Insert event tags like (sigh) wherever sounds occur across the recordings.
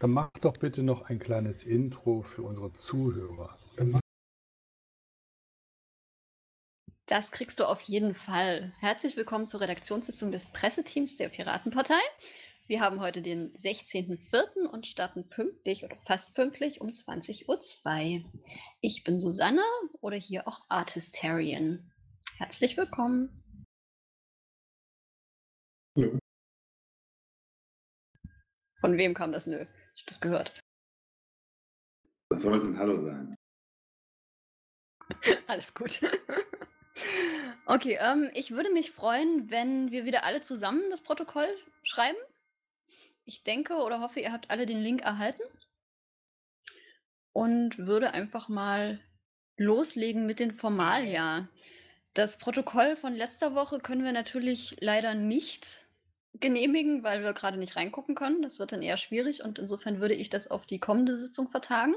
Dann mach doch bitte noch ein kleines Intro für unsere Zuhörer. Das kriegst du auf jeden Fall. Herzlich willkommen zur Redaktionssitzung des Presseteams der Piratenpartei. Wir haben heute den 16.04. und starten pünktlich oder fast pünktlich um 20.02 Uhr. Ich bin Susanne oder hier auch Artistarian. Herzlich willkommen. Hallo. Von wem kam das Nö? Ich habe das gehört. Das sollte ein Hallo sein. (laughs) Alles gut. (laughs) okay, ähm, ich würde mich freuen, wenn wir wieder alle zusammen das Protokoll schreiben. Ich denke oder hoffe, ihr habt alle den Link erhalten. Und würde einfach mal loslegen mit den Formalia. Das Protokoll von letzter Woche können wir natürlich leider nicht genehmigen, weil wir gerade nicht reingucken können. Das wird dann eher schwierig und insofern würde ich das auf die kommende Sitzung vertagen.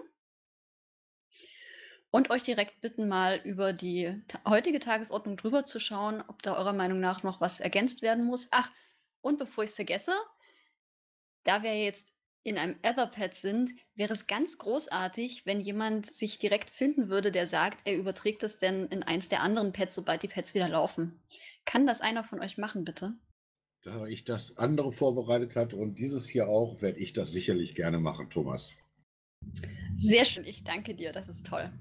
Und euch direkt bitten, mal über die heutige Tagesordnung drüber zu schauen, ob da eurer Meinung nach noch was ergänzt werden muss. Ach, und bevor ich es vergesse, da wir jetzt in einem Etherpad sind, wäre es ganz großartig, wenn jemand sich direkt finden würde, der sagt, er überträgt das denn in eins der anderen Pads, sobald die Pads wieder laufen. Kann das einer von euch machen, bitte? Da ich das andere vorbereitet hatte und dieses hier auch, werde ich das sicherlich gerne machen, Thomas. Sehr schön, ich danke dir, das ist toll.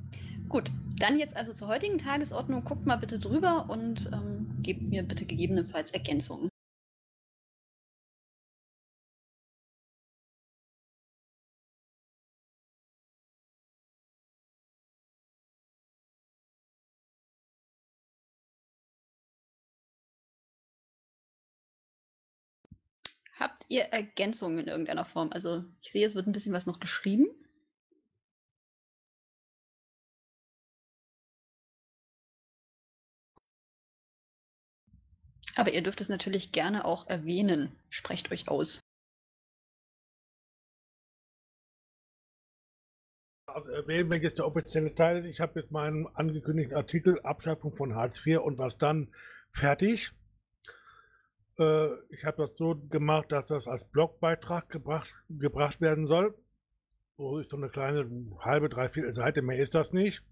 Gut, dann jetzt also zur heutigen Tagesordnung. Guckt mal bitte drüber und ähm, gebt mir bitte gegebenenfalls Ergänzungen. Ihr Ergänzungen in irgendeiner Form? Also ich sehe, es wird ein bisschen was noch geschrieben. Aber ihr dürft es natürlich gerne auch erwähnen. Sprecht euch aus. Also erwähnen jetzt der offizielle Teil. Ich habe jetzt meinen angekündigten Artikel Abschaffung von Hartz IV und was dann fertig. Äh, ich habe das so gemacht, dass das als Blogbeitrag gebracht, gebracht werden soll. So ist so eine kleine halbe, dreiviertel Seite, mehr ist das nicht.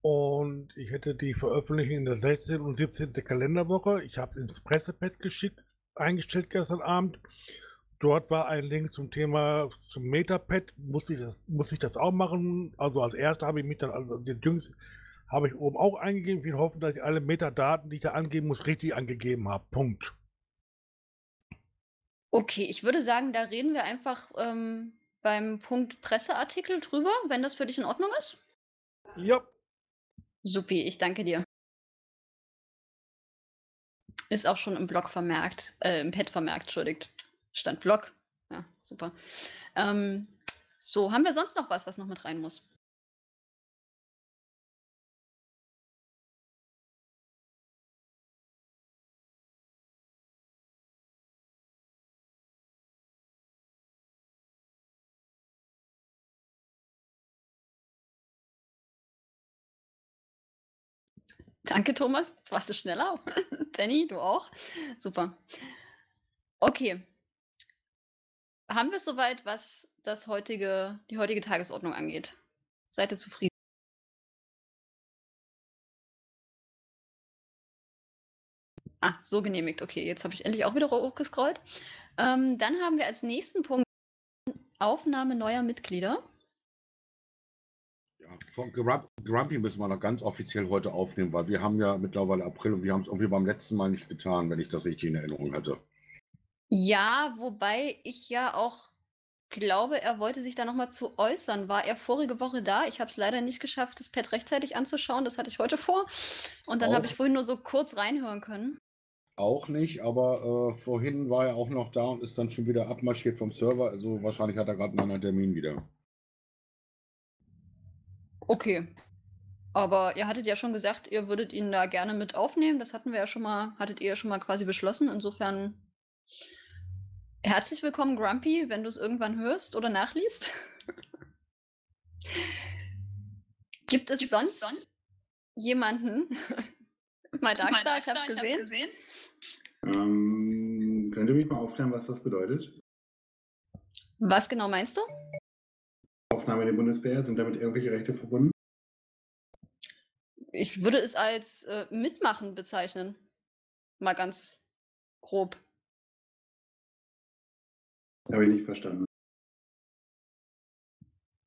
Und ich hätte die Veröffentlichung in der 16. und 17. Kalenderwoche. Ich habe ins Pressepad geschickt, eingestellt gestern Abend. Dort war ein Link zum Thema zum Metapad. Muss ich das, muss ich das auch machen? Also als erster habe ich mich dann, also den jüngsten, habe ich oben auch eingegeben. Wir hoffen, dass ich alle Metadaten, die ich da angeben muss, richtig angegeben habe. Punkt. Okay, ich würde sagen, da reden wir einfach ähm, beim Punkt Presseartikel drüber, wenn das für dich in Ordnung ist. Ja. Supi, ich danke dir. Ist auch schon im Blog vermerkt, äh, im Pad vermerkt, entschuldigt. Stand Blog. Ja, super. Ähm, so, haben wir sonst noch was, was noch mit rein muss? Danke, Thomas. Jetzt warst du schneller. (laughs) Danny, du auch. Super. Okay. Haben wir soweit, was das heutige, die heutige Tagesordnung angeht? Seid ihr zufrieden? Ah, so genehmigt. Okay, jetzt habe ich endlich auch wieder hochgescrollt. Ähm, dann haben wir als nächsten Punkt Aufnahme neuer Mitglieder. Ja, von Grump- Grumpy müssen wir noch ganz offiziell heute aufnehmen, weil wir haben ja mittlerweile April und wir haben es irgendwie beim letzten Mal nicht getan, wenn ich das richtig in Erinnerung hatte. Ja, wobei ich ja auch glaube, er wollte sich da noch mal zu äußern. War er vorige Woche da? Ich habe es leider nicht geschafft, das Pad rechtzeitig anzuschauen. Das hatte ich heute vor. Und dann habe ich vorhin nur so kurz reinhören können. Auch nicht, aber äh, vorhin war er auch noch da und ist dann schon wieder abmarschiert vom Server. Also wahrscheinlich hat er gerade einen anderen Termin wieder. Okay. Aber ihr hattet ja schon gesagt, ihr würdet ihn da gerne mit aufnehmen. Das hatten wir ja schon mal, hattet ihr ja schon mal quasi beschlossen. Insofern herzlich willkommen, Grumpy, wenn du es irgendwann hörst oder nachliest. (laughs) Gibt es sonst, jemanden? (laughs) My Darkstar, ich hab's gesehen. Ähm, könnt ihr mich mal aufklären, was das bedeutet? Was genau meinst du? In den Bundeswehr, sind damit irgendwelche Rechte verbunden? Ich würde es als äh, Mitmachen bezeichnen. Mal ganz grob. Habe ich nicht verstanden.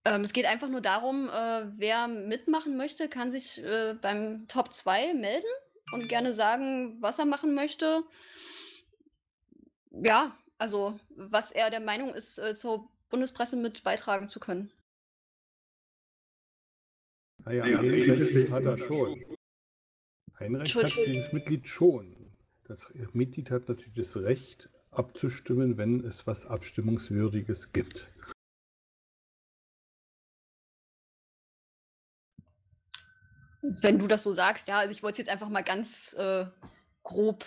Ähm, es geht einfach nur darum, äh, wer mitmachen möchte, kann sich äh, beim Top 2 melden und gerne sagen, was er machen möchte. Ja, also was er der Meinung ist, äh, zur Bundespresse mit beitragen zu können. Naja, Ja, ein Mitglied hat er schon. Ein Recht hat dieses Mitglied schon. Das Mitglied hat natürlich das Recht, abzustimmen, wenn es was Abstimmungswürdiges gibt. Wenn du das so sagst, ja, also ich wollte es jetzt einfach mal ganz äh, grob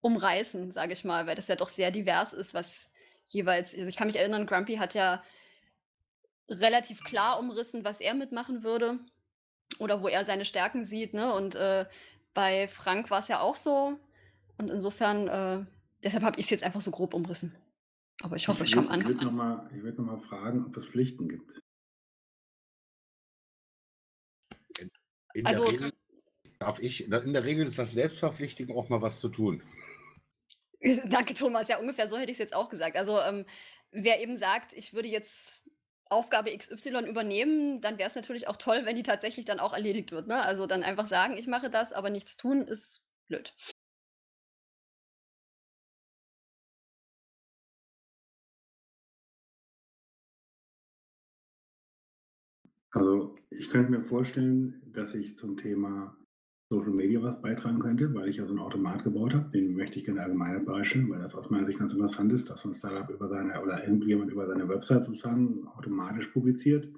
umreißen, sage ich mal, weil das ja doch sehr divers ist, was jeweils, also ich kann mich erinnern, Grumpy hat ja relativ klar umrissen, was er mitmachen würde oder wo er seine Stärken sieht, ne? Und äh, bei Frank war es ja auch so. Und insofern, äh, deshalb habe ich es jetzt einfach so grob umrissen. Aber ich hoffe, es ich würd- Ich an. würde nochmal würd noch mal fragen, ob es Pflichten gibt. In Also- der Regel darf ich, in der Regel ist das Selbstverpflichtung auch mal was zu tun. (laughs) Danke, Thomas. Ja, ungefähr so hätte ich es jetzt auch gesagt. Also, ähm, wer eben sagt, ich würde jetzt Aufgabe XY übernehmen, dann wäre es natürlich auch toll, wenn die tatsächlich dann auch erledigt wird. Ne? Also dann einfach sagen, ich mache das, aber nichts tun, ist blöd. Also ich könnte mir vorstellen, dass ich zum Thema Social Media was beitragen könnte, weil ich ja so einen Automat gebaut habe. Den möchte ich gerne allgemein bereichern, weil das aus meiner Sicht ganz interessant ist, dass so ein Startup über seine oder irgendjemand über seine Website sozusagen automatisch publiziert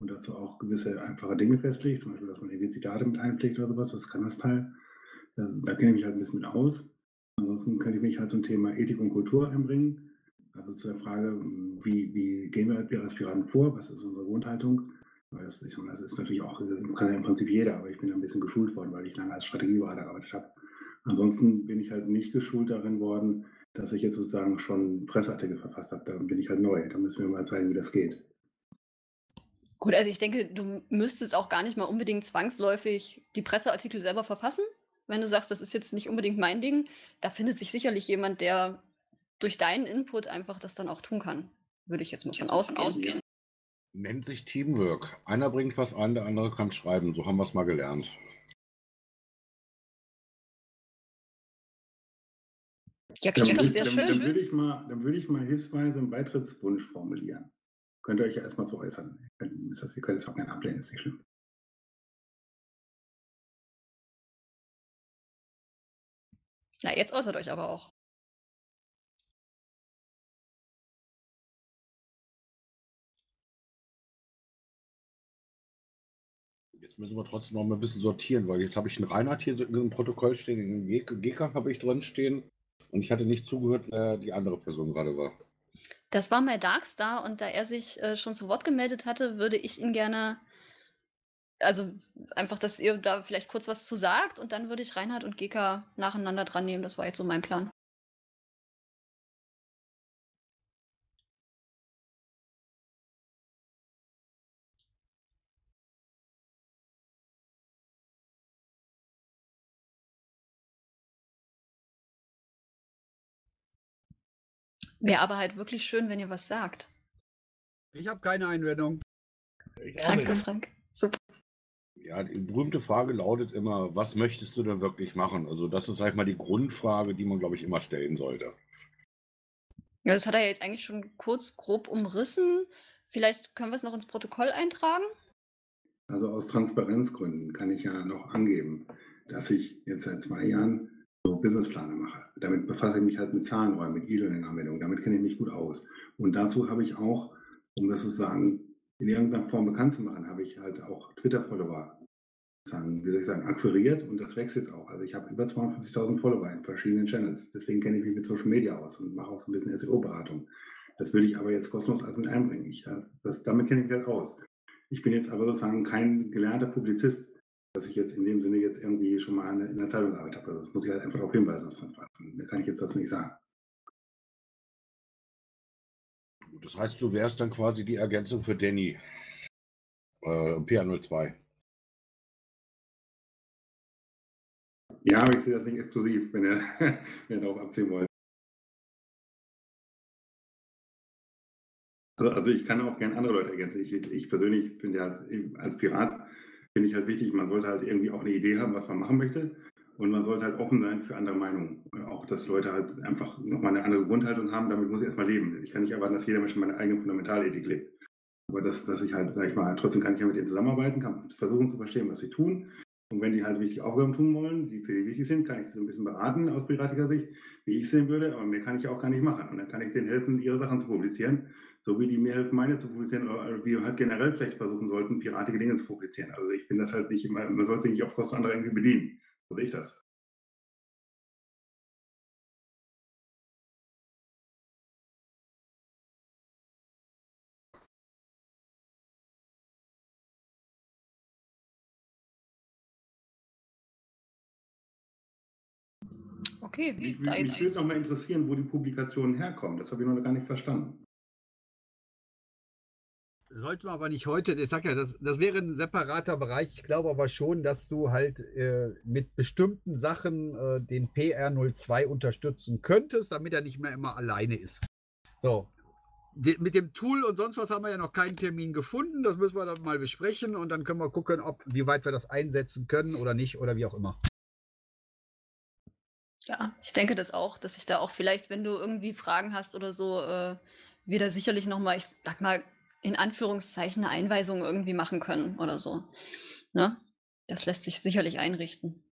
und dazu auch gewisse einfache Dinge festlegt, zum Beispiel, dass man irgendwie Zitate mit einpflegt oder sowas, das kann das Teil. Da, da kenne ich mich halt ein bisschen mit aus. Ansonsten könnte ich mich halt zum Thema Ethik und Kultur einbringen. Also zu der Frage, wie, wie gehen wir als Piraten vor, was ist unsere Grundhaltung? Weil das, ich, meine, das ist natürlich auch, kann ja im Prinzip jeder, aber ich bin ein bisschen geschult worden, weil ich lange als Strategieberater gearbeitet habe. Ansonsten bin ich halt nicht geschult darin worden, dass ich jetzt sozusagen schon Presseartikel verfasst habe. Da bin ich halt neu. Da müssen wir mal zeigen, wie das geht. Gut, also ich denke, du müsstest auch gar nicht mal unbedingt zwangsläufig die Presseartikel selber verfassen. Wenn du sagst, das ist jetzt nicht unbedingt mein Ding, da findet sich sicherlich jemand, der durch deinen Input einfach das dann auch tun kann. Würde ich jetzt mal von außen ausgehen. Nennt sich Teamwork. Einer bringt was ein, der andere kann schreiben. So haben wir es mal gelernt. Ja, Dann, klingt doch sehr dann, dann, schön. würde ich mal, dann würde ich mal hilfsweise einen Beitrittswunsch formulieren. Könnt ihr euch ja erstmal zu äußern. Ist das, ihr könnt es auch gerne ablehnen, ist nicht schlimm. Na, jetzt äußert euch aber auch. Jetzt müssen wir trotzdem noch mal ein bisschen sortieren, weil jetzt habe ich einen Reinhard hier im Protokoll stehen, den GK habe ich drin stehen und ich hatte nicht zugehört, wer die andere Person gerade war. Das war mal Darkstar und da er sich äh, schon zu Wort gemeldet hatte, würde ich ihn gerne, also einfach, dass ihr da vielleicht kurz was zu sagt und dann würde ich Reinhard und Geka nacheinander dran nehmen. Das war jetzt so mein Plan. Wäre aber halt wirklich schön, wenn ihr was sagt. Ich habe keine Einwendung. Ich auch Danke, nicht. Frank. Super. Ja, die berühmte Frage lautet immer, was möchtest du denn wirklich machen? Also das ist, sag ich mal, die Grundfrage, die man, glaube ich, immer stellen sollte. Ja, das hat er ja jetzt eigentlich schon kurz grob umrissen. Vielleicht können wir es noch ins Protokoll eintragen. Also aus Transparenzgründen kann ich ja noch angeben, dass ich jetzt seit zwei Jahren so Businesspläne mache. Damit befasse ich mich halt mit Zahlenräumen, mit E-Learning-Anwendungen. Damit kenne ich mich gut aus. Und dazu habe ich auch, um das sozusagen in irgendeiner Form bekannt zu machen, habe ich halt auch Twitter-Follower, wie soll ich sagen, akquiriert und das wächst jetzt auch. Also ich habe über 250.000 Follower in verschiedenen Channels. Deswegen kenne ich mich mit Social Media aus und mache auch so ein bisschen SEO-Beratung. Das würde ich aber jetzt kostenlos als mit einbringen. Ich, das, damit kenne ich mich halt aus. Ich bin jetzt aber sozusagen kein gelernter Publizist, dass ich jetzt in dem Sinne jetzt irgendwie schon mal eine, in der Zeitung gearbeitet habe. Also Das muss ich halt einfach darauf hinweisen, das Transparenz. Da kann ich jetzt das nicht sagen. Das heißt, du wärst dann quasi die Ergänzung für Danny. Äh, PA02. Ja, aber ich sehe das nicht exklusiv, wenn er, (laughs) wenn er darauf abziehen wollte. Also, also ich kann auch gerne andere Leute ergänzen. Ich, ich persönlich finde halt, als Pirat finde ich halt wichtig, man sollte halt irgendwie auch eine Idee haben, was man machen möchte. Und man sollte halt offen sein für andere Meinungen. Auch, dass Leute halt einfach nochmal eine andere Grundhaltung haben, damit muss ich erstmal leben. Ich kann nicht erwarten, dass jeder Mensch meine eigene Fundamentalethik lebt. Aber dass, dass ich halt, sag ich mal, trotzdem kann ich ja mit denen zusammenarbeiten, kann versuchen zu verstehen, was sie tun. Und wenn die halt wichtige Aufgaben tun wollen, die für die wichtig sind, kann ich sie so ein bisschen beraten aus piratiger Sicht, wie ich sehen würde. Aber mehr kann ich auch gar nicht machen. Und dann kann ich denen helfen, ihre Sachen zu publizieren, so wie die mir helfen, meine zu publizieren, oder wie wir halt generell vielleicht versuchen sollten, piratige Dinge zu publizieren. Also ich finde das halt nicht immer, man sollte sich nicht auf Kosten anderer irgendwie bedienen. So sehe ich das. Okay, Mich, da mich würde noch mal interessieren, wo die Publikationen herkommen. Das habe ich noch gar nicht verstanden. Sollten wir aber nicht heute, ich sag ja, das, das wäre ein separater Bereich. Ich glaube aber schon, dass du halt äh, mit bestimmten Sachen äh, den PR02 unterstützen könntest, damit er nicht mehr immer alleine ist. So. Die, mit dem Tool und sonst was haben wir ja noch keinen Termin gefunden. Das müssen wir dann mal besprechen und dann können wir gucken, ob wie weit wir das einsetzen können oder nicht oder wie auch immer. Ja, ich denke das auch, dass ich da auch vielleicht, wenn du irgendwie Fragen hast oder so, äh, wir sicherlich nochmal, ich sag mal, in Anführungszeichen eine Einweisung irgendwie machen können oder so. Ne? Das lässt sich sicherlich einrichten.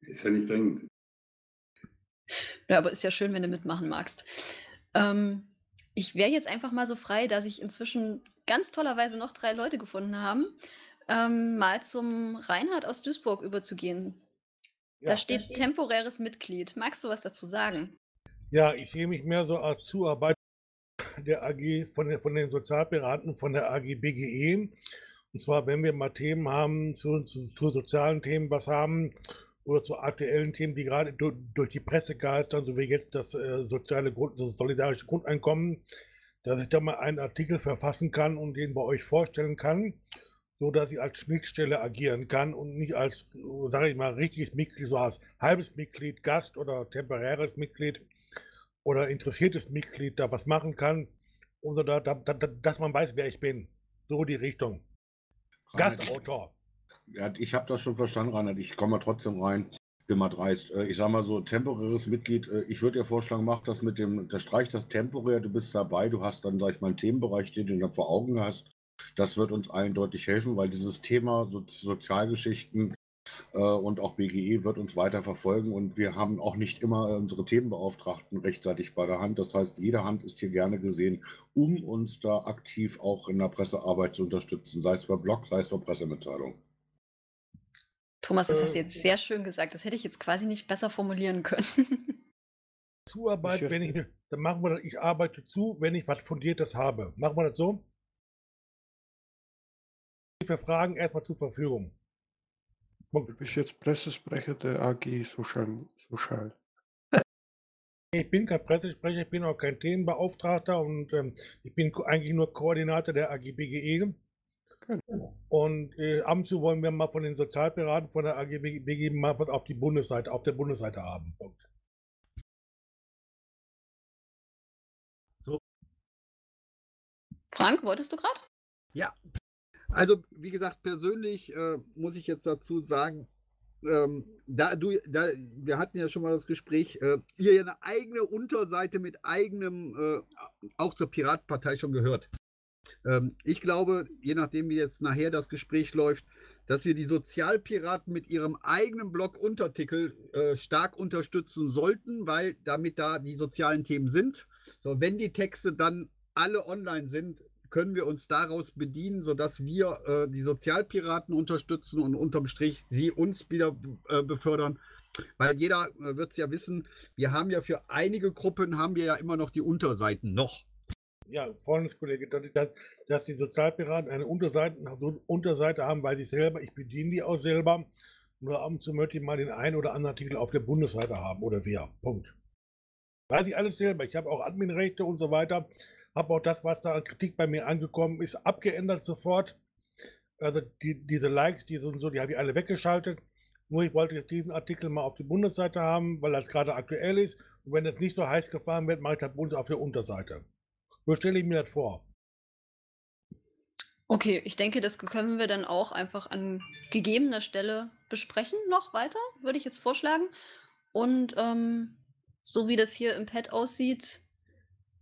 Ist ja nicht dringend. Ja, aber ist ja schön, wenn du mitmachen magst. Ähm, ich wäre jetzt einfach mal so frei, dass ich inzwischen ganz tollerweise noch drei Leute gefunden haben, ähm, mal zum Reinhard aus Duisburg überzugehen. Da Ja. steht temporäres Mitglied. Magst du was dazu sagen? Ja, ich sehe mich mehr so als Zuarbeiter der AG von den, von den Sozialpiraten von der AG BGE. Und zwar, wenn wir mal Themen haben zu, zu, zu sozialen Themen, was haben oder zu aktuellen Themen, die gerade durch, durch die Presse geistern, so wie jetzt das äh, soziale Grund, das solidarische Grundeinkommen, dass ich da mal einen Artikel verfassen kann und den bei euch vorstellen kann, so dass ich als Schnittstelle agieren kann und nicht als, sage ich mal, richtiges Mitglied, so als halbes Mitglied, Gast oder temporäres Mitglied oder interessiertes Mitglied da was machen kann, oder da, da, da, dass man weiß, wer ich bin. So die Richtung. Reinhard, Gastautor. Ja, ich habe das schon verstanden, Reinhard. Ich komme mal trotzdem rein. Bin mal dreist. Äh, Ich sage mal so, temporäres Mitglied. äh, Ich würde dir vorschlagen, mach das mit dem, da streich das temporär, du bist dabei, du hast dann, sag ich mal, einen Themenbereich, den du dann vor Augen hast. Das wird uns allen deutlich helfen, weil dieses Thema so, Sozialgeschichten und auch BGE wird uns weiter verfolgen und wir haben auch nicht immer unsere Themenbeauftragten rechtzeitig bei der Hand. Das heißt, jede Hand ist hier gerne gesehen, um uns da aktiv auch in der Pressearbeit zu unterstützen, sei es per Blog, sei es per Pressemitteilung. Thomas, das hast du Äh, jetzt sehr schön gesagt. Das hätte ich jetzt quasi nicht besser formulieren können. (laughs) Zuarbeit, Ich- wenn ich, dann machen wir das, ich arbeite zu, wenn ich was Fundiertes habe. Machen wir das so? Für Fragen erstmal zur Verfügung. Du bist jetzt Pressesprecher der AG Social. Social. Ich bin kein Pressesprecher, ich bin auch kein Themenbeauftragter und ähm, ich bin eigentlich nur Koordinator der AG BGE. Genau. Und äh, ab und zu wollen wir mal von den Sozialpiraten von der AG BGE mal was auf die Bundesseite, auf der Bundesseite haben. Punkt. Frank, wolltest du gerade? Ja. Also, wie gesagt, persönlich äh, muss ich jetzt dazu sagen, ähm, da du, da, wir hatten ja schon mal das Gespräch, äh, ihr ja eine eigene Unterseite mit eigenem, äh, auch zur Piratenpartei schon gehört. Ähm, ich glaube, je nachdem, wie jetzt nachher das Gespräch läuft, dass wir die Sozialpiraten mit ihrem eigenen Blog-Untertitel äh, stark unterstützen sollten, weil damit da die sozialen Themen sind. So, wenn die Texte dann alle online sind, können wir uns daraus bedienen, sodass wir äh, die Sozialpiraten unterstützen und unterm Strich sie uns wieder äh, befördern. Weil jeder äh, wird es ja wissen, wir haben ja für einige Gruppen haben wir ja immer noch die Unterseiten noch. Ja, Freundeskollege, dass, dass, die Sozialpiraten eine Unterseite, so Unterseite haben, weil ich selber, ich bediene die auch selber. Nur ab und zu möchte ich mal den einen oder anderen Artikel auf der Bundesseite haben oder wir. Punkt. Weiß ich alles selber. Ich habe auch Adminrechte und so weiter. Habe auch das, was da an Kritik bei mir angekommen ist, abgeändert sofort. Also die, diese Likes, die so und so, die habe ich alle weggeschaltet. Nur ich wollte jetzt diesen Artikel mal auf die Bundesseite haben, weil das gerade aktuell ist. Und wenn es nicht so heiß gefahren wird, mache ich das Bundes auf der Unterseite. So stelle ich mir das vor. Okay, ich denke, das können wir dann auch einfach an gegebener Stelle besprechen noch weiter, würde ich jetzt vorschlagen. Und ähm, so wie das hier im Pad aussieht,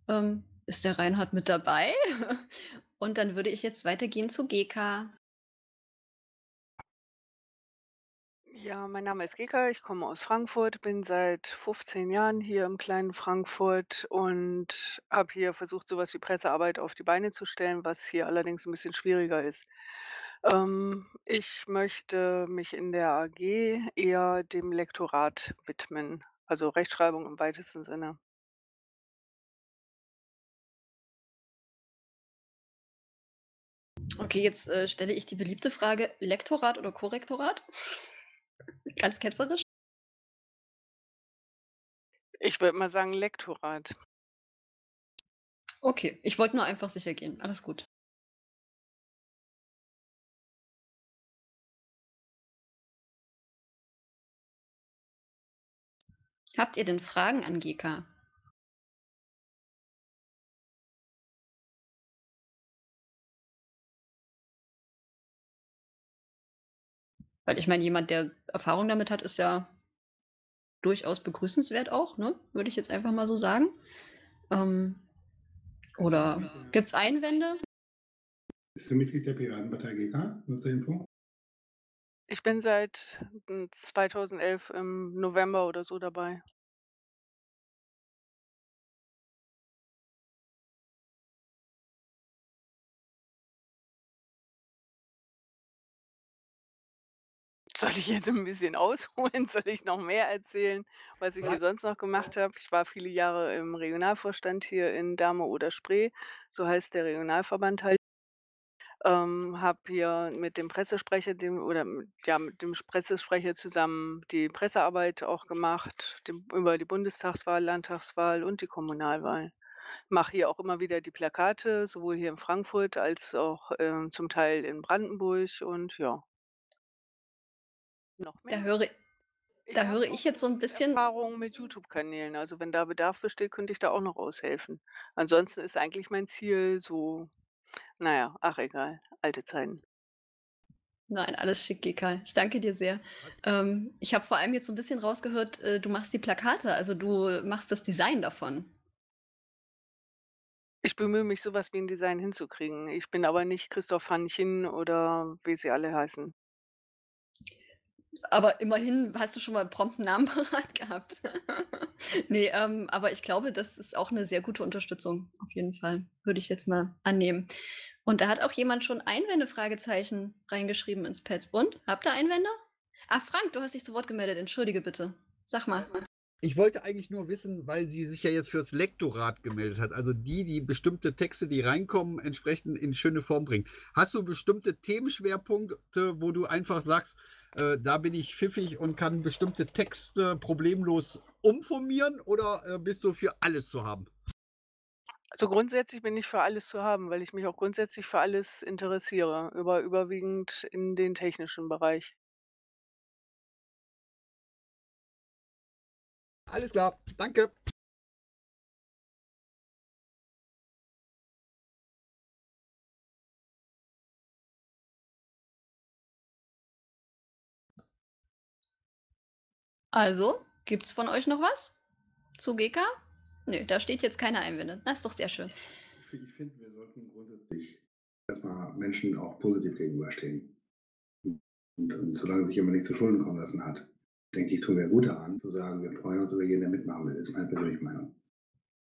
ähm, ist der Reinhard mit dabei. (laughs) Und dann würde ich jetzt weitergehen zu GK. Ja, mein Name ist Geka, ich komme aus Frankfurt, bin seit 15 Jahren hier im kleinen Frankfurt und habe hier versucht, sowas wie Pressearbeit auf die Beine zu stellen, was hier allerdings ein bisschen schwieriger ist. Ähm, ich möchte mich in der AG eher dem Lektorat widmen, also Rechtschreibung im weitesten Sinne. Okay, jetzt äh, stelle ich die beliebte Frage: Lektorat oder Korrektorat? (laughs) Ganz ketzerisch. Ich würde mal sagen Lektorat. Okay, ich wollte nur einfach sicher gehen. Alles gut. Habt ihr denn Fragen an GK? Weil ich meine, jemand, der Erfahrung damit hat, ist ja durchaus begrüßenswert auch, ne? Würde ich jetzt einfach mal so sagen. Ähm, oder gibt es Einwände? Bist du Mitglied der Piratenpartei GK? Nur zur Info. Ich bin seit 2011 im November oder so dabei. Soll ich jetzt ein bisschen ausholen? (laughs) Soll ich noch mehr erzählen, was ich hier sonst noch gemacht habe? Ich war viele Jahre im Regionalvorstand hier in Dahme oder Spree, so heißt der Regionalverband halt. Ähm, habe hier mit dem Pressesprecher, dem oder mit, ja, mit dem Pressesprecher zusammen die Pressearbeit auch gemacht, dem, über die Bundestagswahl, Landtagswahl und die Kommunalwahl. Mache hier auch immer wieder die Plakate, sowohl hier in Frankfurt als auch ähm, zum Teil in Brandenburg und ja. Noch Da mehr? höre, Ich da höre ich jetzt so ein bisschen. Erfahrung mit YouTube-Kanälen. Also wenn da Bedarf besteht, könnte ich da auch noch aushelfen. Ansonsten ist eigentlich mein Ziel so, naja, ach egal, alte Zeiten. Nein, alles schick, GK. Ich danke dir sehr. Ähm, ich habe vor allem jetzt so ein bisschen rausgehört, äh, du machst die Plakate, also du machst das Design davon. Ich bemühe mich, sowas wie ein Design hinzukriegen. Ich bin aber nicht Christoph Hannchen oder wie sie alle heißen. Aber immerhin hast du schon mal einen Namen parat (laughs) gehabt. (laughs) nee, ähm, aber ich glaube, das ist auch eine sehr gute Unterstützung, auf jeden Fall. Würde ich jetzt mal annehmen. Und da hat auch jemand schon Einwände, Fragezeichen reingeschrieben ins Pad. Und? Habt ihr Einwände? Ah, Frank, du hast dich zu Wort gemeldet. Entschuldige bitte. Sag mal. Ich wollte eigentlich nur wissen, weil sie sich ja jetzt fürs Lektorat gemeldet hat, also die, die bestimmte Texte, die reinkommen, entsprechend in schöne Form bringen. Hast du bestimmte Themenschwerpunkte, wo du einfach sagst, äh, da bin ich pfiffig und kann bestimmte Texte problemlos umformieren oder äh, bist du für alles zu haben? Also grundsätzlich bin ich für alles zu haben, weil ich mich auch grundsätzlich für alles interessiere, über, überwiegend in den technischen Bereich. Alles klar, danke. Also, gibt's von euch noch was? Zu GK? Nö, da steht jetzt keine Einwände. Das ist doch sehr schön. Ich, fi- ich finde, wir sollten grundsätzlich erstmal Menschen auch positiv gegenüberstehen. Und, und solange sich jemand nicht zu Schulden kommen lassen hat, denke ich, tun wir gut daran, zu sagen, wir freuen uns über jeden, der mitmachen will. Das ist meine persönliche Meinung.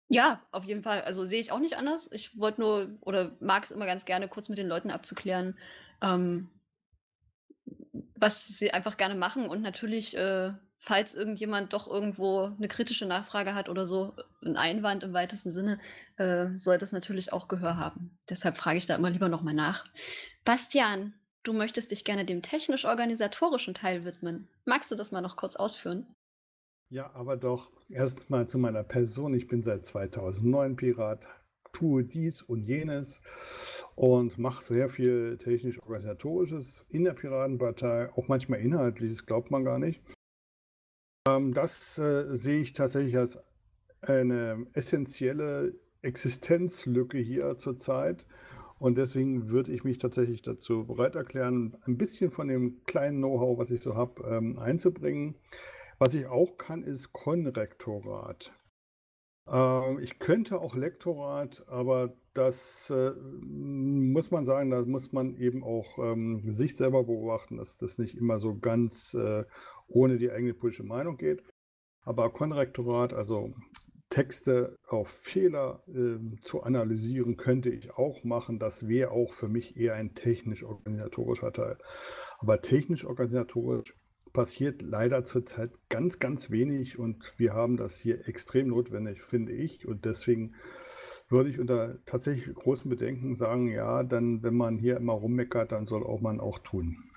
Ja, auf jeden Fall. Also sehe ich auch nicht anders. Ich wollte nur oder mag es immer ganz gerne, kurz mit den Leuten abzuklären, ähm, was sie einfach gerne machen. Und natürlich, äh, falls irgendjemand doch irgendwo eine kritische Nachfrage hat oder so, ein Einwand im weitesten Sinne, äh, soll das natürlich auch Gehör haben. Deshalb frage ich da immer lieber nochmal nach. Bastian, du möchtest dich gerne dem technisch-organisatorischen Teil widmen. Magst du das mal noch kurz ausführen? Ja, aber doch erstmal zu meiner Person. Ich bin seit 2009 Pirat, tue dies und jenes und mache sehr viel technisch-organisatorisches in der Piratenpartei, auch manchmal inhaltliches, glaubt man gar nicht. Ähm, das äh, sehe ich tatsächlich als eine essentielle Existenzlücke hier zurzeit. Und deswegen würde ich mich tatsächlich dazu bereit erklären, ein bisschen von dem kleinen Know-how, was ich so habe, ähm, einzubringen. Was ich auch kann, ist Konrektorat. Ähm, ich könnte auch Lektorat, aber das äh, muss man sagen, da muss man eben auch sich selber beobachten, dass das nicht immer so ganz äh, ohne die eigene politische Meinung geht. Aber Konrektorat, also Texte auf Fehler äh, zu analysieren, könnte ich auch machen. Das wäre auch für mich eher ein technisch-organisatorischer Teil. Aber technisch-organisatorisch passiert leider zurzeit ganz, ganz wenig und wir haben das hier extrem notwendig, finde ich. Und deswegen würde ich unter tatsächlich großen Bedenken sagen, ja, dann, wenn man hier immer rummeckert, dann soll auch man auch tun.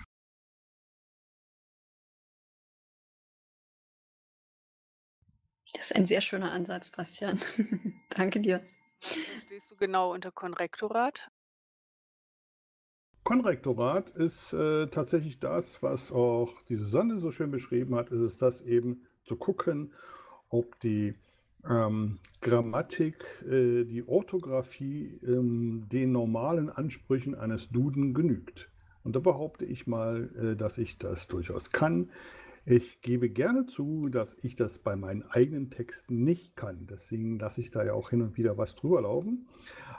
Das ist ein sehr schöner Ansatz, Bastian. (laughs) Danke dir. Stehst du genau unter Konrektorat? Konrektorat ist äh, tatsächlich das, was auch die Susanne so schön beschrieben hat, ist es das eben zu gucken, ob die ähm, Grammatik, äh, die Orthographie ähm, den normalen Ansprüchen eines Duden genügt. Und da behaupte ich mal, äh, dass ich das durchaus kann. Ich gebe gerne zu, dass ich das bei meinen eigenen Texten nicht kann. Deswegen lasse ich da ja auch hin und wieder was drüber laufen.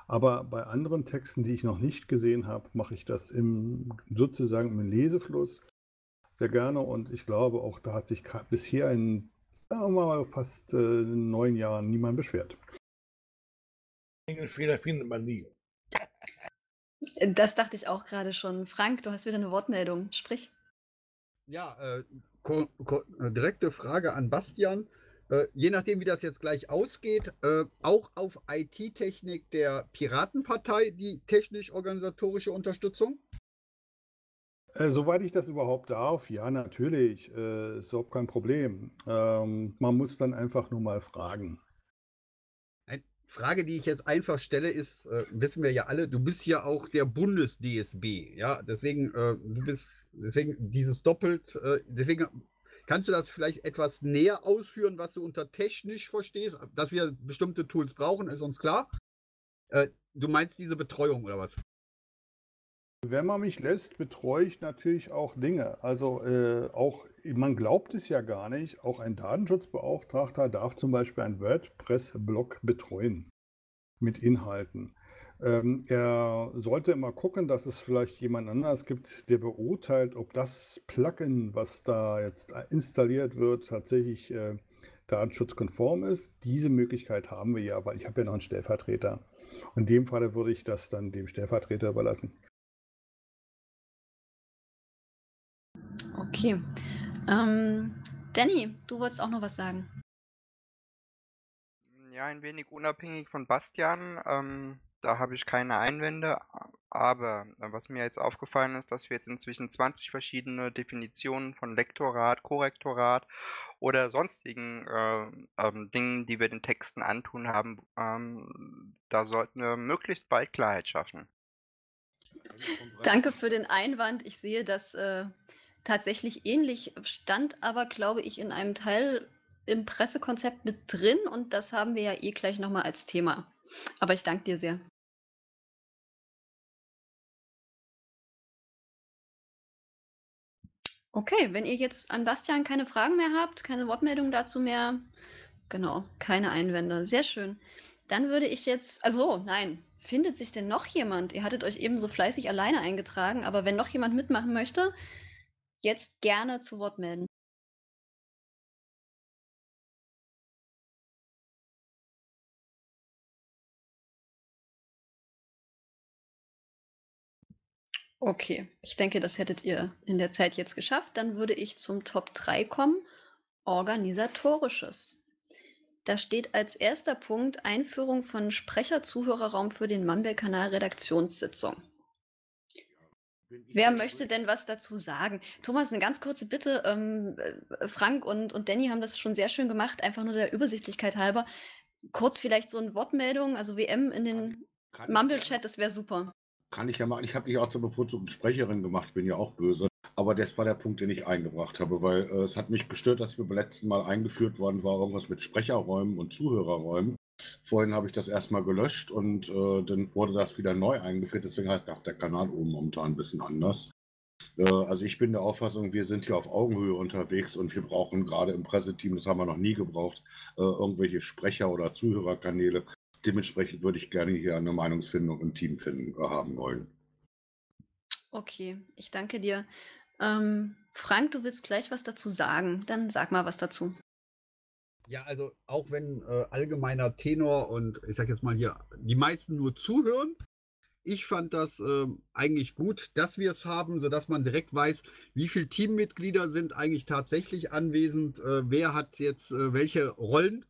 Aber bei anderen Texten, die ich noch nicht gesehen habe, mache ich das im, sozusagen im Lesefluss sehr gerne. Und ich glaube, auch da hat sich bisher in sagen wir mal, fast äh, neun Jahren niemand beschwert. Fehler findet man nie. Das dachte ich auch gerade schon. Frank, du hast wieder eine Wortmeldung. Sprich. Ja, äh, äh, direkte Frage an Bastian. Äh, je nachdem, wie das jetzt gleich ausgeht, äh, auch auf IT-Technik der Piratenpartei die technisch-organisatorische Unterstützung? Äh, soweit ich das überhaupt darf, ja, natürlich, äh, ist überhaupt kein Problem. Ähm, man muss dann einfach nur mal fragen. Frage, die ich jetzt einfach stelle, ist, äh, wissen wir ja alle, du bist ja auch der Bundes-DSB, ja, deswegen, äh, du bist, deswegen dieses doppelt, äh, deswegen kannst du das vielleicht etwas näher ausführen, was du unter technisch verstehst, dass wir bestimmte Tools brauchen, ist uns klar. Äh, du meinst diese Betreuung oder was? Wenn man mich lässt, betreue ich natürlich auch Dinge. Also äh, auch, man glaubt es ja gar nicht, auch ein Datenschutzbeauftragter darf zum Beispiel einen WordPress-Blog betreuen mit Inhalten. Ähm, er sollte immer gucken, dass es vielleicht jemand anders gibt, der beurteilt, ob das Plugin, was da jetzt installiert wird, tatsächlich äh, datenschutzkonform ist. Diese Möglichkeit haben wir ja, weil ich habe ja noch einen Stellvertreter. In dem Falle würde ich das dann dem Stellvertreter überlassen. Okay. Ähm, Danny, du wolltest auch noch was sagen. Ja, ein wenig unabhängig von Bastian. Ähm, da habe ich keine Einwände. Aber äh, was mir jetzt aufgefallen ist, dass wir jetzt inzwischen 20 verschiedene Definitionen von Lektorat, Korrektorat oder sonstigen äh, ähm, Dingen, die wir den Texten antun haben, ähm, da sollten wir möglichst bald Klarheit schaffen. Danke für den Einwand. Ich sehe, dass äh, tatsächlich ähnlich, stand aber, glaube ich, in einem Teil im Pressekonzept mit drin und das haben wir ja eh gleich nochmal als Thema. Aber ich danke dir sehr. Okay, wenn ihr jetzt an Bastian keine Fragen mehr habt, keine Wortmeldungen dazu mehr, genau, keine Einwände. Sehr schön. Dann würde ich jetzt, also nein, findet sich denn noch jemand? Ihr hattet euch eben so fleißig alleine eingetragen, aber wenn noch jemand mitmachen möchte, jetzt gerne zu Wort melden. Okay, ich denke, das hättet ihr in der Zeit jetzt geschafft. Dann würde ich zum Top 3 kommen. Organisatorisches. Da steht als erster Punkt Einführung von Sprecher-Zuhörerraum für den Mumble-Kanal Redaktionssitzung. Wer möchte denn was dazu sagen? Thomas, eine ganz kurze Bitte. Ähm, äh, Frank und, und Danny haben das schon sehr schön gemacht, einfach nur der Übersichtlichkeit halber. Kurz vielleicht so eine Wortmeldung, also WM in den Mumble-Chat, das wäre super. Kann ich ja machen. Ich habe dich auch zur bevorzugten Sprecherin gemacht, bin ja auch böse. Aber das war der Punkt, den ich eingebracht habe, weil äh, es hat mich gestört, dass wir beim letzten Mal eingeführt worden war, irgendwas mit Sprecherräumen und Zuhörerräumen. Vorhin habe ich das erstmal gelöscht und äh, dann wurde das wieder neu eingeführt. Deswegen heißt auch der Kanal oben momentan ein bisschen anders. Äh, also ich bin der Auffassung, wir sind hier auf Augenhöhe unterwegs und wir brauchen gerade im Presseteam, das haben wir noch nie gebraucht, äh, irgendwelche Sprecher- oder Zuhörerkanäle. Dementsprechend würde ich gerne hier eine Meinungsfindung im Team finden, äh, haben wollen. Okay, ich danke dir. Ähm, Frank, du willst gleich was dazu sagen. Dann sag mal was dazu. Ja, also auch wenn äh, allgemeiner Tenor und ich sag jetzt mal hier, die meisten nur zuhören. Ich fand das ähm, eigentlich gut, dass wir es haben, sodass man direkt weiß, wie viele Teammitglieder sind eigentlich tatsächlich anwesend, äh, wer hat jetzt äh, welche Rollen.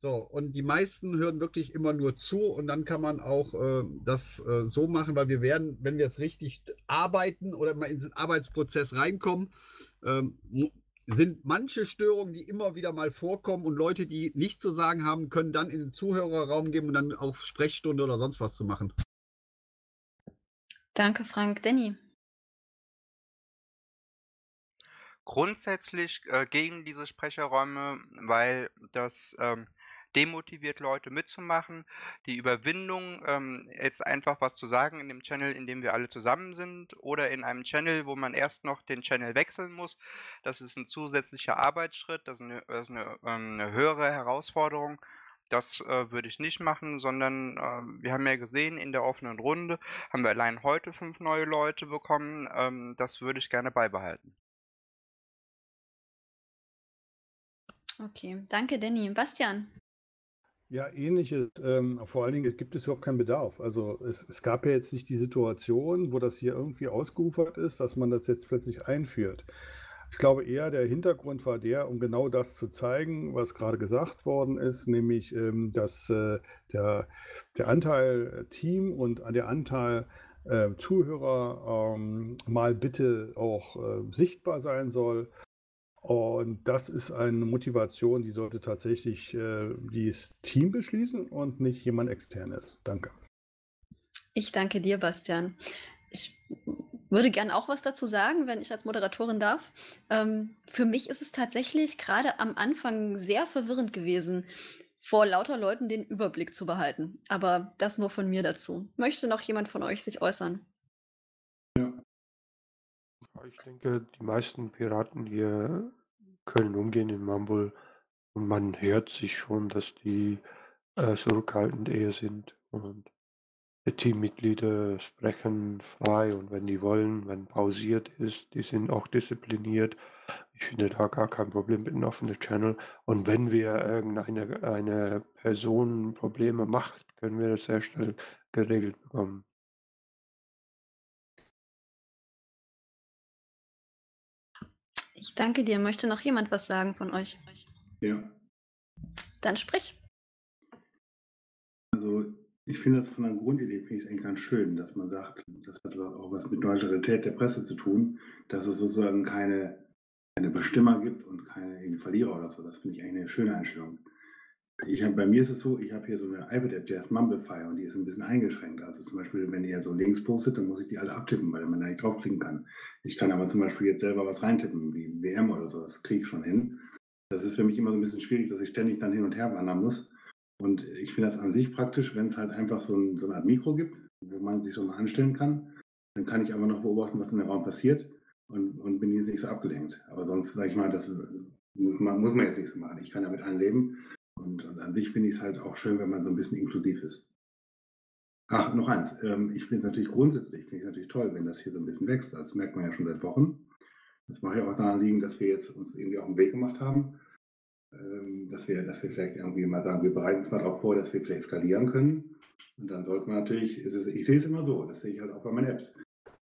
So, und die meisten hören wirklich immer nur zu und dann kann man auch äh, das äh, so machen, weil wir werden, wenn wir es richtig arbeiten oder mal in den Arbeitsprozess reinkommen, ähm, sind manche Störungen, die immer wieder mal vorkommen und Leute, die nichts zu sagen haben, können dann in den Zuhörerraum gehen und dann auch Sprechstunde oder sonst was zu machen. Danke, Frank. Danny. Grundsätzlich äh, gegen diese Sprecherräume, weil das ähm, demotiviert Leute mitzumachen. Die Überwindung, ähm, jetzt einfach was zu sagen in dem Channel, in dem wir alle zusammen sind, oder in einem Channel, wo man erst noch den Channel wechseln muss, das ist ein zusätzlicher Arbeitsschritt, das ist eine, das ist eine, ähm, eine höhere Herausforderung. Das äh, würde ich nicht machen, sondern äh, wir haben ja gesehen, in der offenen Runde haben wir allein heute fünf neue Leute bekommen. Ähm, das würde ich gerne beibehalten. Okay, danke, Danny. Bastian. Ja, ähnliches. Ähm, vor allen Dingen gibt es überhaupt keinen Bedarf. Also es, es gab ja jetzt nicht die Situation, wo das hier irgendwie ausgeufert ist, dass man das jetzt plötzlich einführt. Ich glaube eher, der Hintergrund war der, um genau das zu zeigen, was gerade gesagt worden ist, nämlich, ähm, dass äh, der, der Anteil äh, Team und der Anteil äh, Zuhörer ähm, mal bitte auch äh, sichtbar sein soll. Und das ist eine Motivation, die sollte tatsächlich äh, das Team beschließen und nicht jemand externes. Danke. Ich danke dir, Bastian. Ich würde gern auch was dazu sagen, wenn ich als Moderatorin darf. Ähm, für mich ist es tatsächlich gerade am Anfang sehr verwirrend gewesen, vor lauter Leuten den Überblick zu behalten. Aber das nur von mir dazu. Möchte noch jemand von euch sich äußern? Ja, Ich denke, die meisten Piraten hier können umgehen in Mumble und man hört sich schon, dass die äh, zurückhaltend eher sind und die Teammitglieder sprechen frei und wenn die wollen, wenn pausiert ist, die sind auch diszipliniert. Ich finde da gar kein Problem mit einem offenen Channel. Und wenn wir irgendeine eine Person Probleme macht, können wir das sehr schnell geregelt bekommen. Ich danke dir. Möchte noch jemand was sagen von euch? Ja. Dann sprich. Also ich finde das von der Grundidee finde ich es eigentlich ganz schön, dass man sagt, das hat auch was mit Neutralität der Presse zu tun, dass es sozusagen keine, keine Bestimmer gibt und keine Verlierer oder so. Das finde ich eigentlich eine schöne Einstellung. Ich hab, bei mir ist es so, ich habe hier so eine iPad-App, die heißt Mumblefy und die ist ein bisschen eingeschränkt. Also zum Beispiel, wenn ihr so Links postet, dann muss ich die alle abtippen, weil man da nicht draufklicken kann. Ich kann aber zum Beispiel jetzt selber was reintippen, wie WM oder so, das kriege ich schon hin. Das ist für mich immer so ein bisschen schwierig, dass ich ständig dann hin und her wandern muss. Und ich finde das an sich praktisch, wenn es halt einfach so, ein, so eine Art Mikro gibt, wo man sich so mal anstellen kann. Dann kann ich aber noch beobachten, was in dem Raum passiert und, und bin jetzt nicht so abgelenkt. Aber sonst, sage ich mal, das muss man, muss man jetzt nicht so machen. Ich kann damit anleben. Und, und an sich finde ich es halt auch schön, wenn man so ein bisschen inklusiv ist. Ach, noch eins. Ähm, ich finde es natürlich grundsätzlich, finde ich natürlich toll, wenn das hier so ein bisschen wächst. Das merkt man ja schon seit Wochen. Das mache ich auch daran liegen, dass wir jetzt uns irgendwie auf den Weg gemacht haben ähm, dass wir, dass wir vielleicht irgendwie mal sagen, wir bereiten uns mal darauf vor, dass wir vielleicht skalieren können. Und dann sollte man natürlich, es ich sehe es immer so, das sehe ich halt auch bei meinen Apps.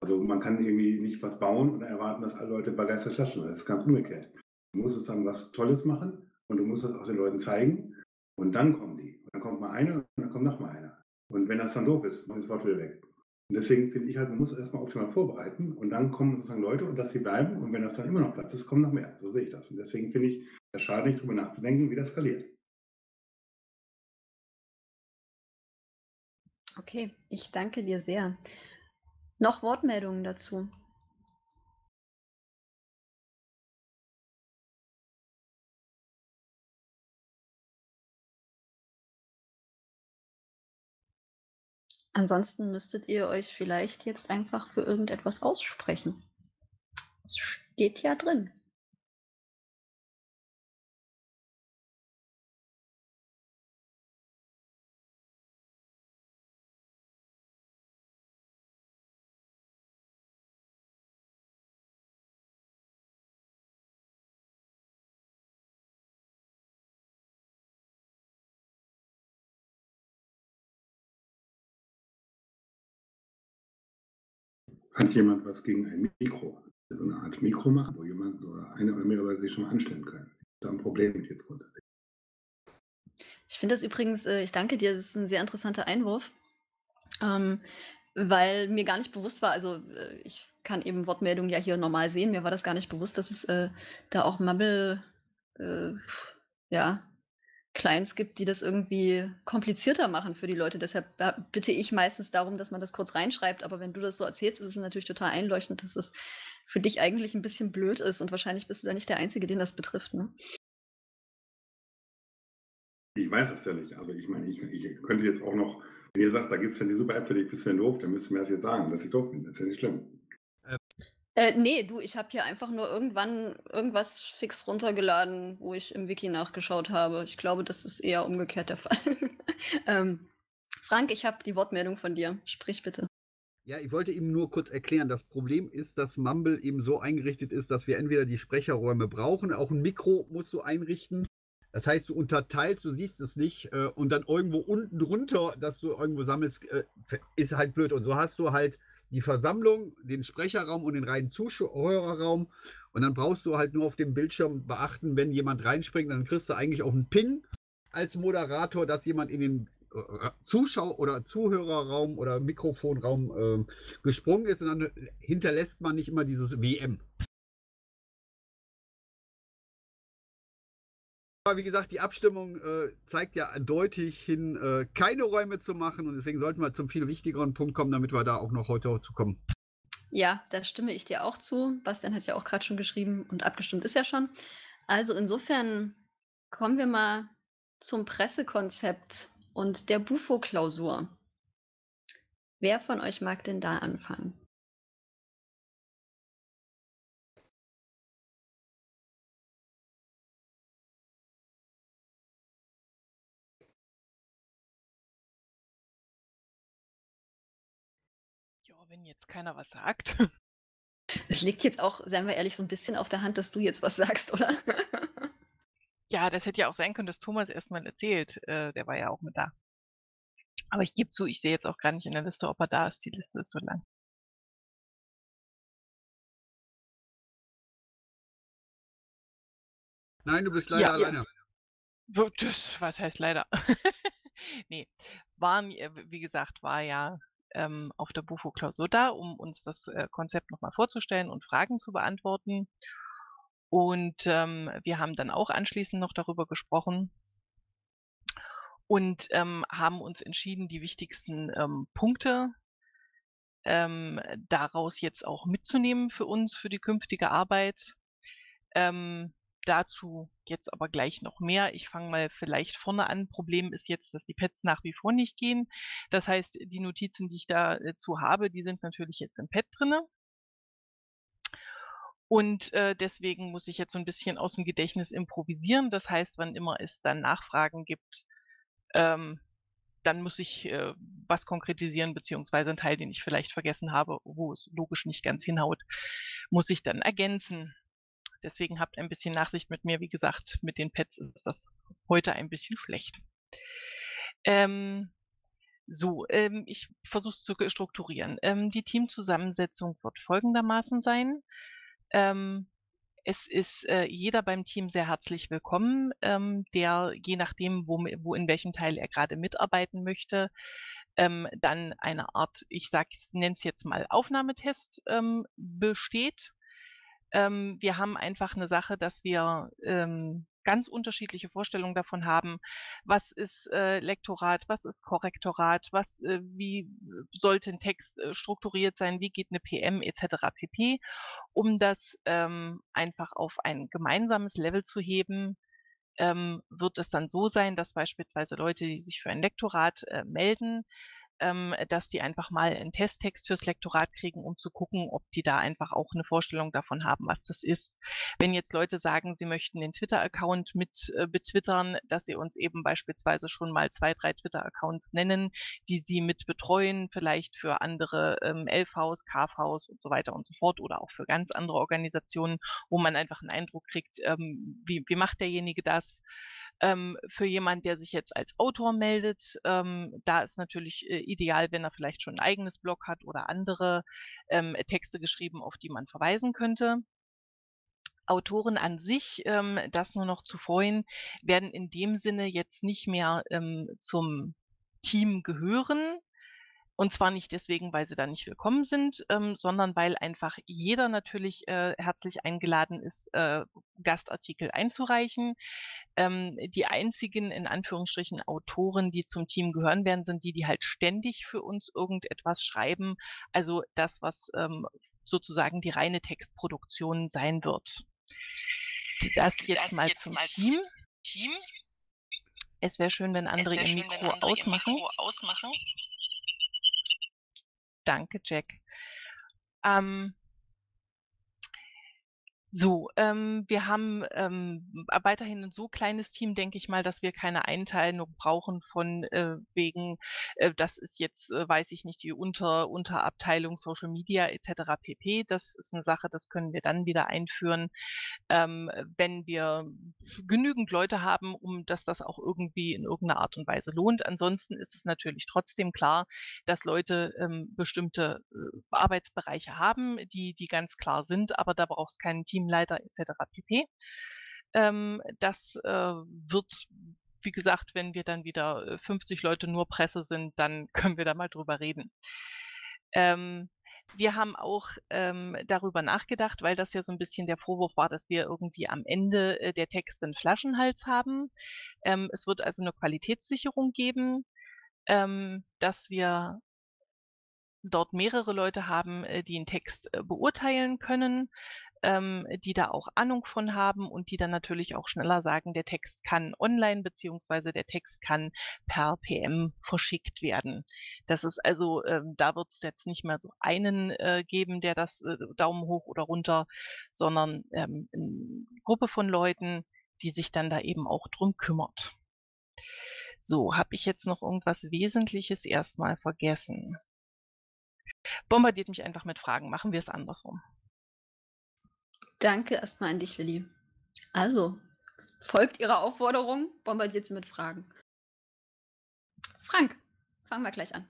Also man kann irgendwie nicht was bauen und erwarten, dass alle Leute begeistert klatschen. Das ist ganz umgekehrt. Du musst sozusagen was Tolles machen und du musst das auch den Leuten zeigen und dann kommen die. Und dann kommt mal einer und dann kommt noch mal einer. Und wenn das dann doof ist, mach ich das Wort wieder weg. Und deswegen finde ich halt, man muss erstmal optimal vorbereiten und dann kommen sozusagen Leute und dass sie bleiben und wenn das dann immer noch Platz ist, kommen noch mehr. So sehe ich das. Und deswegen finde ich, es schadet nicht, darüber nachzudenken, wie das skaliert. Okay, ich danke dir sehr. Noch Wortmeldungen dazu? Ansonsten müsstet ihr euch vielleicht jetzt einfach für irgendetwas aussprechen. Es steht ja drin. Hat jemand was gegen ein Mikro? So eine Art Mikro machen, wo jemand oder eine oder mehrere sich schon anstellen können. Da ein Problem mit jetzt grundsätzlich? Ich finde das übrigens, äh, ich danke dir, das ist ein sehr interessanter Einwurf, ähm, weil mir gar nicht bewusst war, also äh, ich kann eben Wortmeldungen ja hier normal sehen, mir war das gar nicht bewusst, dass es äh, da auch Mumble, ja, Clients gibt, die das irgendwie komplizierter machen für die Leute. Deshalb bitte ich meistens darum, dass man das kurz reinschreibt. Aber wenn du das so erzählst, ist es natürlich total einleuchtend, dass es für dich eigentlich ein bisschen blöd ist. Und wahrscheinlich bist du da nicht der Einzige, den das betrifft. Ne? Ich weiß das ja nicht. Also ich meine, ich, ich könnte jetzt auch noch, wenn ihr sagt, da gibt es ja die super App für dich, bist du ja doof, dann müsst ihr mir das jetzt sagen, dass ich doof bin. Das ist ja nicht schlimm. Äh, nee, du, ich habe hier einfach nur irgendwann irgendwas fix runtergeladen, wo ich im Wiki nachgeschaut habe. Ich glaube, das ist eher umgekehrt der (laughs) Fall. ähm, Frank, ich habe die Wortmeldung von dir. Sprich bitte. Ja, ich wollte eben nur kurz erklären, das Problem ist, dass Mumble eben so eingerichtet ist, dass wir entweder die Sprecherräume brauchen, auch ein Mikro musst du einrichten. Das heißt, du unterteilst, du siehst es nicht äh, und dann irgendwo unten drunter, dass du irgendwo sammelst, äh, ist halt blöd. Und so hast du halt die Versammlung, den Sprecherraum und den reinen Zuhörerraum. Und dann brauchst du halt nur auf dem Bildschirm beachten, wenn jemand reinspringt, dann kriegst du eigentlich auch einen Ping als Moderator, dass jemand in den äh, Zuschau- oder Zuhörerraum oder Mikrofonraum äh, gesprungen ist und dann hinterlässt man nicht immer dieses WM. Wie gesagt, die Abstimmung äh, zeigt ja eindeutig hin, äh, keine Räume zu machen und deswegen sollten wir zum viel wichtigeren Punkt kommen, damit wir da auch noch heute zu kommen. Ja, da stimme ich dir auch zu. Bastian hat ja auch gerade schon geschrieben und abgestimmt ist ja schon. Also insofern kommen wir mal zum Pressekonzept und der Bufo-Klausur. Wer von euch mag denn da anfangen? Jetzt keiner was sagt. Es liegt jetzt auch, seien wir ehrlich, so ein bisschen auf der Hand, dass du jetzt was (laughs) sagst, oder? Ja, das hätte ja auch sein können, dass Thomas erstmal erzählt. Äh, der war ja auch mit da. Aber ich gebe zu, ich sehe jetzt auch gar nicht in der Liste, ob er da ist. Die Liste ist so lang. Nein, du bist leider ja, alleine. Ja. Das, was heißt leider? (laughs) nee, war, wie gesagt, war ja ähm, auf der Bufo-Klausur da, um uns das äh, Konzept nochmal vorzustellen und Fragen zu beantworten. Und ähm, wir haben dann auch anschließend noch darüber gesprochen und ähm, haben uns entschieden, die wichtigsten ähm, Punkte ähm, daraus jetzt auch mitzunehmen für uns, für die künftige Arbeit. Ähm, dazu jetzt aber gleich noch mehr. Ich fange mal vielleicht vorne an. Problem ist jetzt, dass die Pads nach wie vor nicht gehen. Das heißt, die Notizen, die ich dazu äh, habe, die sind natürlich jetzt im Pad drinne. Und äh, deswegen muss ich jetzt so ein bisschen aus dem Gedächtnis improvisieren. Das heißt, wann immer es dann Nachfragen gibt, ähm, dann muss ich äh, was konkretisieren, beziehungsweise einen Teil, den ich vielleicht vergessen habe, wo es logisch nicht ganz hinhaut, muss ich dann ergänzen. Deswegen habt ein bisschen Nachsicht mit mir. Wie gesagt, mit den Pets ist das heute ein bisschen schlecht. Ähm, so, ähm, ich versuche es zu strukturieren. Ähm, die Teamzusammensetzung wird folgendermaßen sein. Ähm, es ist äh, jeder beim Team sehr herzlich willkommen, ähm, der je nachdem, wo, wo in welchem Teil er gerade mitarbeiten möchte, ähm, dann eine Art, ich nenne es jetzt mal Aufnahmetest ähm, besteht. Ähm, wir haben einfach eine Sache, dass wir ähm, ganz unterschiedliche Vorstellungen davon haben, was ist äh, Lektorat, was ist Korrektorat, was, äh, wie sollte ein Text äh, strukturiert sein, wie geht eine PM etc. pp, um das ähm, einfach auf ein gemeinsames Level zu heben, ähm, wird es dann so sein, dass beispielsweise Leute, die sich für ein Lektorat äh, melden, ähm, dass die einfach mal einen Testtext fürs Lektorat kriegen, um zu gucken, ob die da einfach auch eine Vorstellung davon haben, was das ist. Wenn jetzt Leute sagen, sie möchten den Twitter-Account mit äh, betwittern, dass sie uns eben beispielsweise schon mal zwei, drei Twitter-Accounts nennen, die sie mit betreuen, vielleicht für andere ähm, LVs, KVs und so weiter und so fort oder auch für ganz andere Organisationen, wo man einfach einen Eindruck kriegt, ähm, wie, wie macht derjenige das? Ähm, für jemand, der sich jetzt als Autor meldet, ähm, da ist natürlich äh, ideal, wenn er vielleicht schon ein eigenes Blog hat oder andere ähm, Texte geschrieben, auf die man verweisen könnte. Autoren an sich, ähm, das nur noch zu freuen, werden in dem Sinne jetzt nicht mehr ähm, zum Team gehören, und zwar nicht deswegen, weil sie da nicht willkommen sind, ähm, sondern weil einfach jeder natürlich äh, herzlich eingeladen ist, äh, Gastartikel einzureichen. Ähm, die einzigen, in Anführungsstrichen, Autoren, die zum Team gehören werden, sind die, die halt ständig für uns irgendetwas schreiben. Also das, was ähm, sozusagen die reine Textproduktion sein wird. Das jetzt das mal jetzt zum mal Team. Team. Es wäre schön, wenn andere ihr Mikro, ausmachen. Mikro ausmachen. Danke, Jack. Ähm, so, ähm, wir haben ähm, weiterhin ein so kleines Team, denke ich mal, dass wir keine Einteilung brauchen von äh, wegen, äh, das ist jetzt, äh, weiß ich nicht, die Unter Unterabteilung Social Media etc. pp. Das ist eine Sache, das können wir dann wieder einführen, ähm, wenn wir genügend Leute haben, um dass das auch irgendwie in irgendeiner Art und Weise lohnt. Ansonsten ist es natürlich trotzdem klar, dass Leute ähm, bestimmte äh, Arbeitsbereiche haben, die, die ganz klar sind, aber da braucht es keinen Team Teamleiter etc. pp. Ähm, das äh, wird, wie gesagt, wenn wir dann wieder 50 äh, Leute nur Presse sind, dann (laughs) können wir da mal drüber reden. Ähm, wir haben auch ähm, darüber nachgedacht, weil das ja so ein bisschen der Vorwurf war, dass wir irgendwie am Ende äh, der Texte einen Flaschenhals haben. Ähm, es wird also eine Qualitätssicherung geben, ähm, dass wir dort mehrere Leute haben, äh, die einen Text äh, beurteilen können ähm, die da auch Ahnung von haben und die dann natürlich auch schneller sagen, der Text kann online beziehungsweise der Text kann per PM verschickt werden. Das ist also, ähm, da wird es jetzt nicht mehr so einen äh, geben, der das äh, Daumen hoch oder runter, sondern ähm, eine Gruppe von Leuten, die sich dann da eben auch drum kümmert. So, habe ich jetzt noch irgendwas Wesentliches erstmal vergessen? Bombardiert mich einfach mit Fragen. Machen wir es andersrum. Danke erstmal an dich, Willi. Also, folgt Ihrer Aufforderung, bombardiert sie mit Fragen. Frank, fangen wir gleich an.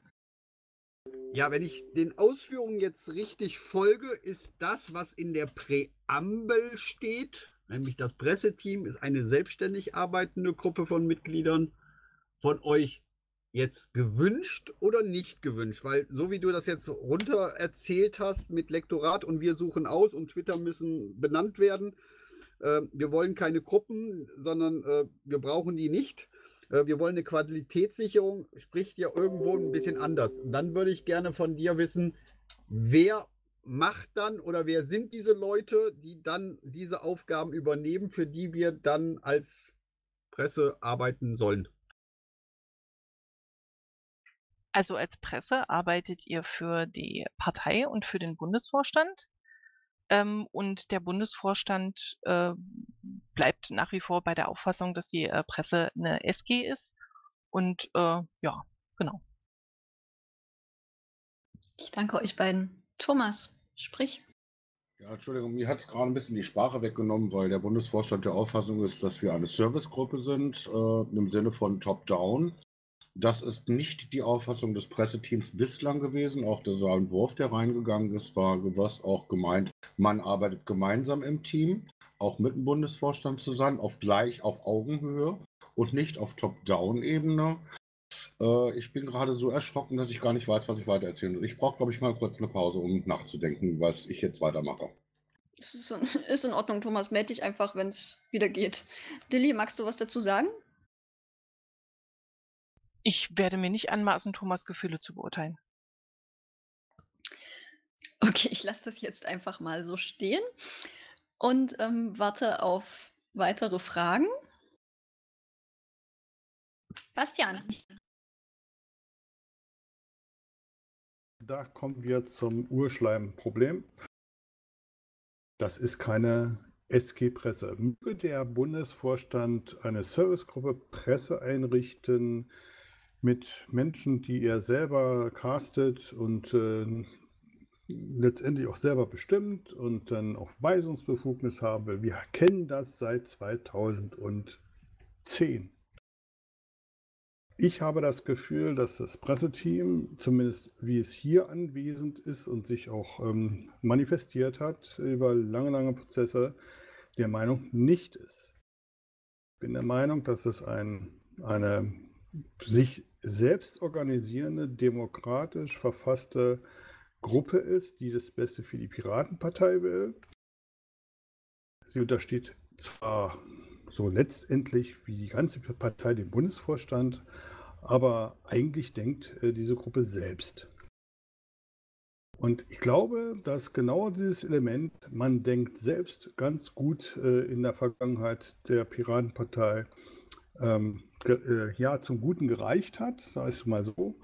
Ja, wenn ich den Ausführungen jetzt richtig folge, ist das, was in der Präambel steht, nämlich das Presseteam ist eine selbstständig arbeitende Gruppe von Mitgliedern, von euch jetzt gewünscht oder nicht gewünscht? Weil so wie du das jetzt runter erzählt hast mit Lektorat und wir suchen aus und Twitter müssen benannt werden, äh, wir wollen keine Gruppen, sondern äh, wir brauchen die nicht. Äh, wir wollen eine Qualitätssicherung, spricht ja irgendwo ein bisschen anders. Und dann würde ich gerne von dir wissen, wer macht dann oder wer sind diese Leute, die dann diese Aufgaben übernehmen, für die wir dann als Presse arbeiten sollen? Also als Presse arbeitet ihr für die Partei und für den Bundesvorstand. Ähm, und der Bundesvorstand äh, bleibt nach wie vor bei der Auffassung, dass die äh, Presse eine SG ist. Und äh, ja, genau. Ich danke euch beiden. Thomas, sprich. Ja, Entschuldigung, mir hat es gerade ein bisschen die Sprache weggenommen, weil der Bundesvorstand der Auffassung ist, dass wir eine Servicegruppe sind, äh, im Sinne von Top-Down. Das ist nicht die Auffassung des Presseteams bislang gewesen. Auch der Entwurf, der reingegangen ist, war was auch gemeint. Man arbeitet gemeinsam im Team, auch mit dem Bundesvorstand zusammen, auf gleich auf Augenhöhe und nicht auf Top-Down-Ebene. Äh, ich bin gerade so erschrocken, dass ich gar nicht weiß, was ich weiter erzählen will. Ich brauche, glaube ich, mal kurz eine Pause, um nachzudenken, was ich jetzt weitermache. Ist in, (laughs) ist in Ordnung, Thomas. Meld dich einfach, wenn es wieder geht. Lilly, magst du was dazu sagen? Ich werde mir nicht anmaßen, Thomas Gefühle zu beurteilen. Okay, ich lasse das jetzt einfach mal so stehen und ähm, warte auf weitere Fragen. Bastian. Da kommen wir zum Urschleimproblem. Das ist keine SG-Presse. Möge der Bundesvorstand eine Servicegruppe Presse einrichten mit Menschen, die er selber castet und äh, letztendlich auch selber bestimmt und dann auch Weisungsbefugnis haben will. Wir kennen das seit 2010. Ich habe das Gefühl, dass das Presseteam, zumindest wie es hier anwesend ist und sich auch ähm, manifestiert hat über lange, lange Prozesse, der Meinung nicht ist. Ich bin der Meinung, dass es ein, eine sich selbst organisierende, demokratisch verfasste Gruppe ist, die das Beste für die Piratenpartei will. Sie untersteht zwar so letztendlich wie die ganze Partei dem Bundesvorstand, aber eigentlich denkt äh, diese Gruppe selbst. Und ich glaube, dass genau dieses Element, man denkt selbst ganz gut äh, in der Vergangenheit der Piratenpartei, ähm, äh, ja, zum Guten gereicht hat, sage ich mal so.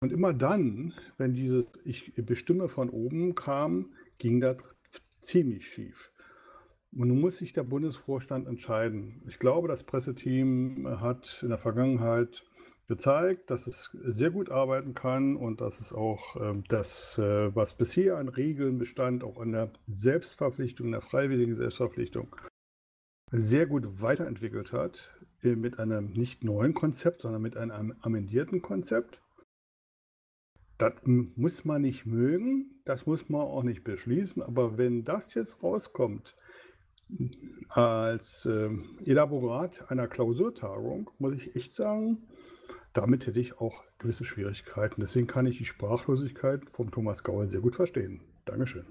Und immer dann, wenn dieses Ich bestimme von oben kam, ging das ziemlich schief. Und nun muss sich der Bundesvorstand entscheiden. Ich glaube, das Presseteam hat in der Vergangenheit gezeigt, dass es sehr gut arbeiten kann und dass es auch äh, das, äh, was bisher an Regeln bestand, auch an der Selbstverpflichtung, der freiwilligen Selbstverpflichtung, sehr gut weiterentwickelt hat mit einem nicht neuen Konzept, sondern mit einem amendierten Konzept. Das muss man nicht mögen, das muss man auch nicht beschließen, aber wenn das jetzt rauskommt, als äh, Elaborat einer Klausurtagung, muss ich echt sagen, damit hätte ich auch gewisse Schwierigkeiten. Deswegen kann ich die Sprachlosigkeit vom Thomas Gaul sehr gut verstehen. Dankeschön.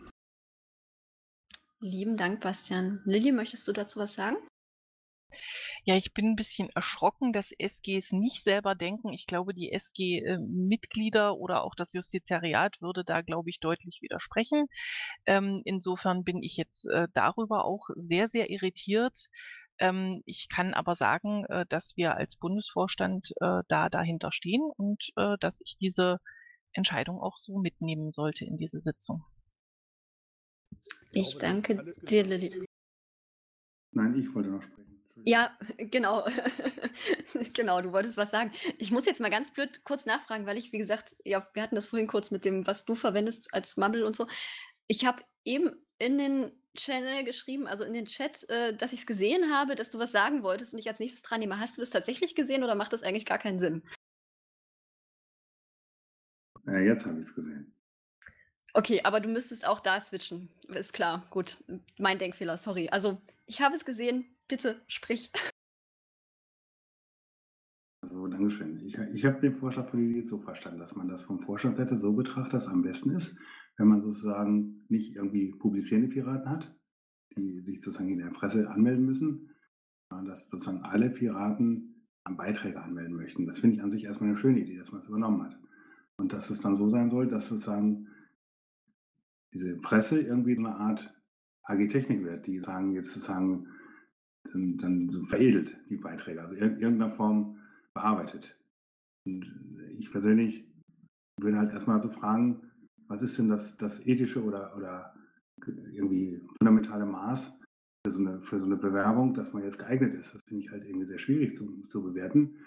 Lieben Dank, Bastian. Lilly, möchtest du dazu was sagen? Ja, ich bin ein bisschen erschrocken, dass SGs nicht selber denken. Ich glaube, die SG-Mitglieder äh, oder auch das Justiziariat würde da, glaube ich, deutlich widersprechen. Ähm, insofern bin ich jetzt äh, darüber auch sehr, sehr irritiert. Ähm, ich kann aber sagen, äh, dass wir als Bundesvorstand äh, da dahinter stehen und äh, dass ich diese Entscheidung auch so mitnehmen sollte in diese Sitzung. Ich, danke dir, Lilly. Nein, ich wollte noch sprechen. Ja, (laughs) genau. (laughs) genau, du wolltest was sagen. Ich muss jetzt mal ganz blöd kurz nachfragen, weil ich, wie gesagt, ja, wir hatten das vorhin kurz mit dem, was du verwendest als Mumble und so. Ich habe eben in den Channel geschrieben, also in den Chat, äh, dass ich es gesehen habe, dass du was sagen wolltest und ich als nächstes dran nehme. Hast du das tatsächlich gesehen oder macht das eigentlich gar keinen Sinn? Ja, jetzt habe ich es gesehen. Okay, aber du müsstest auch da switchen. Ist klar, gut. Mein Denkfehler, sorry. Also, ich habe es gesehen, Bitte, sprich. Also, Dankeschön. Ich, ich habe den Vorschlag von Ihnen so verstanden, dass man das vom Vorstandsseite so betrachtet, dass es am besten ist, wenn man sozusagen nicht irgendwie publizierende Piraten hat, die sich sozusagen in der Presse anmelden müssen, sondern dass sozusagen alle Piraten am Beiträge anmelden möchten. Das finde ich an sich erstmal eine schöne Idee, dass man es übernommen hat. Und dass es dann so sein soll, dass sozusagen diese Presse irgendwie so eine Art AG Technik wird, die sagen jetzt sozusagen, dann, dann so veredelt, die Beiträge, also in irgendeiner Form bearbeitet. Und ich persönlich würde halt erstmal so fragen, was ist denn das, das ethische oder, oder irgendwie fundamentale Maß für so, eine, für so eine Bewerbung, dass man jetzt geeignet ist? Das finde ich halt irgendwie sehr schwierig zu, zu bewerten.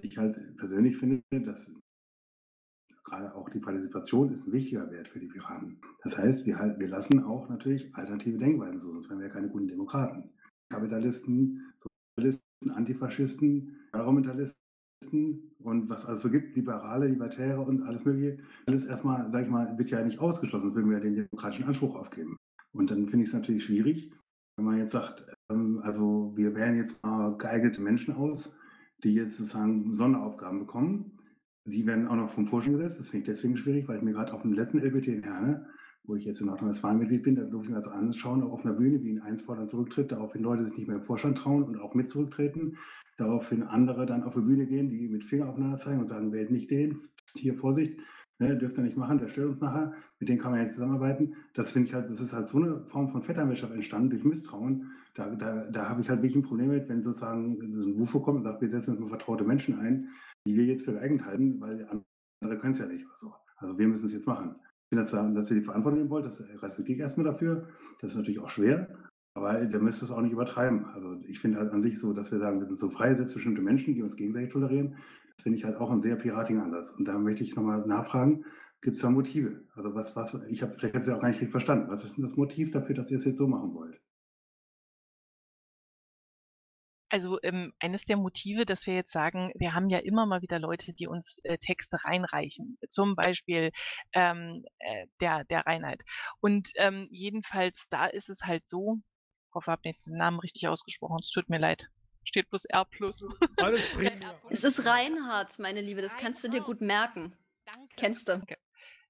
Ich halt persönlich finde, dass gerade auch die Partizipation ist ein wichtiger Wert für die Piraten. Das heißt, wir, halt, wir lassen auch natürlich alternative Denkweisen so, sonst wären wir ja keine guten Demokraten. Kapitalisten, Sozialisten, Antifaschisten, Environmentalisten und was also so gibt, Liberale, Libertäre und alles Mögliche. Alles erstmal, sag ich mal, wird ja nicht ausgeschlossen, würden wir den demokratischen Anspruch aufgeben. Und dann finde ich es natürlich schwierig, wenn man jetzt sagt, ähm, also wir wählen jetzt mal geeignete Menschen aus, die jetzt sozusagen Sonderaufgaben bekommen. Die werden auch noch vom Vorstand gesetzt. Das finde ich deswegen schwierig, weil ich mir gerade auf dem letzten LBT in Herne, wo ich jetzt in Nordrhein-Westfalen Mitglied bin, da durfte ich mir also anschauen, auch auf einer Bühne, wie ein Einsfor dann zurücktritt, daraufhin Leute sich nicht mehr im Vorstand trauen und auch mit zurücktreten, daraufhin andere dann auf die Bühne gehen, die mit Finger aufeinander zeigen und sagen, wählt nicht den, hier Vorsicht, ne, dürft ihr nicht machen, der stört uns nachher, mit denen kann man ja nicht zusammenarbeiten. Das finde ich halt, das ist halt so eine Form von Vetternwirtschaft entstanden durch Misstrauen. Da, da, da habe ich halt wirklich ein Problem mit, wenn sozusagen so ein Wufo kommt und sagt, wir setzen uns mal vertraute Menschen ein, die wir jetzt für geeignet halten, weil andere können es ja nicht oder so. Also wir müssen es jetzt machen. Ich finde, dass, ihr die Verantwortung nehmen wollt, das respektiere ich erstmal dafür. Das ist natürlich auch schwer, aber da müsst ihr es auch nicht übertreiben. Also ich finde halt an sich so, dass wir sagen, wir sind so freie, selbstbestimmte Menschen, die uns gegenseitig tolerieren. Das finde ich halt auch einen sehr piratigen Ansatz. Und da möchte ich nochmal nachfragen, gibt es da Motive? Also was, was, ich habe vielleicht jetzt ja auch gar nicht richtig verstanden. Was ist denn das Motiv dafür, dass ihr es jetzt so machen wollt? Also ähm, eines der Motive, dass wir jetzt sagen, wir haben ja immer mal wieder Leute, die uns äh, Texte reinreichen. Zum Beispiel ähm, äh, der, der Reinheit. Und ähm, jedenfalls, da ist es halt so, ich hoffe, ich habe den Namen richtig ausgesprochen, es tut mir leid. Steht plus R plus. (laughs) Alles prima. Es ist Reinhard, meine Liebe, das kannst du dir gut merken. Danke. Kennst du. Danke.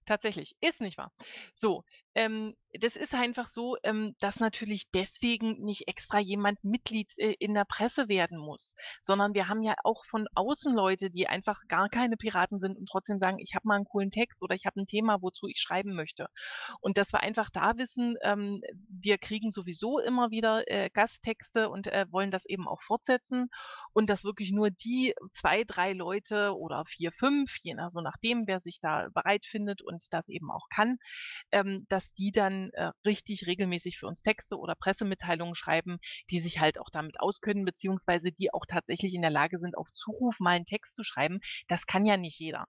Tatsächlich, ist nicht wahr. So, ähm, das ist einfach so, ähm, dass natürlich deswegen nicht extra jemand Mitglied äh, in der Presse werden muss, sondern wir haben ja auch von außen Leute, die einfach gar keine Piraten sind und trotzdem sagen, ich habe mal einen coolen Text oder ich habe ein Thema, wozu ich schreiben möchte. Und dass wir einfach da wissen, ähm, wir kriegen sowieso immer wieder äh, Gasttexte und äh, wollen das eben auch fortsetzen und dass wirklich nur die zwei, drei Leute oder vier, fünf, je nach so nachdem, wer sich da bereit findet und das eben auch kann, ähm, dass die dann äh, richtig regelmäßig für uns Texte oder Pressemitteilungen schreiben, die sich halt auch damit auskennen, beziehungsweise die auch tatsächlich in der Lage sind, auf Zuruf mal einen Text zu schreiben. Das kann ja nicht jeder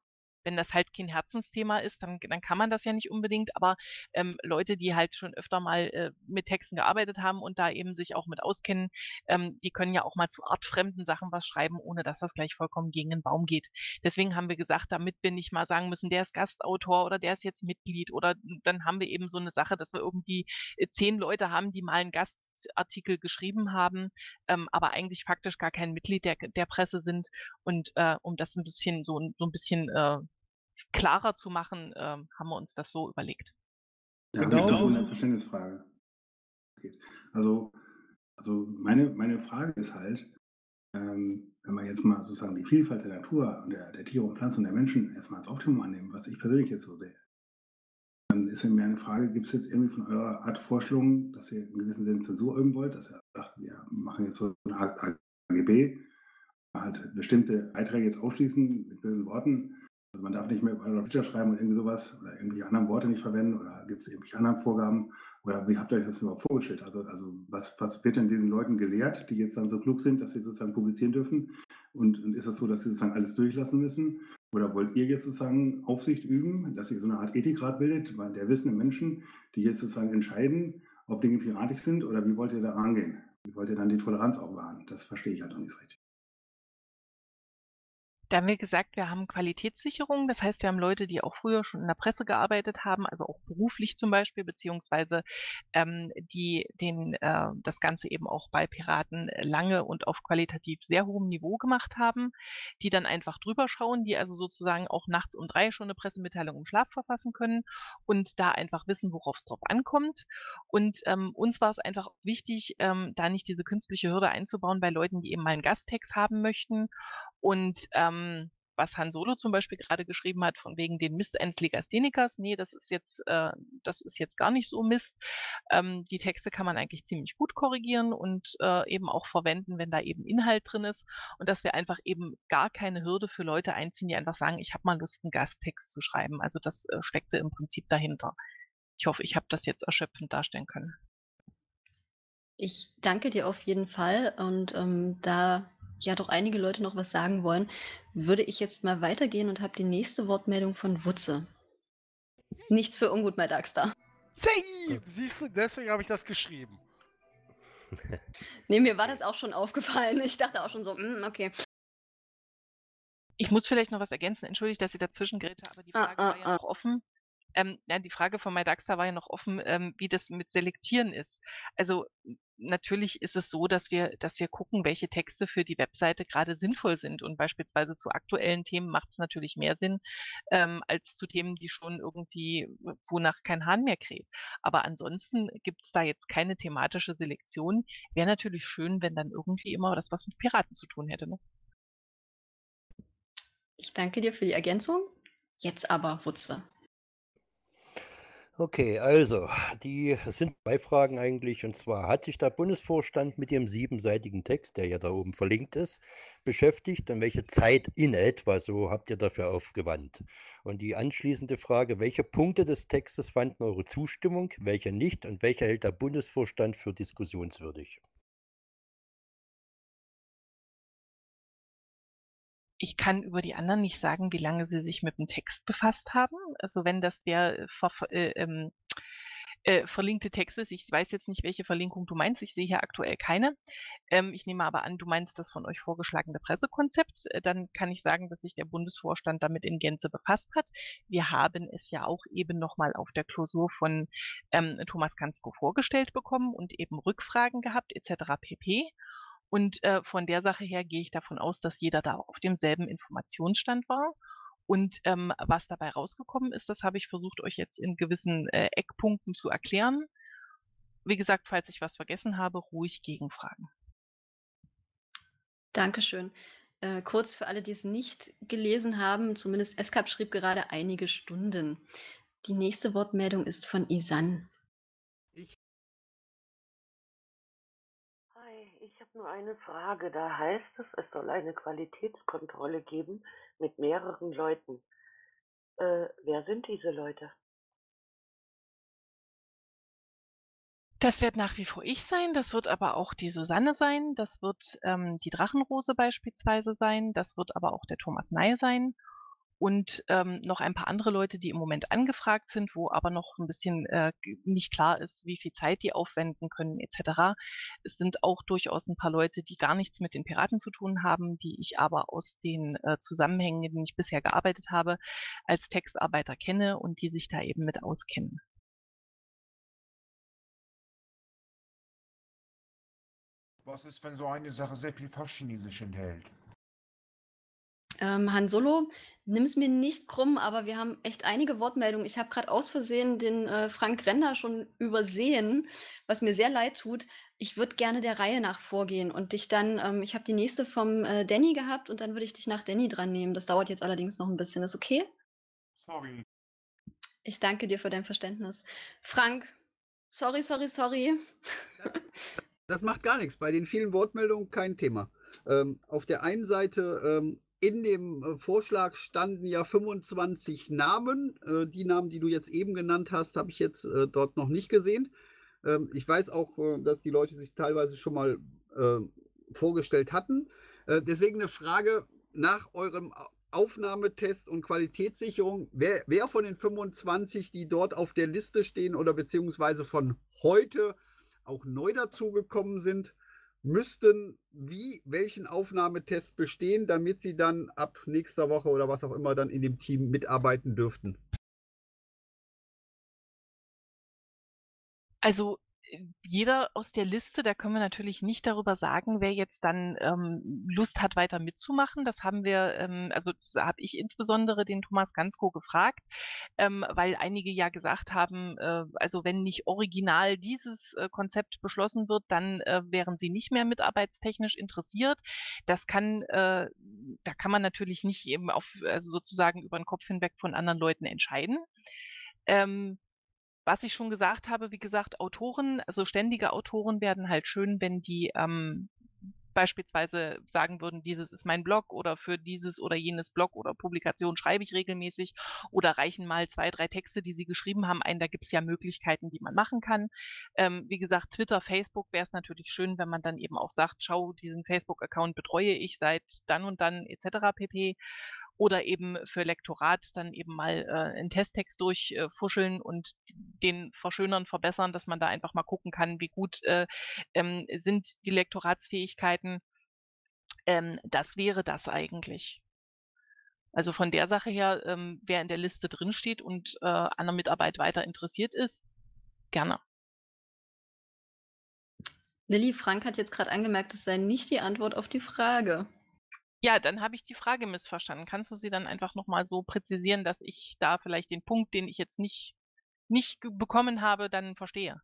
wenn das halt kein Herzensthema ist, dann, dann kann man das ja nicht unbedingt. Aber ähm, Leute, die halt schon öfter mal äh, mit Texten gearbeitet haben und da eben sich auch mit auskennen, ähm, die können ja auch mal zu artfremden Sachen was schreiben, ohne dass das gleich vollkommen gegen den Baum geht. Deswegen haben wir gesagt, damit wir nicht mal sagen müssen, der ist Gastautor oder der ist jetzt Mitglied oder dann haben wir eben so eine Sache, dass wir irgendwie äh, zehn Leute haben, die mal einen Gastartikel geschrieben haben, ähm, aber eigentlich faktisch gar kein Mitglied der, der Presse sind. Und äh, um das ein bisschen so, so ein bisschen äh, klarer zu machen, ähm, haben wir uns das so überlegt. Ja, genau. Das ist eine Verständnisfrage. Also, also meine, meine Frage ist halt, ähm, wenn man jetzt mal sozusagen die Vielfalt der Natur und der, der Tiere und Pflanzen und der Menschen erstmal als Optimum annehmen, was ich persönlich jetzt so sehe, dann ist mir eine Frage, gibt es jetzt irgendwie von eurer Art Vorstellung, dass ihr in gewissem Sinne Zensur üben wollt, dass ihr sagt, wir machen jetzt so eine Art AGB, halt bestimmte Beiträge jetzt ausschließen mit bösen Worten, also man darf nicht mehr über Feature schreiben und irgendwie sowas oder irgendwelche anderen Worte nicht verwenden oder gibt es irgendwelche anderen Vorgaben oder wie habt ihr euch das überhaupt vorgestellt? Also, also was, was wird denn diesen Leuten gelehrt, die jetzt dann so klug sind, dass sie sozusagen publizieren dürfen? Und, und ist das so, dass sie sozusagen alles durchlassen müssen? Oder wollt ihr jetzt sozusagen Aufsicht üben, dass ihr so eine Art Ethikrat bildet, der wissenden Menschen, die jetzt sozusagen entscheiden, ob Dinge piratisch sind oder wie wollt ihr da rangehen? Wie wollt ihr dann die Toleranz auch wahren? Das verstehe ich halt noch nicht richtig. Da haben wir gesagt, wir haben Qualitätssicherung. Das heißt, wir haben Leute, die auch früher schon in der Presse gearbeitet haben, also auch beruflich zum Beispiel, beziehungsweise ähm, die den, äh, das Ganze eben auch bei Piraten lange und auf qualitativ sehr hohem Niveau gemacht haben, die dann einfach drüber schauen, die also sozusagen auch nachts um drei schon eine Pressemitteilung im Schlaf verfassen können und da einfach wissen, worauf es drauf ankommt. Und ähm, uns war es einfach wichtig, ähm, da nicht diese künstliche Hürde einzubauen bei Leuten, die eben mal einen Gasttext haben möchten und ähm, was Han Solo zum Beispiel gerade geschrieben hat, von wegen den Mist eines Legasthenikers, nee, das ist jetzt, äh, das ist jetzt gar nicht so Mist. Ähm, die Texte kann man eigentlich ziemlich gut korrigieren und äh, eben auch verwenden, wenn da eben Inhalt drin ist. Und dass wir einfach eben gar keine Hürde für Leute einziehen, die einfach sagen, ich habe mal Lust, einen Gasttext zu schreiben. Also das äh, steckte im Prinzip dahinter. Ich hoffe, ich habe das jetzt erschöpfend darstellen können. Ich danke dir auf jeden Fall und ähm, da ja doch einige Leute noch was sagen wollen, würde ich jetzt mal weitergehen und habe die nächste Wortmeldung von Wutze. Nichts für ungut, mein Daxter. Hey, siehst du, deswegen habe ich das geschrieben. (laughs) nee, mir war das auch schon aufgefallen. Ich dachte auch schon so, mm, okay. Ich muss vielleicht noch was ergänzen. Entschuldigt, dass ich dazwischen geräte, aber die ah, Frage ah, war ja ah. noch offen. Ähm, ja, die Frage von MyDaxter war ja noch offen, ähm, wie das mit Selektieren ist. Also natürlich ist es so, dass wir, dass wir gucken, welche Texte für die Webseite gerade sinnvoll sind. Und beispielsweise zu aktuellen Themen macht es natürlich mehr Sinn, ähm, als zu Themen, die schon irgendwie, wonach kein Hahn mehr kräht. Aber ansonsten gibt es da jetzt keine thematische Selektion. Wäre natürlich schön, wenn dann irgendwie immer das was mit Piraten zu tun hätte. Ne? Ich danke dir für die Ergänzung. Jetzt aber Wutze. Okay, also, die sind zwei Fragen eigentlich. Und zwar, hat sich der Bundesvorstand mit dem siebenseitigen Text, der ja da oben verlinkt ist, beschäftigt und welche Zeit in etwa so habt ihr dafür aufgewandt? Und die anschließende Frage, welche Punkte des Textes fanden eure Zustimmung, welche nicht und welche hält der Bundesvorstand für diskussionswürdig? Ich kann über die anderen nicht sagen, wie lange sie sich mit dem Text befasst haben. Also wenn das der äh, äh, ähm, äh, verlinkte Text ist, ich weiß jetzt nicht, welche Verlinkung du meinst, ich sehe hier aktuell keine. Ähm, ich nehme aber an, du meinst das von euch vorgeschlagene Pressekonzept. Äh, dann kann ich sagen, dass sich der Bundesvorstand damit in Gänze befasst hat. Wir haben es ja auch eben nochmal auf der Klausur von ähm, Thomas Kanzko vorgestellt bekommen und eben Rückfragen gehabt etc. pp. Und äh, von der Sache her gehe ich davon aus, dass jeder da auf demselben Informationsstand war. Und ähm, was dabei rausgekommen ist, das habe ich versucht, euch jetzt in gewissen äh, Eckpunkten zu erklären. Wie gesagt, falls ich was vergessen habe, ruhig gegenfragen. Dankeschön. Äh, kurz für alle, die es nicht gelesen haben, zumindest Escap schrieb gerade einige Stunden. Die nächste Wortmeldung ist von Isan. Nur eine Frage. Da heißt es, es soll eine Qualitätskontrolle geben mit mehreren Leuten. Äh, wer sind diese Leute? Das wird nach wie vor ich sein, das wird aber auch die Susanne sein, das wird ähm, die Drachenrose beispielsweise sein, das wird aber auch der Thomas Ney sein und ähm, noch ein paar andere Leute, die im Moment angefragt sind, wo aber noch ein bisschen äh, nicht klar ist, wie viel Zeit die aufwenden können etc. Es sind auch durchaus ein paar Leute, die gar nichts mit den Piraten zu tun haben, die ich aber aus den äh, Zusammenhängen, in denen ich bisher gearbeitet habe, als Textarbeiter kenne und die sich da eben mit auskennen. Was ist, wenn so eine Sache sehr viel Fachchinesisch enthält? Ähm, Han Solo, nimm es mir nicht krumm, aber wir haben echt einige Wortmeldungen. Ich habe gerade aus Versehen den äh, Frank Render schon übersehen, was mir sehr leid tut. Ich würde gerne der Reihe nach vorgehen und dich dann, ähm, ich habe die nächste vom äh, Danny gehabt und dann würde ich dich nach Danny dran nehmen. Das dauert jetzt allerdings noch ein bisschen. Ist okay? Sorry. Ich danke dir für dein Verständnis. Frank, sorry, sorry, sorry. Das, (laughs) das macht gar nichts. Bei den vielen Wortmeldungen kein Thema. Ähm, auf der einen Seite ähm, in dem äh, Vorschlag standen ja 25 Namen. Äh, die Namen, die du jetzt eben genannt hast, habe ich jetzt äh, dort noch nicht gesehen. Ähm, ich weiß auch, dass die Leute sich teilweise schon mal vorgestellt hatten. deswegen eine Frage nach eurem Aufnahmetest und Qualitätssicherung. Wer, wer von den 25, die dort auf der Liste stehen oder beziehungsweise von heute auch neu dazugekommen sind, müssten wie welchen Aufnahmetest bestehen, damit sie dann ab nächster Woche oder was auch immer dann in dem Team mitarbeiten dürften? Also jeder aus der Liste, da können wir natürlich nicht darüber sagen, wer jetzt dann ähm, Lust hat, weiter mitzumachen. Das haben wir, ähm, also habe ich insbesondere den Thomas Gansko gefragt, ähm, weil einige ja gesagt haben, äh, also wenn nicht original dieses äh, Konzept beschlossen wird, dann äh, wären sie nicht mehr mitarbeitstechnisch interessiert. Das kann, äh, da kann man natürlich nicht eben auf, also sozusagen über den Kopf hinweg von anderen Leuten entscheiden. Ähm, was ich schon gesagt habe, wie gesagt, Autoren, also ständige Autoren werden halt schön, wenn die ähm, beispielsweise sagen würden, dieses ist mein Blog oder für dieses oder jenes Blog oder Publikation schreibe ich regelmäßig oder reichen mal zwei, drei Texte, die sie geschrieben haben, ein. Da gibt es ja Möglichkeiten, die man machen kann. Ähm, wie gesagt, Twitter, Facebook wäre es natürlich schön, wenn man dann eben auch sagt, schau, diesen Facebook-Account betreue ich seit dann und dann etc. pp oder eben für Lektorat dann eben mal äh, einen Testtext durchfuscheln und den verschönern, verbessern, dass man da einfach mal gucken kann, wie gut äh, ähm, sind die Lektoratsfähigkeiten. Ähm, das wäre das eigentlich. Also von der Sache her, ähm, wer in der Liste drinsteht und äh, an der Mitarbeit weiter interessiert ist, gerne. Lilly, Frank hat jetzt gerade angemerkt, das sei nicht die Antwort auf die Frage. Ja, dann habe ich die Frage missverstanden. Kannst du sie dann einfach nochmal so präzisieren, dass ich da vielleicht den Punkt, den ich jetzt nicht, nicht bekommen habe, dann verstehe?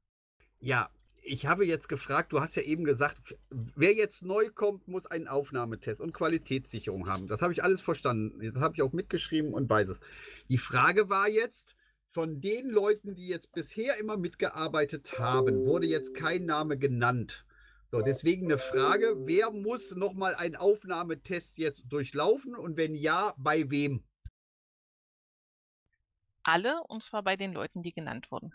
Ja, ich habe jetzt gefragt, du hast ja eben gesagt, wer jetzt neu kommt, muss einen Aufnahmetest und Qualitätssicherung haben. Das habe ich alles verstanden. Das habe ich auch mitgeschrieben und weiß es. Die Frage war jetzt, von den Leuten, die jetzt bisher immer mitgearbeitet haben, wurde jetzt kein Name genannt. So, deswegen eine Frage, wer muss nochmal einen Aufnahmetest jetzt durchlaufen und wenn ja, bei wem? Alle, und zwar bei den Leuten, die genannt wurden.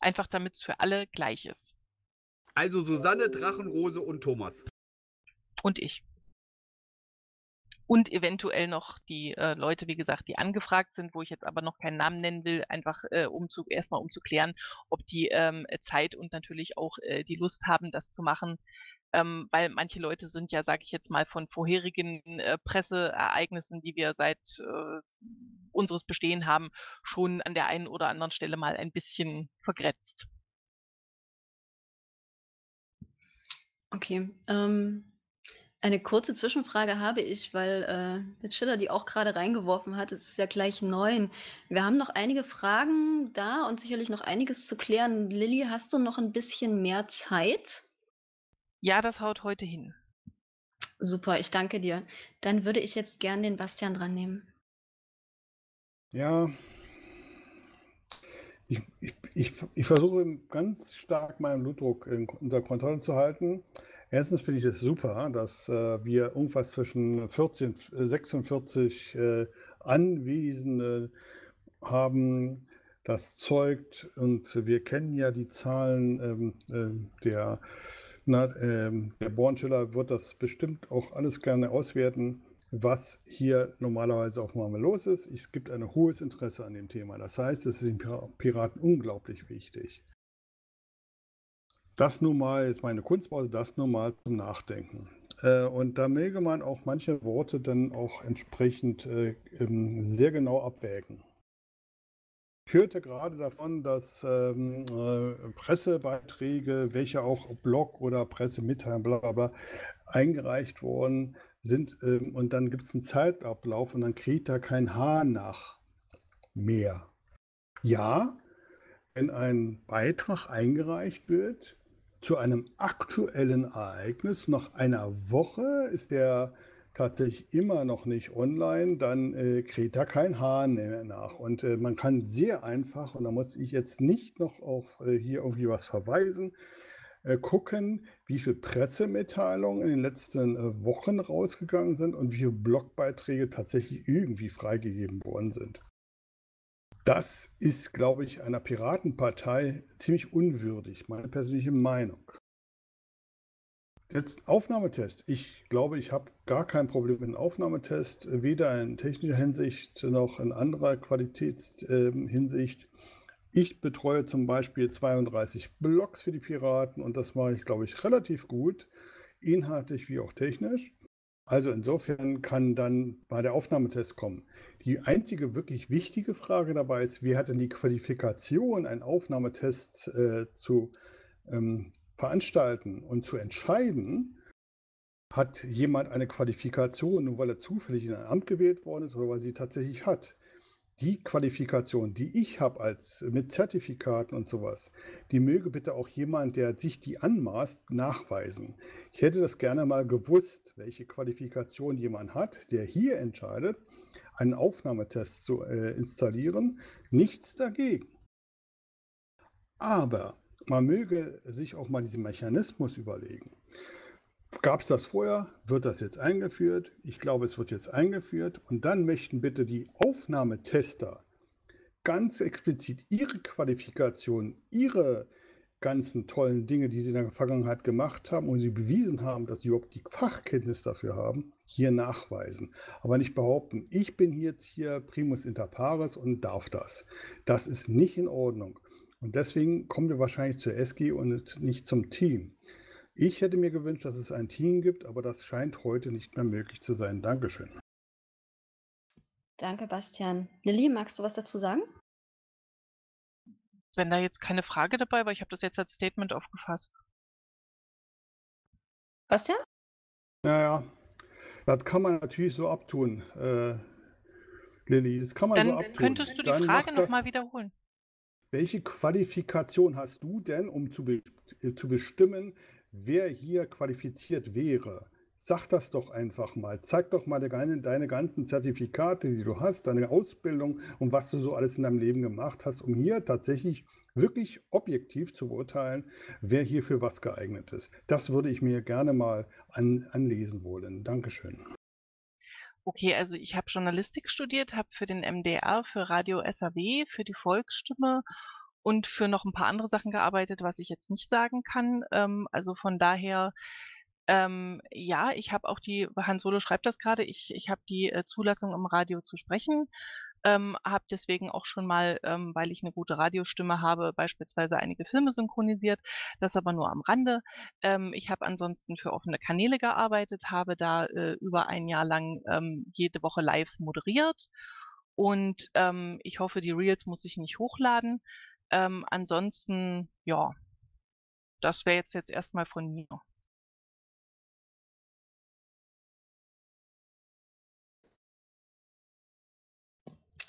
Einfach damit es für alle gleich ist. Also Susanne, Drachenrose und Thomas. Und ich. Und eventuell noch die äh, Leute, wie gesagt, die angefragt sind, wo ich jetzt aber noch keinen Namen nennen will, einfach äh, um zu, erstmal um zu klären, ob die ähm, Zeit und natürlich auch äh, die Lust haben, das zu machen. Ähm, weil manche Leute sind ja, sage ich jetzt mal, von vorherigen äh, Presseereignissen, die wir seit äh, unseres Bestehen haben, schon an der einen oder anderen Stelle mal ein bisschen vergrätzt. Okay, ähm, eine kurze Zwischenfrage habe ich, weil äh, der Chiller die auch gerade reingeworfen hat. Es ist ja gleich neun. Wir haben noch einige Fragen da und sicherlich noch einiges zu klären. Lilly, hast du noch ein bisschen mehr Zeit? Ja, das haut heute hin. Super, ich danke dir. Dann würde ich jetzt gern den Bastian dran nehmen. Ja, ich, ich, ich, ich versuche ganz stark meinen Blutdruck in, unter Kontrolle zu halten. Erstens finde ich es super, dass äh, wir irgendwas zwischen 14, äh, 46 äh, Anwesende haben. Das zeugt, und wir kennen ja die Zahlen ähm, äh, der, na, ähm, der Bornschiller, wird das bestimmt auch alles gerne auswerten was hier normalerweise auf einmal los ist. Es gibt ein hohes Interesse an dem Thema. Das heißt, es ist den Piraten unglaublich wichtig. Das nun mal ist meine Kunstpause, das nun mal zum Nachdenken. Äh, und da möge man auch manche Worte dann auch entsprechend äh, sehr genau abwägen. Ich hörte gerade davon, dass ähm, äh, Pressebeiträge, welche auch Blog oder Pressemitteilungen, bla bla eingereicht wurden, sind ähm, und dann gibt es einen Zeitablauf und dann kriegt da kein Haar nach mehr. Ja, wenn ein Beitrag eingereicht wird zu einem aktuellen Ereignis, nach einer Woche ist der tatsächlich immer noch nicht online, dann äh, kriegt da kein Hahn mehr nach. Und äh, man kann sehr einfach, und da muss ich jetzt nicht noch auf äh, hier irgendwie was verweisen, äh, gucken, wie viele Pressemitteilungen in den letzten äh, Wochen rausgegangen sind und wie viele Blogbeiträge tatsächlich irgendwie freigegeben worden sind. Das ist, glaube ich, einer Piratenpartei ziemlich unwürdig, meine persönliche Meinung. Jetzt Aufnahmetest. Ich glaube, ich habe gar kein Problem mit dem Aufnahmetest, weder in technischer Hinsicht noch in anderer Qualitätshinsicht. Äh, ich betreue zum Beispiel 32 Blogs für die Piraten und das mache ich, glaube ich, relativ gut, inhaltlich wie auch technisch. Also insofern kann dann bei der Aufnahmetest kommen. Die einzige wirklich wichtige Frage dabei ist, wer hat denn die Qualifikation, einen Aufnahmetest äh, zu ähm, veranstalten und zu entscheiden? Hat jemand eine Qualifikation, nur weil er zufällig in ein Amt gewählt worden ist oder weil sie tatsächlich hat? Die Qualifikation, die ich habe als mit Zertifikaten und sowas, die möge bitte auch jemand, der sich die anmaßt, nachweisen. Ich hätte das gerne mal gewusst, welche Qualifikation jemand hat, der hier entscheidet, einen Aufnahmetest zu äh, installieren. Nichts dagegen. Aber man möge sich auch mal diesen Mechanismus überlegen. Gab es das vorher? Wird das jetzt eingeführt? Ich glaube, es wird jetzt eingeführt. Und dann möchten bitte die Aufnahmetester ganz explizit ihre Qualifikation, ihre ganzen tollen Dinge, die sie in der Vergangenheit gemacht haben und sie bewiesen haben, dass sie überhaupt die Fachkenntnis dafür haben, hier nachweisen. Aber nicht behaupten, ich bin jetzt hier Primus inter pares und darf das. Das ist nicht in Ordnung. Und deswegen kommen wir wahrscheinlich zur SG und nicht zum Team. Ich hätte mir gewünscht, dass es ein Team gibt, aber das scheint heute nicht mehr möglich zu sein. Dankeschön. Danke, Bastian. Lilly, magst du was dazu sagen? wenn da jetzt keine Frage dabei war, ich habe das jetzt als Statement aufgefasst. Bastian? Naja, das kann man natürlich so abtun, äh, Lilly. Das kann man so Dann abtun. könntest du die Dann Frage nochmal wiederholen. Welche Qualifikation hast du denn, um zu, be äh, zu bestimmen, wer hier qualifiziert wäre? Sag das doch einfach mal. Zeig doch mal deine, deine ganzen Zertifikate, die du hast, deine Ausbildung und was du so alles in deinem Leben gemacht hast, um hier tatsächlich wirklich objektiv zu beurteilen, wer hier für was geeignet ist. Das würde ich mir gerne mal an, anlesen wollen. Dankeschön. Okay, also ich habe Journalistik studiert, habe für den MDR, für Radio SAW, für die Volksstimme und für noch ein paar andere Sachen gearbeitet, was ich jetzt nicht sagen kann. Ähm, also von daher, ähm, ja, ich habe auch die, Han Solo schreibt das gerade, ich, ich habe die äh, Zulassung im Radio zu sprechen, ähm, habe deswegen auch schon mal, ähm, weil ich eine gute Radiostimme habe, beispielsweise einige Filme synchronisiert, das aber nur am Rande. Ähm, ich habe ansonsten für offene Kanäle gearbeitet, habe da äh, über ein Jahr lang ähm, jede Woche live moderiert und ähm, ich hoffe, die Reels muss ich nicht hochladen. Ähm, ansonsten, ja, das wäre jetzt jetzt erstmal von mir.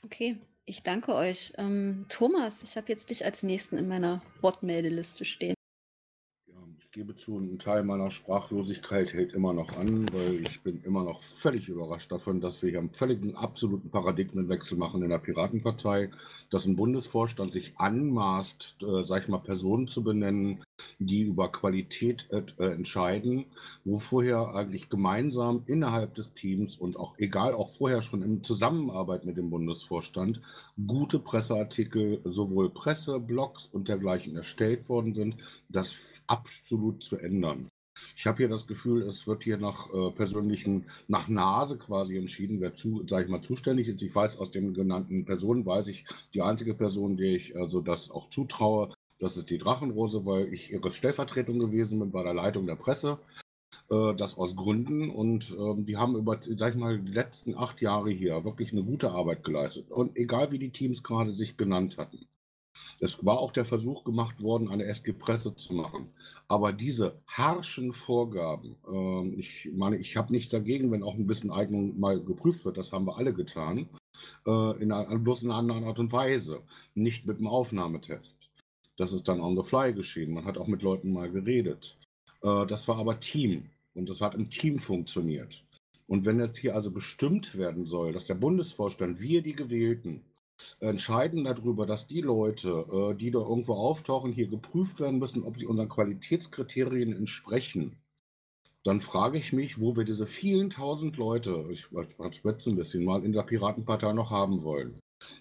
Okay, ich danke euch. Ähm, Thomas, ich habe jetzt dich als Nächsten in meiner Wortmeldeliste stehen. Ich gebe zu, ein Teil meiner Sprachlosigkeit hält immer noch an, weil ich bin immer noch völlig überrascht davon, dass wir hier einen völligen, absoluten Paradigmenwechsel machen in der Piratenpartei, dass ein Bundesvorstand sich anmaßt, äh, sag ich mal, Personen zu benennen, die über Qualität äh, äh, entscheiden, wo vorher eigentlich gemeinsam innerhalb des Teams und auch egal, auch vorher schon in Zusammenarbeit mit dem Bundesvorstand gute Presseartikel, sowohl Presse, Blogs und dergleichen erstellt worden sind, das absolut zu ändern. Ich habe hier das Gefühl, es wird hier nach äh, persönlichen, nach Nase quasi entschieden, wer zu, sage ich mal, zuständig ist. Ich weiß aus den genannten Personen, weiß ich, die einzige Person, der ich also das auch zutraue, das ist die Drachenrose, weil ich ihre Stellvertretung gewesen bin bei der Leitung der Presse. Äh, das aus Gründen und ähm, die haben über, sag ich mal, die letzten acht Jahre hier wirklich eine gute Arbeit geleistet. Und egal wie die Teams gerade sich genannt hatten. Es war auch der Versuch gemacht worden, eine SG Presse zu machen. Aber diese harschen Vorgaben, ähm, ich meine, ich habe nichts dagegen, wenn auch ein bisschen Eignung mal geprüft wird, das haben wir alle getan, äh, in einer, bloß in einer anderen Art und Weise, nicht mit dem Aufnahmetest. Das ist dann on the fly geschehen. Man hat auch mit Leuten mal geredet. Äh, das war aber Team und das hat im Team funktioniert. Und wenn jetzt hier also bestimmt werden soll, dass der Bundesvorstand, wir die Gewählten, entscheiden darüber, dass die Leute, äh, die da irgendwo auftauchen, hier geprüft werden müssen, ob sie unseren Qualitätskriterien entsprechen, dann frage ich mich, wo wir diese vielen tausend Leute, ich schwätze ein bisschen mal, in der Piratenpartei noch haben wollen.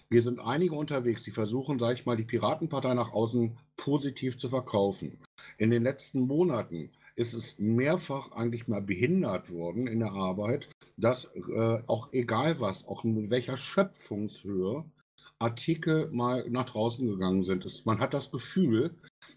Wir sind einige unterwegs, die versuchen, sage ich mal, die Piratenpartei nach außen positiv zu verkaufen. In den letzten Monaten ist es mehrfach eigentlich mal behindert worden in der Arbeit, dass äh, auch egal was, auch mit welcher Schöpfungshöhe Artikel mal nach draußen gegangen sind. Es, man hat das Gefühl,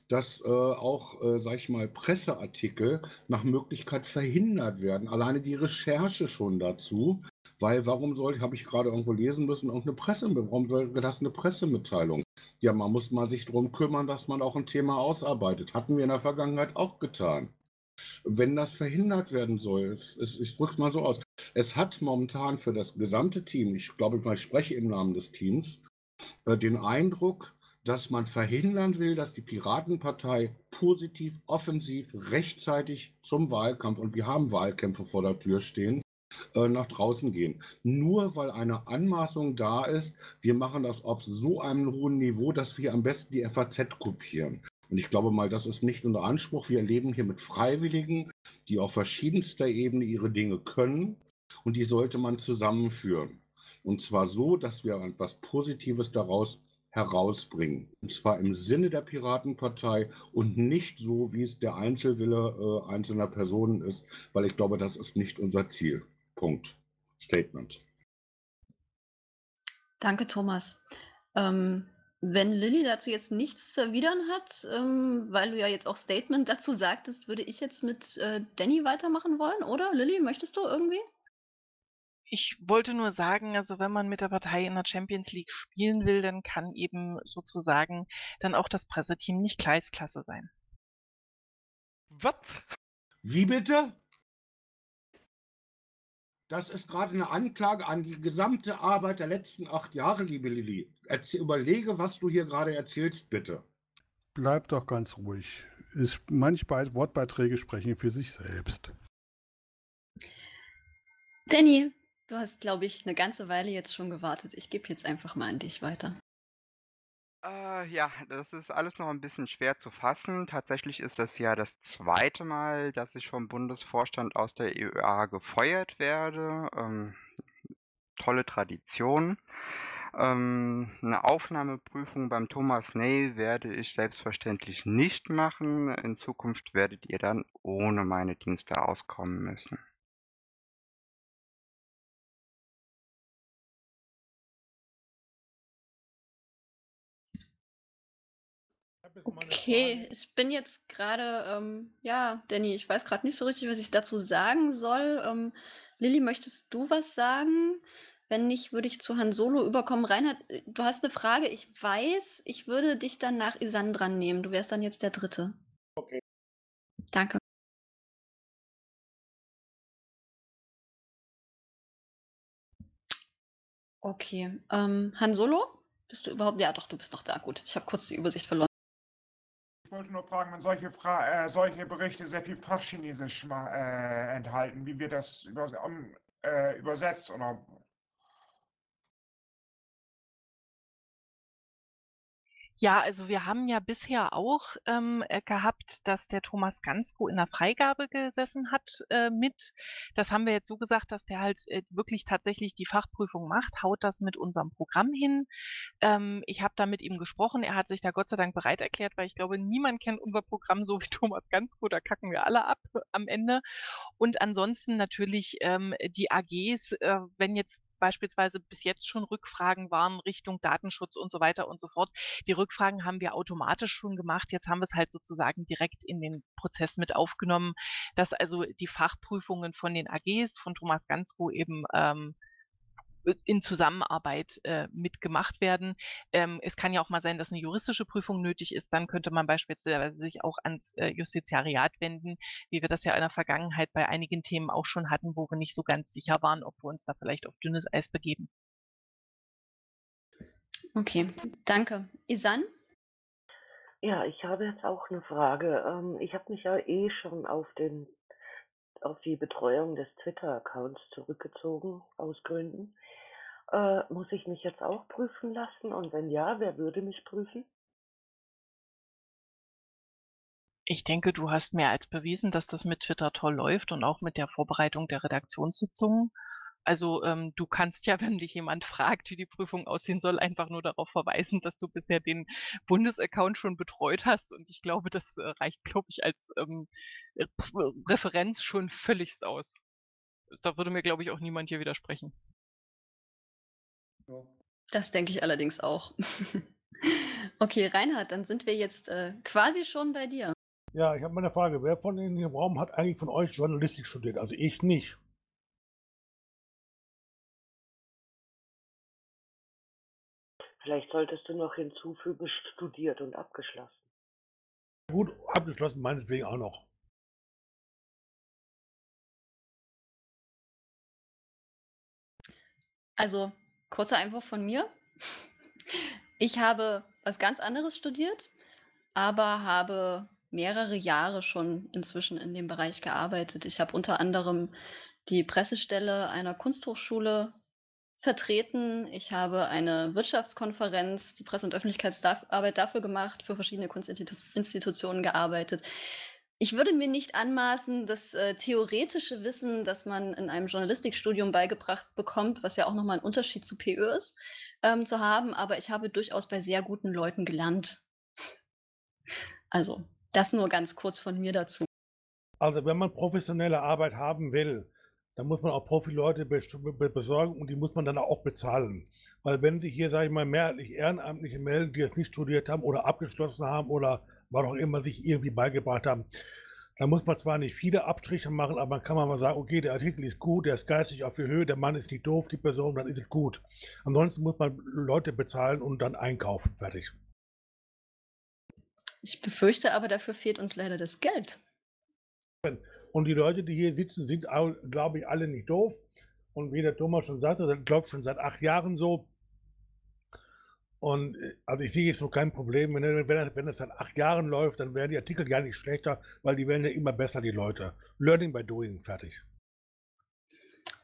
dass äh, auch, äh, sag ich mal, Presseartikel nach Möglichkeit verhindert werden. Alleine die Recherche schon dazu. Weil warum soll, habe ich gerade irgendwo lesen müssen, auch eine Presse, warum soll das eine Pressemitteilung? Ja, man muss mal sich darum kümmern, dass man auch ein Thema ausarbeitet. Hatten wir in der Vergangenheit auch getan. Wenn das verhindert werden soll, es, es, ich drücke es mal so aus, es hat momentan für das gesamte Team, ich glaube, ich spreche im Namen des Teams, äh, den Eindruck, dass man verhindern will, dass die Piratenpartei positiv, offensiv, rechtzeitig zum Wahlkampf, und wir haben Wahlkämpfe vor der Tür stehen, äh, nach draußen gehen. Nur weil eine Anmaßung da ist, wir machen das auf so einem hohen Niveau, dass wir am besten die FAZ kopieren. Und ich glaube mal, das ist nicht unser Anspruch. Wir leben hier mit Freiwilligen, die auf verschiedenster Ebene ihre Dinge können und die sollte man zusammenführen. Und zwar so, dass wir etwas Positives daraus herausbringen. Und zwar im Sinne der Piratenpartei und nicht so, wie es der Einzelwille äh, einzelner Personen ist, weil ich glaube, das ist nicht unser Ziel. Punkt. Statement. Danke, Thomas. Ähm, wenn Lilly dazu jetzt nichts zu erwidern hat, ähm, weil du ja jetzt auch Statement dazu sagtest, würde ich jetzt mit äh, Danny weitermachen wollen, oder? Lilly, möchtest du irgendwie? Ich wollte nur sagen, also wenn man mit der Partei in der Champions League spielen will, dann kann eben sozusagen dann auch das Presseteam nicht Kreisklasse sein. Was? Wie bitte? Das ist gerade eine Anklage an die gesamte Arbeit der letzten acht Jahre, liebe Lilly. Erzähl, überlege, was du hier gerade erzählst, bitte. Bleib doch ganz ruhig. Ist, manche Be Wortbeiträge sprechen für sich selbst. Danny, du hast, glaube ich, eine ganze Weile jetzt schon gewartet. Ich gebe jetzt einfach mal an dich weiter. Äh, ja, das ist alles noch ein bisschen schwer zu fassen. Tatsächlich ist das ja das zweite Mal, dass ich vom Bundesvorstand aus der EUA gefeuert werde. Ähm, tolle Tradition. Ähm, eine Aufnahmeprüfung beim Thomas Ney werde ich selbstverständlich nicht machen. In Zukunft werdet ihr dann ohne meine Dienste auskommen müssen. Okay, ich bin jetzt gerade, ähm, ja, Danny, ich weiß gerade nicht so richtig, was ich dazu sagen soll. Ähm, Lilly, möchtest du was sagen? Wenn nicht, würde ich zu Han Solo überkommen. Reinhard, äh, du hast eine Frage. Ich weiß, ich würde dich dann nach Isan dran nehmen. Du wärst dann jetzt der Dritte. Okay. Danke. Okay. Ähm, Han Solo? Bist du überhaupt? Ja, doch, du bist noch da. Gut, ich habe kurz die Übersicht verloren. Ich wollte nur fragen, wenn solche, Fra äh, solche Berichte sehr viel Fachchinesisch äh, enthalten, wie wird das über um, äh, übersetzt oder Ja, also wir haben ja bisher auch ähm, äh, gehabt, dass der Thomas Gansko in der Freigabe gesessen hat äh, mit. Das haben wir jetzt so gesagt, dass der halt äh, wirklich tatsächlich die Fachprüfung macht, haut das mit unserem Programm hin. Ähm, ich habe da mit ihm gesprochen, er hat sich da Gott sei Dank bereit erklärt, weil ich glaube, niemand kennt unser Programm so wie (laughs) Thomas Gansko, da kacken wir alle ab am Ende. Und ansonsten natürlich ähm, die AGs, äh, wenn jetzt beispielsweise bis jetzt schon Rückfragen waren Richtung Datenschutz und so weiter und so fort. Die Rückfragen haben wir automatisch schon gemacht. Jetzt haben wir es halt sozusagen direkt in den Prozess mit aufgenommen, dass also die Fachprüfungen von den AGs, von Thomas Gansko eben ähm, in Zusammenarbeit äh, mitgemacht werden. Ähm, es kann ja auch mal sein, dass eine juristische Prüfung nötig ist. Dann könnte man beispielsweise sich auch ans äh, Justiziariat wenden, wie wir das ja in der Vergangenheit bei einigen Themen auch schon hatten, wo wir nicht so ganz sicher waren, ob wir uns da vielleicht auf dünnes Eis begeben. Okay, danke. Isan? Ja, ich habe jetzt auch eine Frage. Ähm, ich habe mich ja eh schon auf den auf die Betreuung des Twitter-Accounts zurückgezogen aus Gründen. Äh, muss ich mich jetzt auch prüfen lassen? Und wenn ja, wer würde mich prüfen? Ich denke, du hast mehr als bewiesen, dass das mit Twitter toll läuft und auch mit der Vorbereitung der Redaktionssitzungen. Also ähm, du kannst ja, (laughs) wenn dich jemand fragt, wie die Prüfung aussehen soll, einfach nur darauf verweisen, dass du bisher den Bundesaccount schon betreut hast. Und ich glaube, das äh, reicht, glaube ich, als ähm, äh, Referenz schon völligst aus. Da würde mir, glaube ich, auch niemand hier widersprechen. Das denke ich allerdings auch. (laughs) okay, Reinhard, dann sind wir jetzt äh, quasi schon bei dir. Ja, ich habe mal eine Frage. Wer von in dem Raum hat eigentlich von euch Journalistik studiert? Also ich nicht. Vielleicht solltest du noch hinzufügen, studiert und abgeschlossen. Gut, abgeschlossen meinetwegen auch noch. Also, kurzer Einwurf von mir. Ich habe was ganz anderes studiert, aber habe mehrere Jahre schon inzwischen in dem Bereich gearbeitet. Ich habe unter anderem die Pressestelle einer Kunsthochschule vertreten. Ich habe eine Wirtschaftskonferenz, die Presse- und Öffentlichkeitsarbeit dafür gemacht, für verschiedene Kunstinstitutionen gearbeitet. Ich würde mir nicht anmaßen, das äh, theoretische Wissen, das man in einem Journalistikstudium beigebracht bekommt, was ja auch nochmal ein Unterschied zu PÖ ist, ähm, zu haben, aber ich habe durchaus bei sehr guten Leuten gelernt. Also, das nur ganz kurz von mir dazu. Also wenn man professionelle Arbeit haben will, dann muss man auch Profileute besorgen und die muss man dann auch bezahlen. Weil wenn sich hier, sage ich mal, mehrheitlich Ehrenamtliche melden, die es nicht studiert haben oder abgeschlossen haben oder was auch immer sich irgendwie beigebracht haben, Da muss man zwar nicht viele Abstriche machen, aber man kann mal sagen, okay, der Artikel ist gut, der ist geistig auf der Höhe, der Mann ist nicht doof, die Person, dann ist es gut. Ansonsten muss man Leute bezahlen und dann einkaufen. Fertig. Ich befürchte aber, dafür fehlt uns leider das Geld. Und die Leute, die hier sitzen, sind, glaube ich, alle nicht doof. Und wie der Thomas schon sagte, das läuft schon seit acht Jahren so. Und äh, also ich sehe jetzt noch kein Problem. Wenn, wenn, das, wenn das seit acht Jahren läuft, dann werden die Artikel gar nicht schlechter, weil die werden ja immer besser, die Leute. Learning by doing, fertig.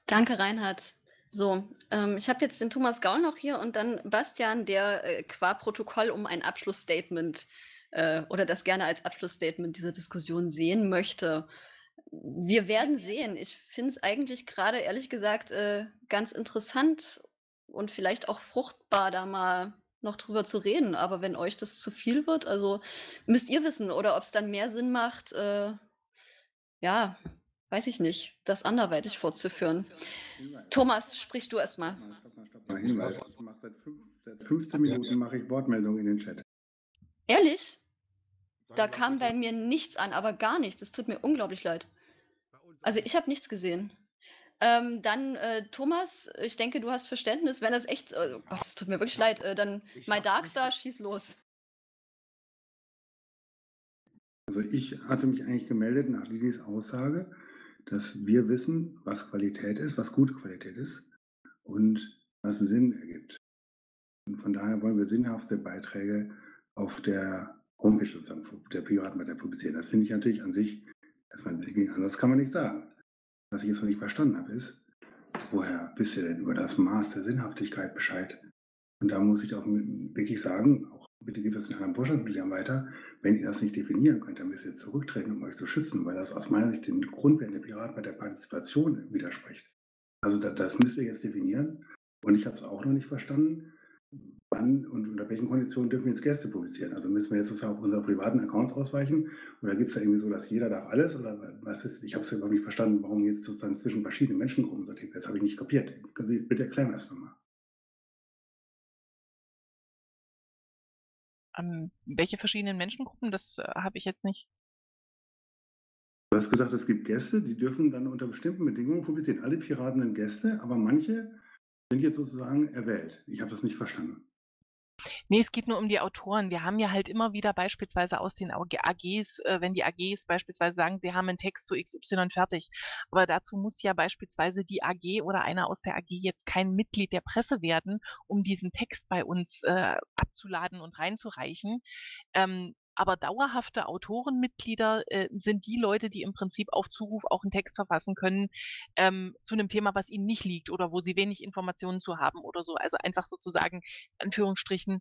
Danke, Reinhard. So, ähm, ich habe jetzt den Thomas Gaul noch hier und dann Bastian, der äh, qua Protokoll um ein Abschlussstatement äh, oder das gerne als Abschlussstatement dieser Diskussion sehen möchte. Wir werden sehen. Ich finde es eigentlich gerade, ehrlich gesagt, äh, ganz interessant und vielleicht auch fruchtbar, da mal noch drüber zu reden. Aber wenn euch das zu viel wird, also müsst ihr wissen, oder ob es dann mehr Sinn macht, äh, ja, weiß ich nicht, das anderweitig fortzuführen. Thomas, sprich du erstmal. Hinweis. Ich mache seit, fünf, seit 15 Minuten mache ich Wortmeldungen in den Chat. Ehrlich? Da kam bei mir nichts an, aber gar nichts. Es tut mir unglaublich leid. Also ich habe nichts gesehen. Ähm, dann äh, Thomas, ich denke, du hast Verständnis, wenn das echt. Äh, oh Gott, es tut mir wirklich leid. Äh, dann My Darkstar, schieß los. Also ich hatte mich eigentlich gemeldet nach Lidis Aussage, dass wir wissen, was Qualität ist, was gute Qualität ist und was Sinn ergibt. Und von daher wollen wir sinnhafte Beiträge auf der Homepage sozusagen der Piratenpartei publizieren. Das finde ich natürlich an sich, anders kann man nicht sagen. Was ich jetzt noch nicht verstanden habe, ist, woher wisst ihr denn über das Maß der Sinnhaftigkeit Bescheid? Und da muss ich auch wirklich sagen, auch bitte gebt das den anderen Vorstandsmitgliedern weiter, wenn ihr das nicht definieren könnt, dann müsst ihr zurücktreten, um euch zu schützen, weil das aus meiner Sicht den Grundwerten der Piraten bei der Partizipation widerspricht. Also das müsst ihr jetzt definieren. Und ich habe es auch noch nicht verstanden, wann und unter welchen Konditionen dürfen wir jetzt Gäste publizieren? Also müssen wir jetzt sozusagen auf unsere privaten Accounts ausweichen? Oder gibt es da irgendwie so, dass jeder darf alles? Oder was ist, ich habe es überhaupt nicht verstanden, warum jetzt sozusagen zwischen verschiedenen Menschengruppen sortiert wird. Das habe ich nicht kapiert. Bitte erklären wir es nochmal. Ähm, welche verschiedenen Menschengruppen? Das äh, habe ich jetzt nicht. Du hast gesagt, es gibt Gäste, die dürfen dann unter bestimmten Bedingungen publizieren. Alle Piraten sind Gäste, aber manche sind jetzt sozusagen erwählt. Ich habe das nicht verstanden. Nee, es geht nur um die Autoren. Wir haben ja halt immer wieder beispielsweise aus den AGs, äh, wenn die AGs beispielsweise sagen, sie haben einen Text zu XY fertig. Aber dazu muss ja beispielsweise die AG oder einer aus der AG jetzt kein Mitglied der Presse werden, um diesen Text bei uns äh, abzuladen und reinzureichen. Ähm, aber dauerhafte Autorenmitglieder äh, sind die Leute, die im Prinzip auf Zuruf auch einen Text verfassen können ähm, zu einem Thema, was ihnen nicht liegt oder wo sie wenig Informationen zu haben oder so. Also einfach sozusagen, Anführungsstrichen,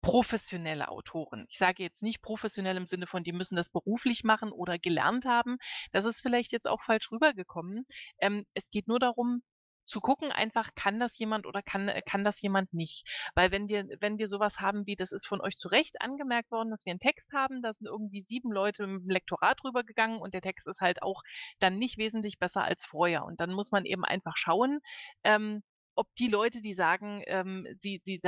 professionelle Autoren. Ich sage jetzt nicht professionell im Sinne von, die müssen das beruflich machen oder gelernt haben. Das ist vielleicht jetzt auch falsch rübergekommen. Ähm, es geht nur darum, zu gucken einfach, kann das jemand oder kann, äh, kann das jemand nicht. Weil wenn wir, wenn wir sowas haben wie, das ist von euch zu Recht angemerkt worden, dass wir einen Text haben, da sind irgendwie sieben Leute im Lektorat rübergegangen und der Text ist halt auch dann nicht wesentlich besser als vorher. Und dann muss man eben einfach schauen, ähm, ob die Leute, die sagen, ähm, sie, sie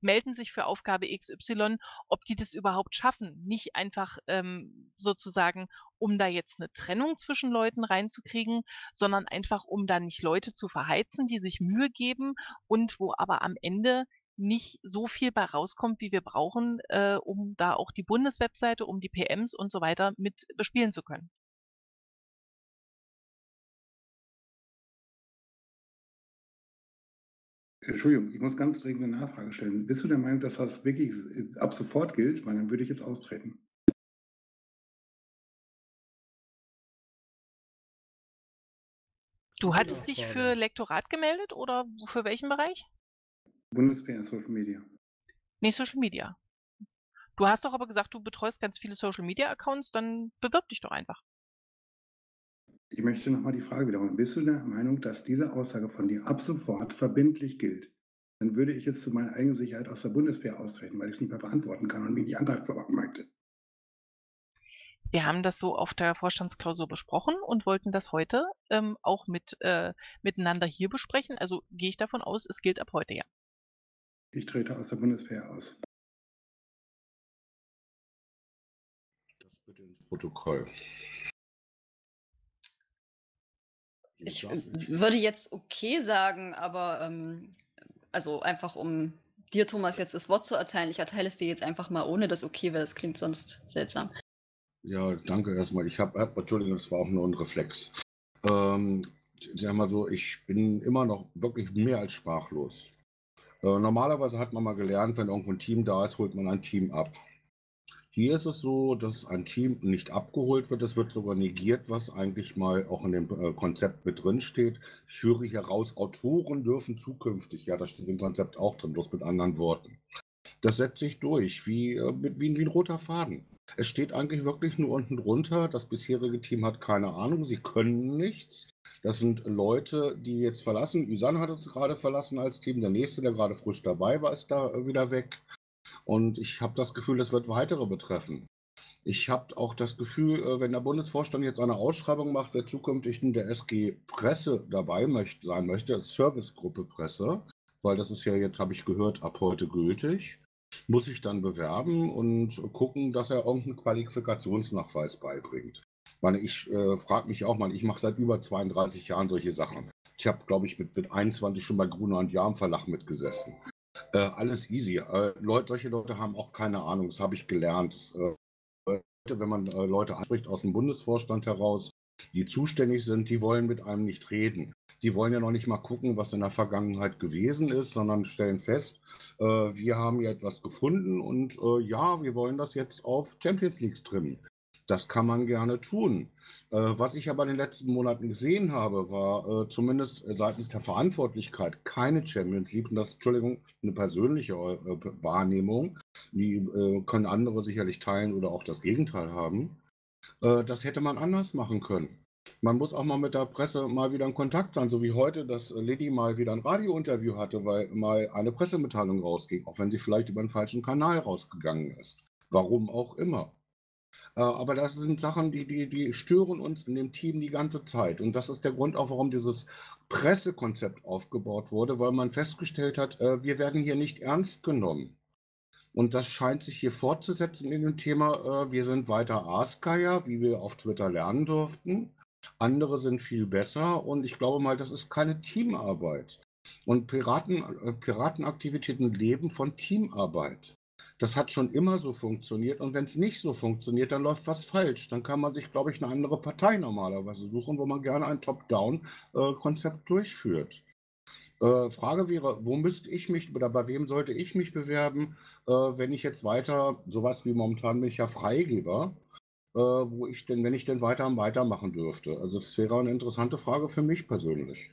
melden sich für Aufgabe XY, ob die das überhaupt schaffen. Nicht einfach ähm, sozusagen, um da jetzt eine Trennung zwischen Leuten reinzukriegen, sondern einfach, um da nicht Leute zu verheizen, die sich Mühe geben und wo aber am Ende nicht so viel bei rauskommt, wie wir brauchen, äh, um da auch die Bundeswebseite, um die PMs und so weiter mit bespielen zu können. Entschuldigung, ich muss ganz dringend eine Nachfrage stellen. Bist du der Meinung, dass das wirklich ab sofort gilt? Weil dann würde ich jetzt austreten. Du hattest dich für Lektorat gemeldet oder für welchen Bereich? Bundeswehr Social Media. Nee, Social Media. Du hast doch aber gesagt, du betreust ganz viele Social Media Accounts, dann bewirb dich doch einfach. Ich möchte nochmal die Frage wiederholen. Bist du der Meinung, dass diese Aussage von dir ab sofort verbindlich gilt? Dann würde ich jetzt zu meiner eigenen Sicherheit aus der Bundeswehr austreten, weil ich es nicht mehr verantworten kann und mich nicht angreifbar möchte. Wir haben das so auf der Vorstandsklausur besprochen und wollten das heute ähm, auch mit, äh, miteinander hier besprechen. Also gehe ich davon aus, es gilt ab heute ja. Ich trete aus der Bundeswehr aus. Das bitte ins Protokoll. Ich äh, würde jetzt okay sagen, aber ähm, also einfach um dir, Thomas, jetzt das Wort zu erteilen. Ich erteile es dir jetzt einfach mal ohne das okay, weil das klingt sonst seltsam. Ja, danke erstmal. Ich habe, hab, Entschuldigung, das war auch nur ein Reflex. Ähm, ich sag mal so, ich bin immer noch wirklich mehr als sprachlos. Äh, normalerweise hat man mal gelernt, wenn irgendwo ein Team da ist, holt man ein Team ab. Hier ist es so, dass ein Team nicht abgeholt wird, es wird sogar negiert, was eigentlich mal auch in dem äh, Konzept mit drin steht. Ich höre hier raus, Autoren dürfen zukünftig, ja, das steht im Konzept auch drin, bloß mit anderen Worten. Das setzt sich durch, wie, äh, wie, wie ein roter Faden. Es steht eigentlich wirklich nur unten drunter, das bisherige Team hat keine Ahnung, sie können nichts. Das sind Leute, die jetzt verlassen. Isan hat uns gerade verlassen als Team. Der nächste, der gerade frisch dabei war, ist da äh, wieder weg. Und ich habe das Gefühl, das wird weitere betreffen. Ich habe auch das Gefühl, äh, wenn der Bundesvorstand jetzt eine Ausschreibung macht, wer zukünftig in der SG Presse dabei möchte, sein möchte, Servicegruppe Presse, weil das ist ja jetzt, habe ich gehört, ab heute gültig, muss ich dann bewerben und gucken, dass er irgendeinen Qualifikationsnachweis beibringt. Ich meine, ich äh, frage mich auch mal, ich mache seit über 32 Jahren solche Sachen. Ich habe, glaube ich, mit, mit 21 schon bei Gruner und Jahr im Verlag mitgesessen. Äh, alles easy. Äh, Leute, solche Leute haben auch keine Ahnung, das habe ich gelernt. Das, äh, wenn man äh, Leute anspricht aus dem Bundesvorstand heraus, die zuständig sind, die wollen mit einem nicht reden. Die wollen ja noch nicht mal gucken, was in der Vergangenheit gewesen ist, sondern stellen fest, äh, wir haben hier etwas gefunden und äh, ja, wir wollen das jetzt auf Champions League trimmen. Das kann man gerne tun. Äh, was ich aber in den letzten Monaten gesehen habe, war äh, zumindest seitens der Verantwortlichkeit keine Champions League. Und das, Entschuldigung, eine persönliche äh, Wahrnehmung. Die äh, können andere sicherlich teilen oder auch das Gegenteil haben. Äh, das hätte man anders machen können. Man muss auch mal mit der Presse mal wieder in Kontakt sein, so wie heute, dass Lady mal wieder ein Radiointerview hatte, weil mal eine Pressemitteilung rausging, auch wenn sie vielleicht über einen falschen Kanal rausgegangen ist. Warum auch immer. Äh, Aber das sind Sachen, die, die, die stören uns in dem Team die ganze Zeit. Und das ist der Grund auch, warum dieses Pressekonzept aufgebaut wurde, weil man festgestellt hat, äh, wir werden hier nicht ernst genommen. Und das scheint sich hier fortzusetzen in dem Thema, äh, wir sind weiter Askeier, wie wir auf Twitter lernen durften. Andere sind viel besser und ich glaube mal, das ist keine Teamarbeit. Und Piraten, Piratenaktivitäten leben von Teamarbeit. Das hat schon immer so funktioniert und wenn es nicht so funktioniert, dann läuft was falsch. Dann kann man sich, glaube ich, eine andere Partei normalerweise suchen, wo man gerne ein Top-Down-Konzept durchführt. Äh, Frage wäre, wo müsste ich mich oder bei wem sollte ich mich bewerben, äh, wenn ich jetzt weiter, sowas wie momentan bin ich ja Freigeber, äh, wo ich denn, wenn ich denn weiter weitermachen dürfte? Also das wäre eine interessante Frage für mich persönlich.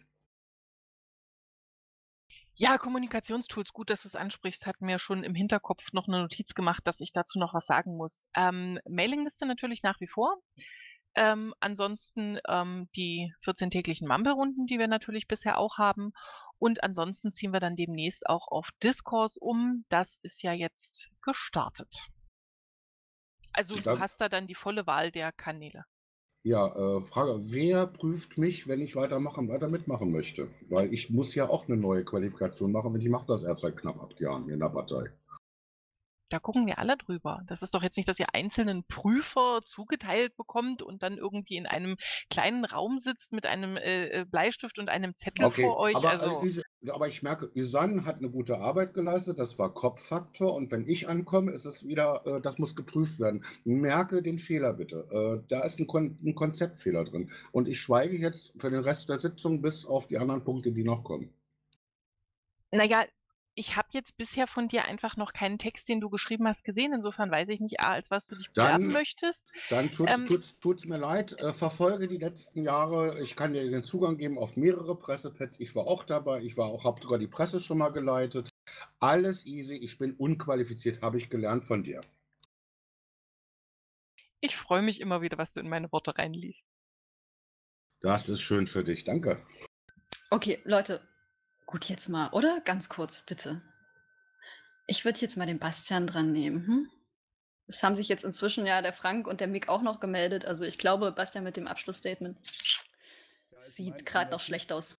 Ja, Kommunikationstools, gut, dass du es ansprichst, hat mir schon im Hinterkopf noch eine Notiz gemacht, dass ich dazu noch was sagen muss. Ähm, Mailingliste natürlich nach wie vor. Ähm, ansonsten ähm, die 14-täglichen Mumble-Runden, die wir natürlich bisher auch haben. Und ansonsten ziehen wir dann demnächst auch auf Discourse um. Das ist ja jetzt gestartet. Also du Dann- hast da dann die volle Wahl der Kanäle. Ja, äh, Frage, wer prüft mich, wenn ich weitermachen, weiter mitmachen möchte? Weil ich muss ja auch eine neue Qualifikation machen und ich mache das erst seit knapp acht Jahren in der Partei. Da gucken wir alle drüber. Das ist doch jetzt nicht, dass ihr einzelnen Prüfer zugeteilt bekommt und dann irgendwie in einem kleinen Raum sitzt mit einem äh, äh, Bleistift und einem Zettel Okay, vor euch. aber, also, äh, Is- aber ich merke, Isan hat eine gute Arbeit geleistet, das war Kopffaktor und wenn ich ankomme, ist es wieder, äh, das muss geprüft werden. Merke den Fehler bitte. Äh, da ist ein, Kon ein Konzeptfehler drin und ich schweige jetzt für den Rest der Sitzung bis auf die anderen Punkte, die noch kommen. naja, ich habe jetzt bisher von dir einfach noch keinen Text, den du geschrieben hast, gesehen. Insofern weiß ich nicht, A, als was du dich bewerben Dann, möchtest. dann tut's, Ähm, tut's, tut's mir leid. Äh, verfolge die letzten Jahre. Ich kann dir den Zugang geben auf mehrere Pressepads. Ich war auch dabei. Ich war auch, habe sogar die Presse schon mal geleitet. Alles easy. Ich bin unqualifiziert, habe ich gelernt von dir. Ich freue mich immer wieder, was du in meine Worte reinliest. Das ist schön für dich. Danke. Okay, Leute, gut jetzt mal, oder? Ganz kurz, bitte. Ich würde jetzt mal den Bastian dran nehmen. Hm? Es haben sich jetzt inzwischen ja der Frank und der Mick auch noch gemeldet. Also ich glaube, Bastian mit dem Abschlussstatement sieht gerade noch schlecht aus.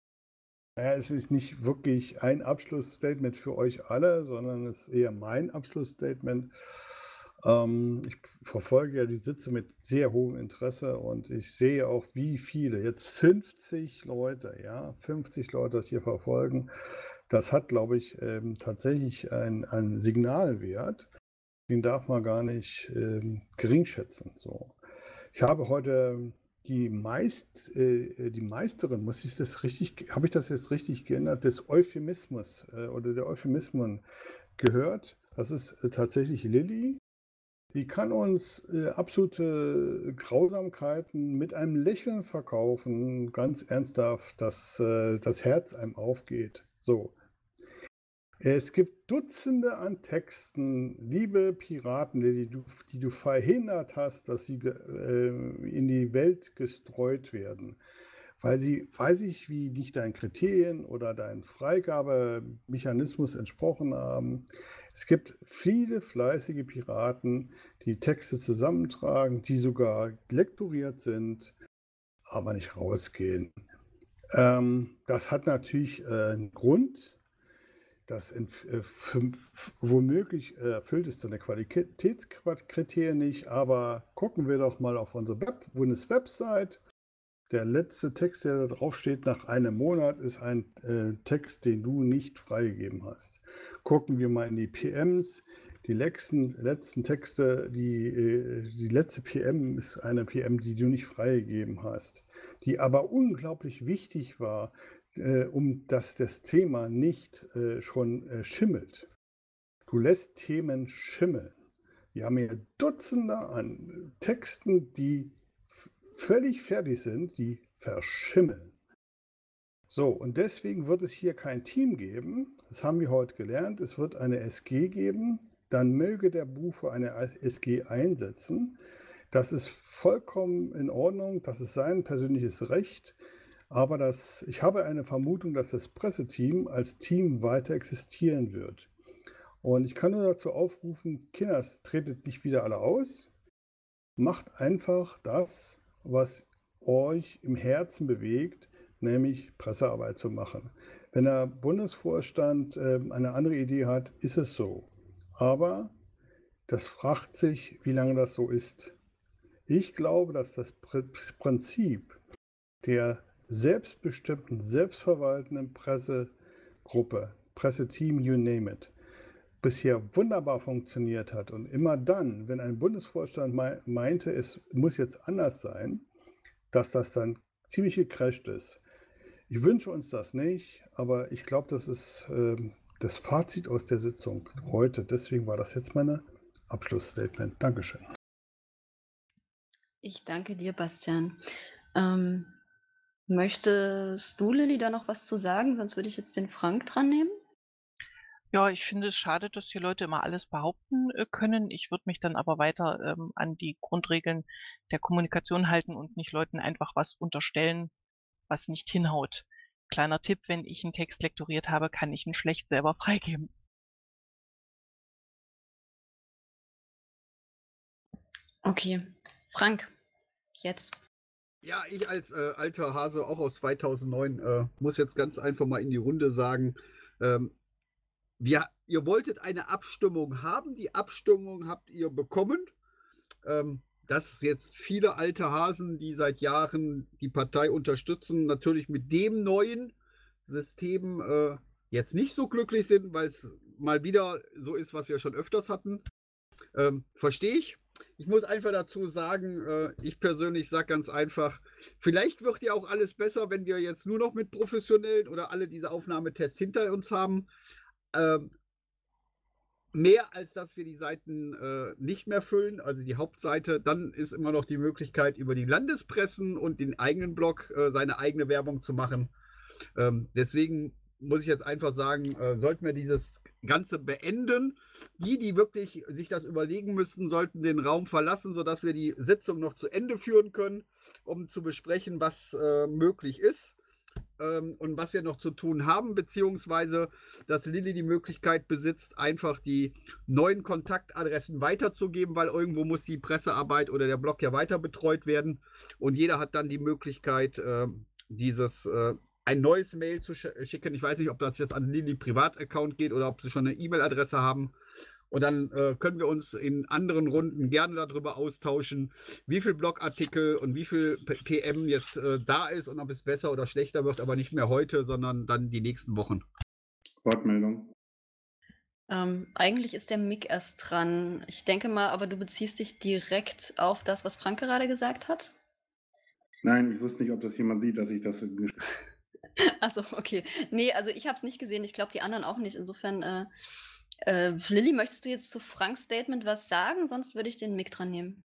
Naja, es ist nicht wirklich ein Abschlussstatement für euch alle, sondern es ist eher mein Abschlussstatement. Ähm, ich verfolge ja die Sitze mit sehr hohem Interesse und ich sehe auch, wie viele, jetzt 50 Leute, ja, 50 Leute das hier verfolgen. Das hat, glaube ich, ähm, tatsächlich einen Signalwert, den darf man gar nicht ähm, geringschätzen. So. Ich habe heute die, Meist, äh, die Meisterin, muss ich das richtig, habe ich das jetzt richtig geändert, des Euphemismus äh, oder der Euphemismen gehört. Das ist äh, tatsächlich Lilly. Die kann uns äh, absolute Grausamkeiten mit einem Lächeln verkaufen, ganz ernsthaft, dass äh, das Herz einem aufgeht. So. Es gibt Dutzende an Texten, liebe Piraten, die du, die du verhindert hast, dass sie äh, in die Welt gestreut werden, weil sie, weiß ich, wie nicht deinen Kriterien oder deinen Freigabemechanismus entsprochen haben. Es gibt viele fleißige Piraten, die Texte zusammentragen, die sogar lektoriert sind, aber nicht rausgehen. Ähm, das hat natürlich äh, einen Grund das in, äh, womöglich äh, erfüllt es deine Qualitätskriterien nicht, aber gucken wir doch mal auf unsere Web Bundeswebsite. Der letzte Text, der da drauf steht, nach einem Monat, ist ein äh, Text, den du nicht freigegeben hast. Gucken wir mal in die PMs. Die letzten, letzten Texte, die, äh, die letzte PM ist eine PM, die du nicht freigegeben hast, die aber unglaublich wichtig war äh, um dass das Thema nicht äh, schon äh, schimmelt. Du lässt Themen schimmeln. Wir haben hier Dutzende an Texten, die völlig fertig sind, die verschimmeln. So, und deswegen wird es hier kein Team geben. Das haben wir heute gelernt. Es wird eine SG geben. Dann möge der Buche eine SG einsetzen. Das ist vollkommen in Ordnung. Das ist sein persönliches Recht. Aber das, ich habe eine Vermutung, dass das Presseteam als Team weiter existieren wird. Und ich kann nur dazu aufrufen, Kinders, tretet nicht wieder alle aus. Macht einfach das, was euch im Herzen bewegt, nämlich Pressearbeit zu machen. Wenn der Bundesvorstand äh, eine andere Idee hat, ist es so. Aber das fragt sich, wie lange das so ist. Ich glaube, dass das Prinzip der selbstbestimmten, selbstverwaltenden Pressegruppe, Presseteam, you name it, bisher wunderbar funktioniert hat. Und immer dann, wenn ein Bundesvorstand meinte, es muss jetzt anders sein, dass das dann ziemlich gecrasht ist. Ich wünsche uns das nicht, aber ich glaube, das ist äh, das Fazit aus der Sitzung heute. Deswegen war das jetzt meine Abschlussstatement. Dankeschön. Ich danke dir, Bastian. Ähm, Möchtest du, Lilly, da noch was zu sagen? Sonst würde ich jetzt den Frank dran nehmen. Ja, ich finde es schade, dass die Leute immer alles behaupten äh, können. Ich würde mich dann aber weiter ähm, an die Grundregeln der Kommunikation halten und nicht Leuten einfach was unterstellen, was nicht hinhaut. Kleiner Tipp, wenn ich einen Text lektoriert habe, kann ich ihn schlecht selber (laughs) freigeben. Okay. Frank, jetzt. Ja, ich als äh, alter Hase, auch aus 2009, äh, muss jetzt ganz einfach mal in die Runde sagen, ähm, wir, ihr wolltet eine Abstimmung haben, die Abstimmung habt ihr bekommen. Ähm, dass jetzt viele alte Hasen, die seit Jahren die Partei unterstützen, natürlich mit dem neuen System äh, jetzt nicht so glücklich sind, weil es mal wieder so ist, was wir schon öfters hatten. Ähm, Verstehe ich. Ich muss einfach dazu sagen, äh, ich persönlich sage ganz einfach, vielleicht wird ja auch alles besser, wenn wir jetzt nur noch mit professionellen oder alle diese Aufnahmetests hinter uns haben. Ähm, mehr als dass wir die Seiten äh, nicht mehr füllen, also die Hauptseite, dann ist immer noch die Möglichkeit, über die Landespressen und den eigenen Blog äh, seine eigene Werbung zu machen. Ähm, deswegen muss ich jetzt einfach sagen, äh, sollten wir dieses Ganze beenden. Die, die wirklich sich das überlegen müssten, sollten den Raum verlassen, sodass wir die Sitzung noch zu Ende führen können, um zu besprechen, was äh, möglich ist ähm, und was wir noch zu tun haben, beziehungsweise dass Lilly die Möglichkeit besitzt, einfach die neuen Kontaktadressen weiterzugeben, weil irgendwo muss die Pressearbeit oder der Blog ja weiter betreut werden und jeder hat dann die Möglichkeit, äh, dieses äh, ein neues Mail zu sch schicken. Ich weiß nicht, ob das jetzt an Lilly Privataccount geht oder ob sie schon eine E-Mail-Adresse haben. Und dann äh, können wir uns in anderen Runden gerne darüber austauschen, wie viel Blogartikel und wie viel P PM jetzt äh, da ist und ob es besser oder schlechter wird, aber nicht mehr heute, sondern dann die nächsten Wochen. Wortmeldung. Ähm, eigentlich ist der Mick erst dran. Ich denke mal, aber du beziehst dich direkt auf das, was Frank gerade gesagt hat? Nein, ich wusste nicht, ob das jemand sieht, dass ich das. (laughs) Achso, okay. Nee, also ich habe es nicht gesehen. Ich glaube, die anderen auch nicht. Insofern, äh, äh, Lilly, möchtest du jetzt zu Franks Statement was sagen? Sonst würde ich den Mick dran nehmen.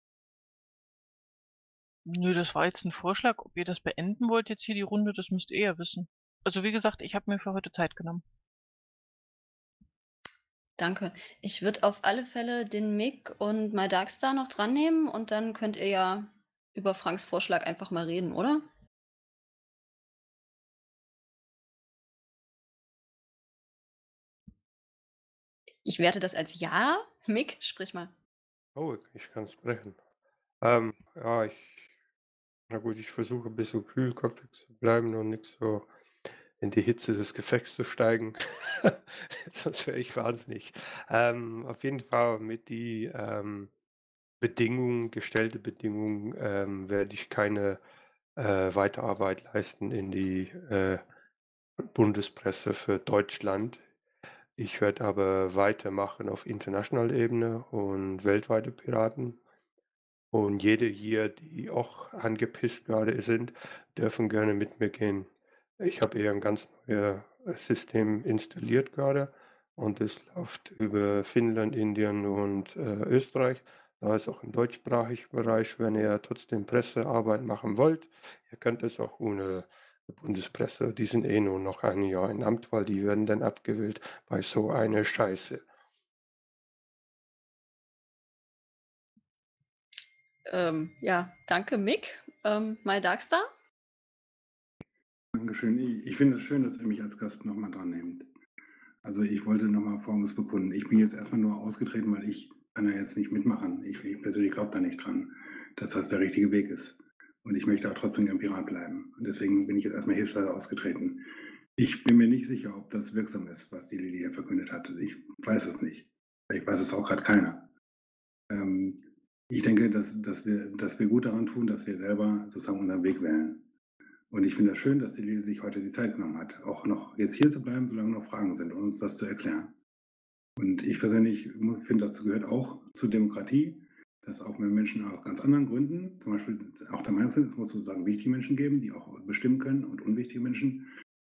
Nö, das war jetzt ein Vorschlag. Ob ihr das beenden wollt, jetzt hier die Runde, das müsst ihr ja wissen. Also wie gesagt, ich habe mir für heute Zeit genommen. Danke. Ich würde auf alle Fälle den Mick und My Darkstar noch dran nehmen und dann könnt ihr ja über Franks Vorschlag einfach mal reden, oder? Ich werte das als Ja. Mick, sprich mal. Oh, ich kann sprechen. Ähm, ja, ich, na gut, ich versuche ein bisschen kühlköpfig zu bleiben und nicht so in die Hitze des Gefechts zu steigen. (laughs) Sonst wäre ich wahnsinnig. Ähm, auf jeden Fall mit die ähm, Bedingungen, gestellte Bedingungen, ähm, werde ich keine äh, Weiterarbeit leisten in die äh, Bundespresse für Deutschland. Ich werde aber weitermachen auf internationaler Ebene und weltweite Piraten. Und jede hier, die auch angepisst gerade sind, dürfen gerne mit mir gehen. Ich habe eher ein ganz neues System installiert gerade und es läuft über Finnland, Indien und äh, Österreich. Da ist auch im deutschsprachigen Bereich, wenn ihr trotzdem Pressearbeit machen wollt, ihr könnt es auch ohne Bundespresse, die sind eh nur noch ein Jahr in Amt, weil die werden dann abgewählt bei so einer Scheiße. Ähm, ja, danke Mick. Ähm, My Darkstar? Dankeschön. Ich, ich finde es schön, dass ihr mich als Gast nochmal dran nehmt. Also ich wollte nochmal Folgendes bekunden. Ich bin jetzt erstmal nur ausgetreten, weil ich kann da jetzt nicht mitmachen. Ich, ich persönlich glaube da nicht dran, dass das der richtige Weg ist. Und ich möchte auch trotzdem gern Pirat bleiben. Und deswegen bin ich jetzt erstmal hilfsweise ausgetreten. Ich bin mir nicht sicher, ob das wirksam ist, was die Lili hier verkündet hat. Ich weiß es nicht. Ich weiß es auch gerade keiner. Ähm, ich denke, dass, dass, wir, dass wir gut daran tun, dass wir selber sozusagen unseren Weg wählen. Und ich finde es das schön, dass die Lili sich heute die Zeit genommen hat, auch noch jetzt hier zu bleiben, solange noch Fragen sind und uns das zu erklären. Und ich persönlich finde, das gehört auch zur Demokratie, dass auch Menschen aus ganz anderen Gründen, zum Beispiel auch der Meinung sind, es muss sozusagen wichtige Menschen geben, die auch bestimmen können und unwichtige Menschen,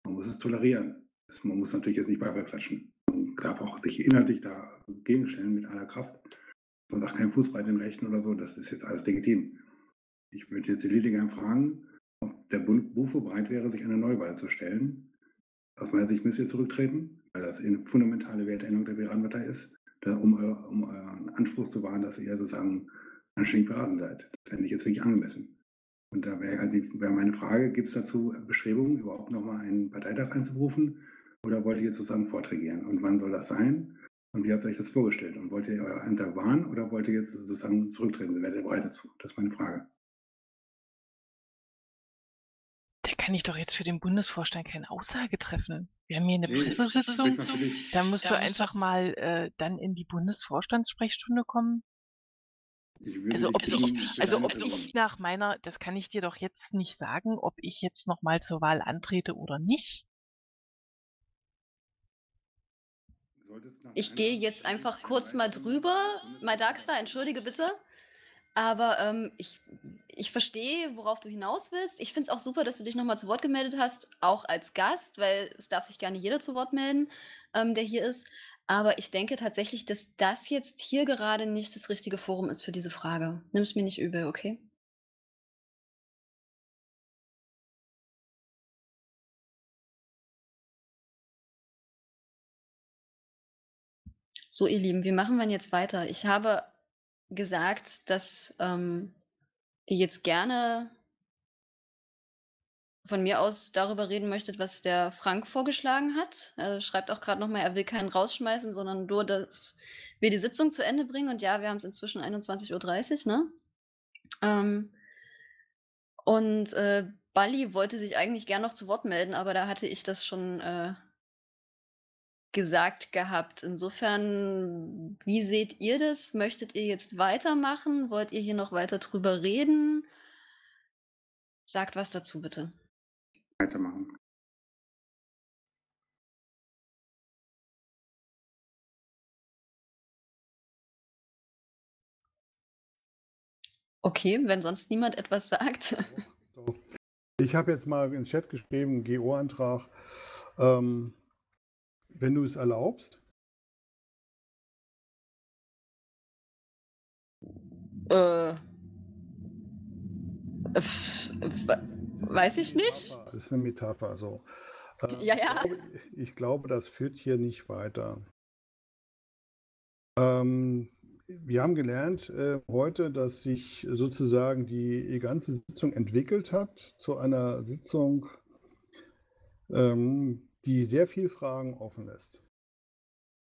man muss es tolerieren. Man muss natürlich jetzt nicht Beifall. Man darf auch sich inhaltlich dagegen stellen mit aller Kraft. Man sagt kein Fußbreit in Rechten oder so, das ist jetzt alles legitim. Ich würde jetzt die Lili gerne fragen, ob der Bund Bufo bereit wäre, sich einer Neuwahl zu stellen. Aus meiner Sicht müsst ihr zurücktreten, weil das eine fundamentale Wertänderung der Piratenpartei ist um, um euren Anspruch zu wahren, dass ihr sozusagen anständig beraten seid. Das fände ich jetzt wirklich angemessen. Und da wäre halt wär meine Frage, gibt es dazu Bestrebungen, überhaupt nochmal einen Parteitag einzuberufen? Oder wollt ihr jetzt sozusagen fortregieren? Und wann soll das sein? Und wie habt ihr euch das vorgestellt? Und wollt ihr eure Ämter wahren oder wollt ihr jetzt sozusagen zurücktreten? Werdet ihr bereit dazu? Das ist meine Frage. Kann ich doch jetzt für den Bundesvorstand keine Aussage treffen. Wir haben hier eine Nee, Pressesitzung. Da musst du einfach mal äh, dann in die Bundesvorstandssprechstunde kommen. Also mich ob ich, also ob ich nach meiner, das kann ich dir doch jetzt nicht sagen, ob ich jetzt nochmal zur Wahl antrete oder nicht. Ich gehe jetzt einfach kurz mal drüber. My Darkstar, entschuldige bitte. Aber ähm, ich, ich verstehe, worauf du hinaus willst. Ich finde es auch super, dass du dich nochmal zu Wort gemeldet hast, auch als Gast, weil es darf sich nicht jeder zu Wort melden, ähm, der hier ist. Aber ich denke tatsächlich, dass das jetzt hier gerade nicht das richtige Forum ist für diese Frage. Nimm es mir nicht übel, okay? So, ihr Lieben, wie machen wir jetzt weiter? Ich habe gesagt, dass ähm, ihr jetzt gerne von mir aus darüber reden möchtet, was der Frank vorgeschlagen hat. Er schreibt auch gerade nochmal, er will keinen rausschmeißen, sondern nur, dass wir die Sitzung zu Ende bringen. Und ja, wir haben es inzwischen 21.30 Uhr, ne? Ähm, und äh, Bali wollte sich eigentlich gern noch zu Wort melden, aber da hatte ich das schon äh, gesagt gehabt. Insofern, wie seht ihr das? Möchtet ihr jetzt weitermachen? Wollt ihr hier noch weiter drüber reden? Sagt was dazu, bitte. Weitermachen. Okay, wenn sonst niemand etwas sagt. Ich habe jetzt mal in den Chat geschrieben, GO-Antrag. Ähm, wenn du es erlaubst. Äh. Weiß ich nicht. Das ist eine Metapher. So. Äh, Ja, ich ja. glaube, ich glaube, das führt hier nicht weiter. Ähm, wir haben gelernt äh, heute, dass sich sozusagen die ganze Sitzung entwickelt hat zu einer Sitzung, ähm, die sehr viele Fragen offen lässt.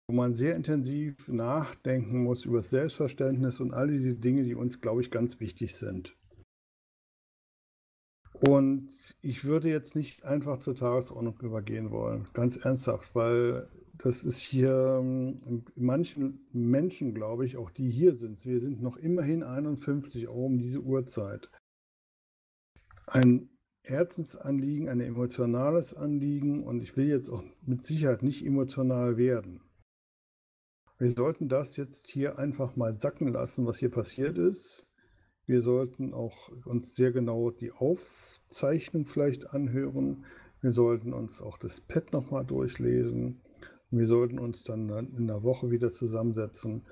Wo man sehr intensiv nachdenken muss über das Selbstverständnis und all diese Dinge, die uns, glaube ich, ganz wichtig sind. Und ich würde jetzt nicht einfach zur Tagesordnung übergehen wollen, ganz ernsthaft, weil das ist hier ähm, manchen Menschen, glaube ich, auch die hier sind, wir sind noch immerhin 51 auch um diese Uhrzeit. Ein Herzensanliegen, ein emotionales Anliegen und ich will jetzt auch mit Sicherheit nicht emotional werden. Wir sollten das jetzt hier einfach mal sacken lassen, was hier passiert ist. Wir sollten auch uns sehr genau die Aufzeichnung vielleicht anhören. Wir sollten uns auch das Pad nochmal durchlesen. Wir sollten uns dann in der Woche wieder zusammensetzen,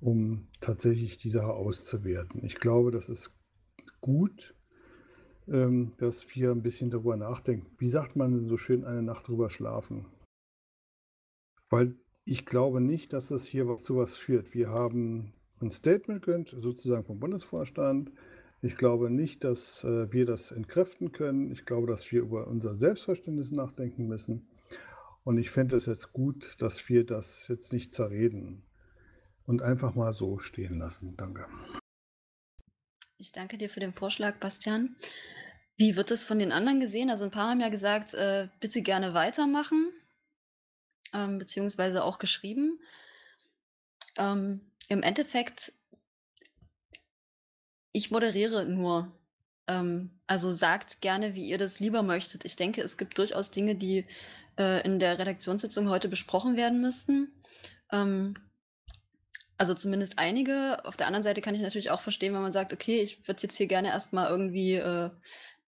um tatsächlich die Sache auszuwerten. Ich glaube, das ist gut, ähm, dass wir ein bisschen darüber nachdenken. Wie sagt man denn so schön, eine Nacht drüber schlafen? Weil ich glaube nicht, dass es hier zu was führt. Wir haben ein Statement gehört, sozusagen vom Bundesvorstand. Ich glaube nicht, dass äh, wir das entkräften können. Ich glaube, dass wir über unser Selbstverständnis nachdenken müssen. Und ich fände es jetzt gut, dass wir das jetzt nicht zerreden und einfach mal so stehen lassen. Danke. Ich danke dir für den Vorschlag, Bastian. Wie wird es von den anderen gesehen? Also ein paar haben ja gesagt, äh, bitte gerne weitermachen, ähm, beziehungsweise auch geschrieben. Ähm, Im Endeffekt, ich moderiere nur. Ähm, also sagt gerne, wie ihr das lieber möchtet. Ich denke, es gibt durchaus Dinge, die äh, in der Redaktionssitzung heute besprochen werden müssten. Ähm, also zumindest einige. Auf der anderen Seite kann ich natürlich auch verstehen, wenn man sagt, okay, ich würde jetzt hier gerne erstmal irgendwie äh,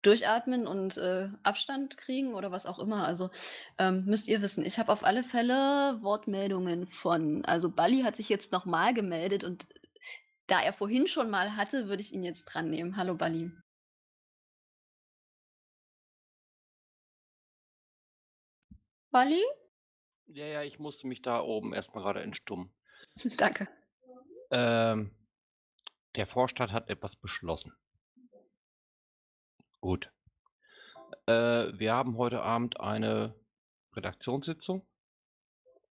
durchatmen und äh, Abstand kriegen oder was auch immer. Also ähm, müsst ihr wissen, ich habe auf alle Fälle Wortmeldungen von, also Bali hat sich jetzt nochmal gemeldet und da er vorhin schon mal hatte, würde ich ihn jetzt dran nehmen. Hallo Bali. Bali? Ja, ja, ich musste mich da oben erstmal gerade entstummen. (laughs) Danke. Ähm, der Vorstand hat etwas beschlossen. Gut. Äh, wir haben heute Abend eine Redaktionssitzung.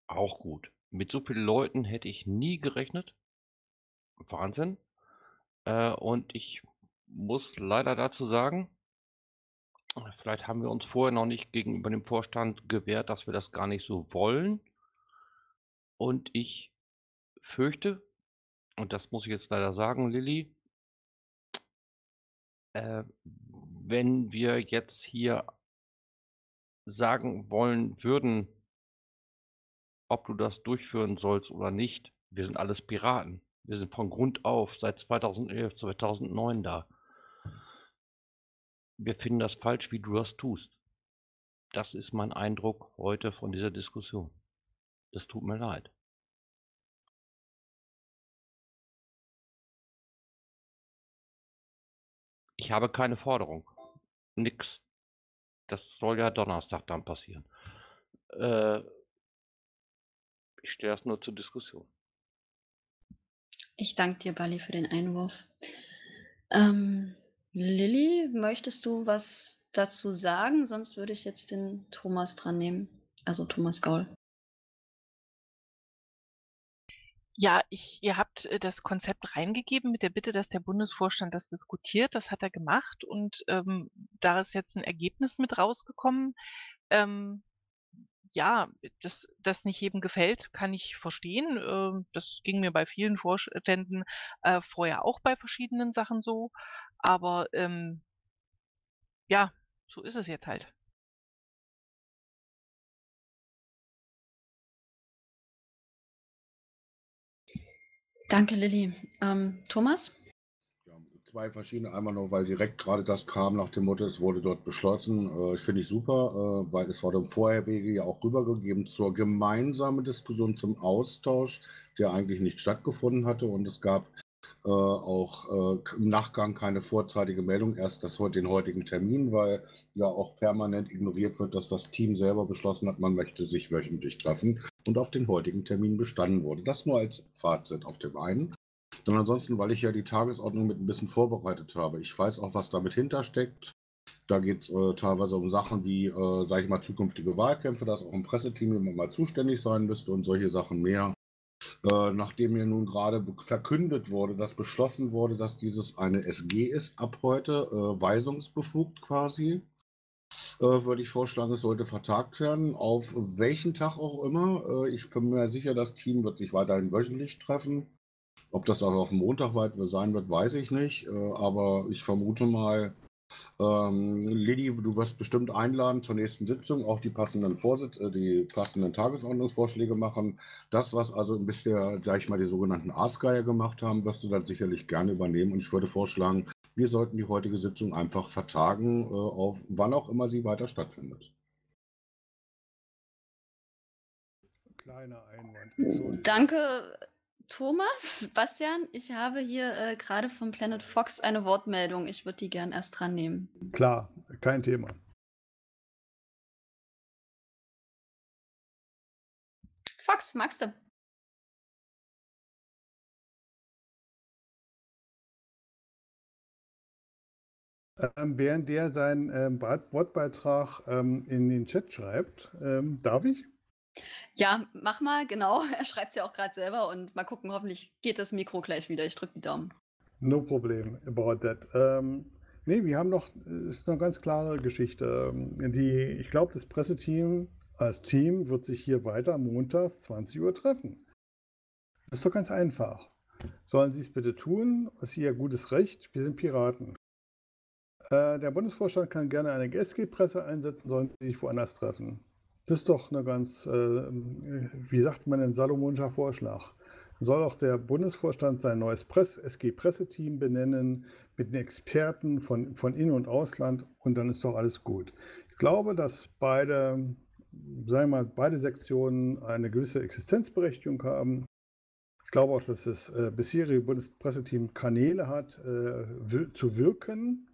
Auch gut. Mit so vielen Leuten hätte ich nie gerechnet. Wahnsinn. Äh, und ich muss leider dazu sagen, vielleicht haben wir uns vorher noch nicht gegenüber dem Vorstand gewährt, dass wir das gar nicht so wollen. Und ich fürchte, und das muss ich jetzt leider sagen, Lilly, äh, wenn wir jetzt hier sagen wollen würden, ob du das durchführen sollst oder nicht, wir sind alles Piraten. Wir sind von Grund auf seit 2011, 2009 da. Wir finden das falsch, wie du das tust. Das ist mein Eindruck heute von dieser Diskussion. Das tut mir leid. Ich habe keine Forderung. Nix. Das soll ja Donnerstag dann passieren. Äh, ich stelle das nur zur Diskussion. Ich danke dir, Bali, für den Einwurf. Ähm, Lilly, möchtest du was dazu sagen? Sonst würde ich jetzt den Thomas dran nehmen. Also Thomas Gaul. Ja, ich, ihr habt äh, das Konzept reingegeben mit der Bitte, dass der Bundesvorstand das diskutiert. Das hat er gemacht und ähm, da ist jetzt ein Ergebnis mit rausgekommen. Ähm, ja, dass das nicht jedem gefällt, kann ich verstehen. Ähm, das ging mir bei vielen Vorständen äh, vorher auch bei verschiedenen Sachen so. Aber ähm, ja, so ist es jetzt halt. Danke, Lilly. Ähm, Thomas? Zwei verschiedene, einmal noch, weil direkt gerade das kam nach dem Motto, es wurde dort beschlossen. Äh, ich finde ich super, äh, weil es wurde im Vorherwege ja auch rübergegeben zur gemeinsamen Diskussion, zum Austausch, der eigentlich nicht stattgefunden hatte. Und es gab äh, auch äh, im Nachgang keine vorzeitige Meldung, erst das, den heutigen Termin, weil ja auch permanent ignoriert wird, dass das Team selber beschlossen hat, man möchte sich wöchentlich treffen und auf den heutigen Termin bestanden wurde. Das nur als Fazit auf dem einen. Und ansonsten, weil ich ja die Tagesordnung mit ein bisschen vorbereitet habe. Ich weiß auch, was damit hintersteckt. Da geht es äh, teilweise um Sachen wie, äh, sage ich mal, zukünftige Wahlkämpfe, dass auch ein Presseteam immer mal zuständig sein müsste und solche Sachen mehr. Äh, nachdem mir nun gerade verkündet wurde, dass beschlossen wurde, dass dieses eine SG ist ab heute, äh, weisungsbefugt quasi, äh, würde ich vorschlagen, es sollte vertagt werden, auf welchen Tag auch immer. Äh, ich bin mir sicher, das Team wird sich weiterhin wöchentlich treffen. Ob das aber auf Montag weit sein wird, weiß ich nicht. Äh, aber ich vermute mal, ähm, Lilly, du wirst bestimmt einladen zur nächsten Sitzung, auch die passenden Vorsitz äh, die passenden Tagesordnungsvorschläge machen. Das, was also bisher, sag ich mal, die sogenannten Aasgeier gemacht haben, wirst du dann sicherlich gerne übernehmen. Und ich würde vorschlagen, wir sollten die heutige Sitzung einfach vertagen, äh, auf wann auch immer sie weiter stattfindet. Kleiner Einwand. Danke, Thomas. Bastian, ich habe hier äh, gerade von Planet Fox eine Wortmeldung. Ich würde die gern erst dran nehmen. Klar, kein Thema. Fox, magst du? Ähm, während der seinen ähm, Wortbeitrag ähm, in den Chat schreibt, ähm, darf ich? Ja, mach mal, genau. (laughs) Er schreibt es ja auch gerade selber und mal gucken, hoffentlich geht das Mikro gleich wieder. Ich drücke die Daumen. No problem about that. Ähm, nee, wir haben noch, ist eine ganz klare Geschichte. Ähm, die, ich glaube, das Presseteam als Team wird sich hier weiter montags 20 Uhr treffen. Das ist doch ganz einfach. Sollen Sie es bitte tun? Das ist Ihr gutes Recht. Wir sind Piraten. Äh, der Bundesvorstand kann gerne eine SG-Presse einsetzen, sollen Sie sich woanders treffen. Das ist doch eine ganz, äh, wie sagt man, ein salomonischer Vorschlag. Soll auch der Bundesvorstand sein neues Press SG-Presseteam benennen mit den Experten von, von In- und Ausland und dann ist doch alles gut. Ich glaube, dass beide, sagen wir mal, beide Sektionen eine gewisse Existenzberechtigung haben. Ich glaube auch, dass das äh, bisherige Bundespresseteam Kanäle hat, äh, zu wirken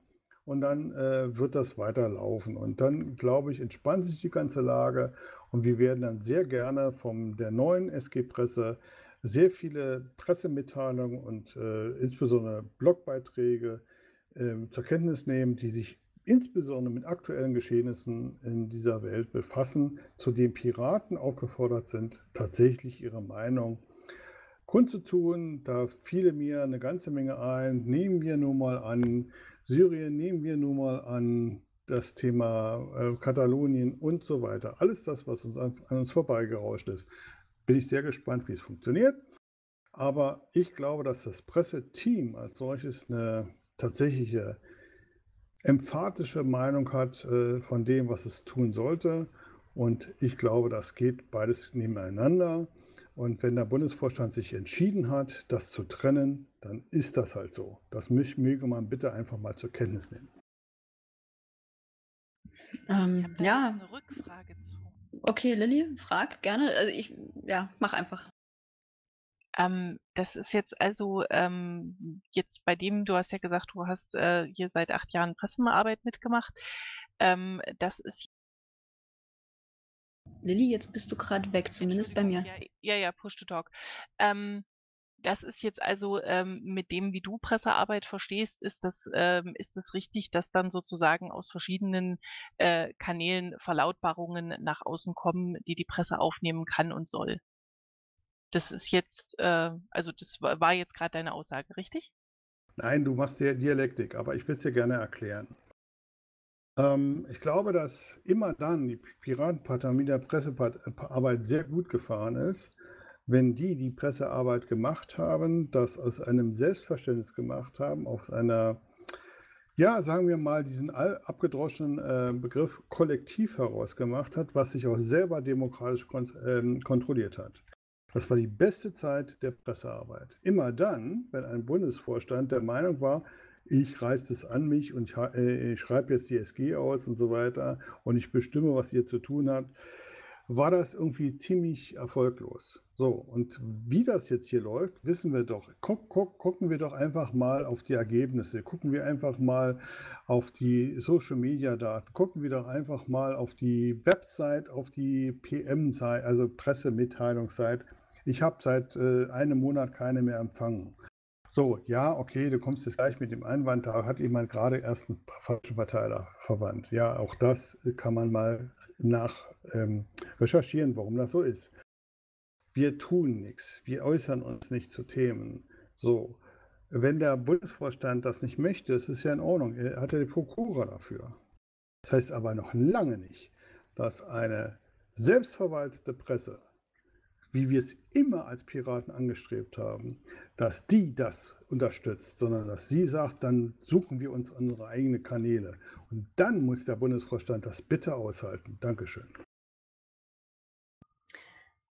und dann äh, wird das weiterlaufen. Und dann, glaube ich, entspannt sich die ganze Lage und wir werden dann sehr gerne von der neuen SG-Presse sehr viele Pressemitteilungen und äh, insbesondere Blogbeiträge äh, zur Kenntnis nehmen, die sich insbesondere mit aktuellen Geschehnissen in dieser Welt befassen, zu denen Piraten aufgefordert sind, tatsächlich ihre Meinung kundzutun. Da fiele mir eine ganze Menge ein. Nehmen wir nun mal an, Syrien nehmen wir nun mal an, das Thema äh, Katalonien und so weiter. Alles das, was uns an, an uns vorbeigerauscht ist. Bin ich sehr gespannt, wie es funktioniert. Aber ich glaube, dass das Presseteam als solches eine tatsächliche emphatische Meinung hat äh, von dem, was es tun sollte. Und ich glaube, das geht beides nebeneinander. Und wenn der Bundesvorstand sich entschieden hat, das zu trennen, dann ist das halt so. Das möge man bitte einfach mal zur Kenntnis nehmen. Ähm, Da ja, eine Rückfrage zu. okay, Lilly, frag gerne. Also ich, ja, mach einfach. Ähm, das ist jetzt also ähm, jetzt bei dem, du hast ja gesagt, du hast äh, hier seit acht Jahren Pressearbeit mitgemacht. Ähm, das ist Lilly, jetzt bist du gerade weg, zumindest bei mir. ja, ja, ja, Push to Talk. Ähm, das ist jetzt also ähm, mit dem, wie du Pressearbeit verstehst, ist das, ähm, ist es richtig, dass dann sozusagen aus verschiedenen äh, Kanälen Verlautbarungen nach außen kommen, die die Presse aufnehmen kann und soll. Das ist jetzt, äh, also das war war jetzt gerade deine Aussage, richtig? Nein, du machst ja Dialektik, aber ich will es dir gerne erklären. Ähm, ich glaube, dass immer dann die Piratenpartei mit der Pressearbeit sehr gut gefahren ist, wenn die die Pressearbeit gemacht haben, das aus einem Selbstverständnis gemacht haben, aus einer, ja, sagen wir mal, diesen abgedroschenen äh, Begriff kollektiv herausgemacht hat, was sich auch selber demokratisch kont ähm, kontrolliert hat. Das war die beste Zeit der Pressearbeit. Immer dann, wenn ein Bundesvorstand der Meinung war, ich reiße das an mich und ich, äh, ich schreibe jetzt die SG aus und so weiter und ich bestimme, was ihr zu tun habt, war das irgendwie ziemlich erfolglos. So, und wie das jetzt hier läuft, wissen wir doch. Guck, guck, gucken wir doch einfach mal auf die Ergebnisse. Gucken wir einfach mal auf die Social-Media-Daten. Gucken wir doch einfach mal auf die Website, auf die PM-Seite, also Pressemitteilungsseite. Ich habe seit äh, einem Monat keine mehr empfangen. So, ja, okay, du kommst jetzt gleich mit dem Einwand, da hat jemand gerade erst einen falschen Verteiler verwandt. Ja, auch das kann man mal nach ähm, recherchieren, warum das so ist. Wir tun nichts, wir äußern uns nicht zu Themen. So, wenn der Bundesvorstand das nicht möchte, ist es ja in Ordnung. Er hat ja die Prokura dafür. Das heißt aber noch lange nicht, dass eine selbstverwaltete Presse wie wir es immer als Piraten angestrebt haben, dass die das unterstützt, sondern dass sie sagt, dann suchen wir uns unsere eigenen Kanäle. Und dann muss der Bundesvorstand das bitte aushalten. Dankeschön.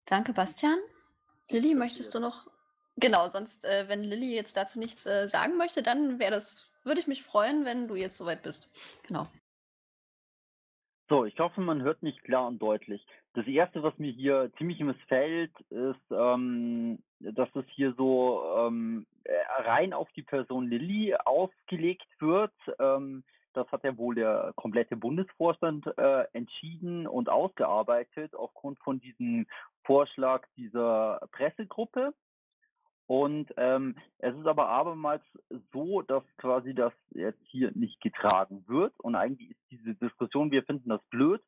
Danke, Bastian. Lilly, möchtest du noch? Genau, sonst, äh, wenn Lilly jetzt dazu nichts äh, sagen möchte, dann wäre das, würde ich mich freuen, wenn du jetzt soweit bist. Genau. So, ich hoffe, man hört mich klar und deutlich. Das erste, was mir hier ziemlich missfällt, ist, ähm, dass es hier so ähm, äh, rein auf die Person Lilly ausgelegt wird. Ähm, das hat ja wohl der komplette Bundesvorstand äh, entschieden und ausgearbeitet aufgrund von diesem Vorschlag dieser Pressegruppe. Und ähm, es ist aber abermals so, dass quasi das jetzt hier nicht getragen wird. Und eigentlich ist diese Diskussion, wir finden das blöd,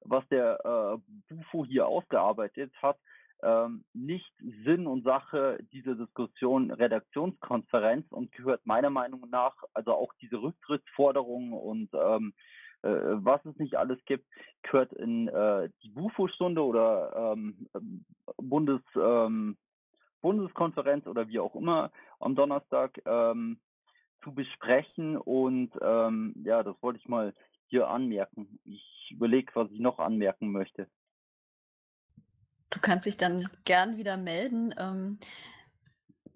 was der äh, Bufo hier ausgearbeitet hat, ähm, nicht Sinn und Sache dieser Diskussion Redaktionskonferenz und gehört meiner Meinung nach, also auch diese Rücktrittsforderungen und ähm, äh, was es nicht alles gibt, gehört in äh, die Bufo-Stunde oder ähm, Bundes, ähm, Bundeskonferenz oder wie auch immer am Donnerstag ähm, zu besprechen. Und ähm, ja, das wollte ich mal hier anmerken. Ich überlege, was ich noch anmerken möchte. Du kannst dich dann gern wieder melden. Ähm,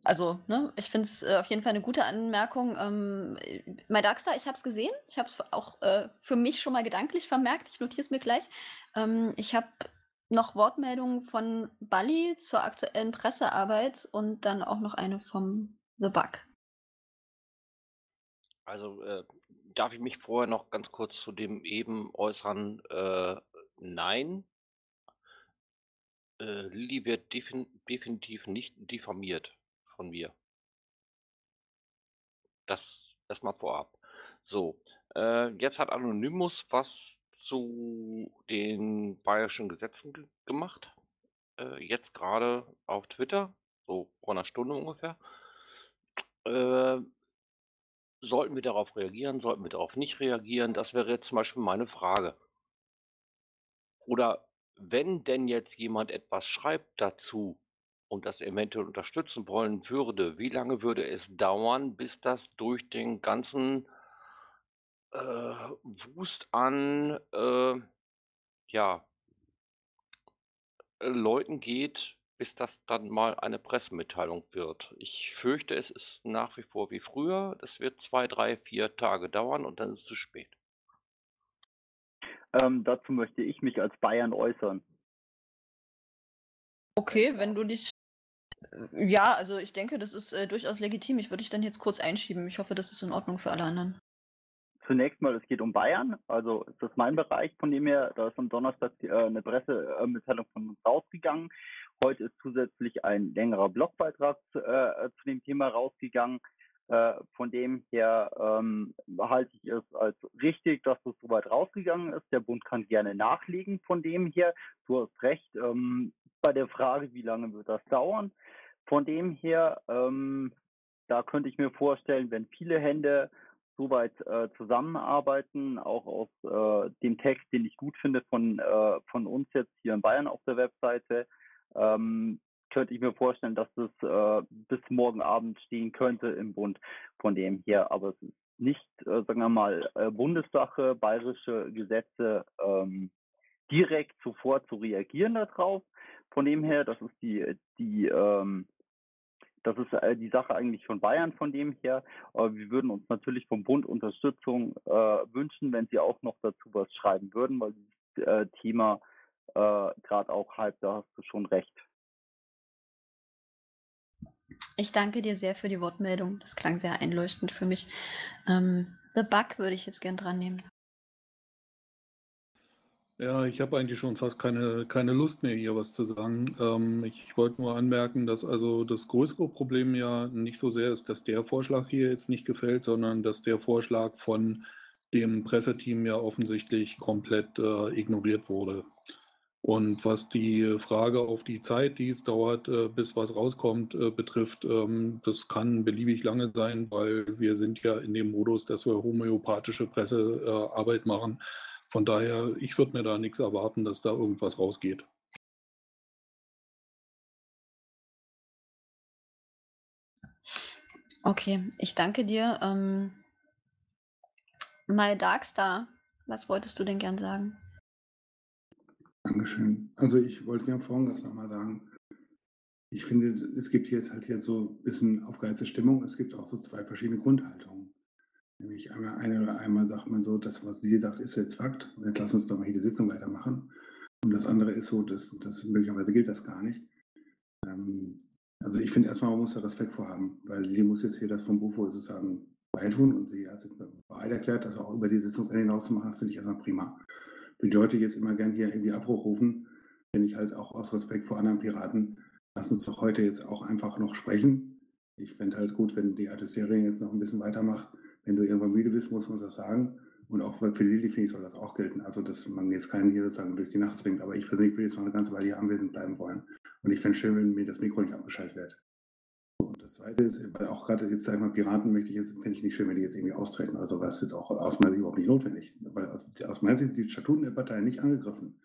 also, ne, ich finde es äh, auf jeden Fall eine gute Anmerkung. Ähm, MyDarkstar, ich habe es gesehen. Ich habe es auch äh, für mich schon mal gedanklich vermerkt. Ich notiere es mir gleich. Ähm, ich habe noch Wortmeldungen von Bali zur aktuellen Pressearbeit und dann auch noch eine vom The Bug. Also äh, darf ich mich vorher noch ganz kurz zu dem eben äußern? Äh, nein. Äh, Lilly wird defin definitiv nicht diffamiert von mir. Das erstmal vorab. So, äh, jetzt hat Anonymous was zu den bayerischen Gesetzen ge gemacht. Äh, jetzt gerade auf Twitter, so vor einer Stunde ungefähr. Äh, sollten wir darauf reagieren? Sollten wir darauf nicht reagieren? Das wäre jetzt zum Beispiel meine Frage. Oder wenn denn jetzt jemand etwas schreibt dazu und das eventuell unterstützen wollen würde, wie lange würde es dauern, bis das durch den ganzen äh, Wust an, äh, ja, äh, Leuten geht, bis das dann mal eine Pressemitteilung wird. Ich fürchte, es ist nach wie vor wie früher. Das wird zwei, drei, vier Tage dauern und dann ist es zu spät. Ähm, dazu möchte ich mich als Bayern äußern. Okay, wenn du dich. Ja, also ich denke, das ist äh, durchaus legitim. Ich würde dich dann jetzt kurz einschieben. Ich hoffe, das ist in Ordnung für alle anderen zunächst mal, es geht um Bayern, also ist das mein Bereich, von dem her, da ist am Donnerstag äh, eine Pressemitteilung von uns rausgegangen. Heute ist zusätzlich ein längerer Blogbeitrag äh, zu dem Thema rausgegangen. Äh, von dem her ähm, halte ich es als richtig, dass das soweit rausgegangen ist. Der Bund kann gerne nachlegen von dem her. Du hast recht ähm, bei der Frage, wie lange wird das dauern. Von dem her, ähm, da könnte ich mir vorstellen, wenn viele Hände soweit äh, zusammenarbeiten, auch aus äh, dem Text, den ich gut finde von, äh, von uns jetzt hier in Bayern auf der Webseite, ähm, könnte ich mir vorstellen, dass das äh, bis morgen Abend stehen könnte im Bund von dem her. Aber es ist nicht, äh, sagen wir mal, äh, Bundessache, bayerische Gesetze ähm, direkt sofort zu reagieren darauf. Von dem her, das ist die, die ähm, das ist äh, die Sache eigentlich von Bayern von dem her. Aber wir würden uns natürlich vom Bund Unterstützung äh, wünschen, wenn sie auch noch dazu was schreiben würden, weil dieses äh, Thema äh, gerade auch halb, da hast du schon recht. Ich danke dir sehr für die Wortmeldung. Das klang sehr einleuchtend für mich. Ähm, The Bug würde ich jetzt gern dran nehmen. Ja, ich habe eigentlich schon fast keine, keine Lust mehr, hier was zu sagen. Ähm, ich wollte nur anmerken, dass also das größere Problem ja nicht so sehr ist, dass der Vorschlag hier jetzt nicht gefällt, sondern dass der Vorschlag von dem Presseteam ja offensichtlich komplett äh, ignoriert wurde. Und was die Frage auf die Zeit, die es dauert, äh, bis was rauskommt, äh, betrifft, ähm, das kann beliebig lange sein, weil wir sind ja in dem Modus, dass wir homöopathische Pressearbeit machen. Von daher, ich würde mir da nichts erwarten, dass da irgendwas rausgeht. Okay, ich danke dir. Ähm, My Darkstar, was wolltest du denn gern sagen? Dankeschön. Also ich wollte gerne vorhin nochmal sagen. Ich finde, es gibt hier jetzt halt jetzt so ein bisschen aufgeheizte Stimmung. Es gibt auch so zwei verschiedene Grundhaltungen. Nämlich einmal eine oder einmal sagt man so, das, was Lili sagt, ist jetzt Fakt. Jetzt lass uns doch mal hier die Sitzung weitermachen. Und das andere ist so, dass, dass möglicherweise gilt das gar nicht. Ähm, also ich finde erstmal, man muss da Respekt vorhaben, weil Lili muss jetzt hier das vom Bufo sozusagen beitun und sie hat sich bereit erklärt, das auch über die Sitzungsende hinaus zu machen. Finde ich erstmal prima. Für die Leute, die jetzt immer gern hier irgendwie Abbruch rufen, finde ich halt auch aus Respekt vor anderen Piraten, lass uns doch heute jetzt auch einfach noch sprechen. Ich fände halt gut, wenn die alte Serie jetzt noch ein bisschen weitermacht wenn du irgendwann müde bist, muss man das sagen. Und auch für Lilly, finde ich, soll das auch gelten. Also, dass man jetzt keinen hier sozusagen durch die Nacht zwingt. Aber ich persönlich würde jetzt noch eine ganze Weile hier anwesend bleiben wollen. Und ich fände es schön, wenn mir das Mikro nicht abgeschaltet wird. Und das Zweite ist, weil auch gerade jetzt, sag ich mal, Piraten möchte ich jetzt, finde ich nicht schön, wenn die jetzt irgendwie austreten oder sowas. Das ist jetzt auch aus meiner Sicht überhaupt nicht notwendig. Weil aus, aus meiner Sicht die Statuten der Partei nicht angegriffen.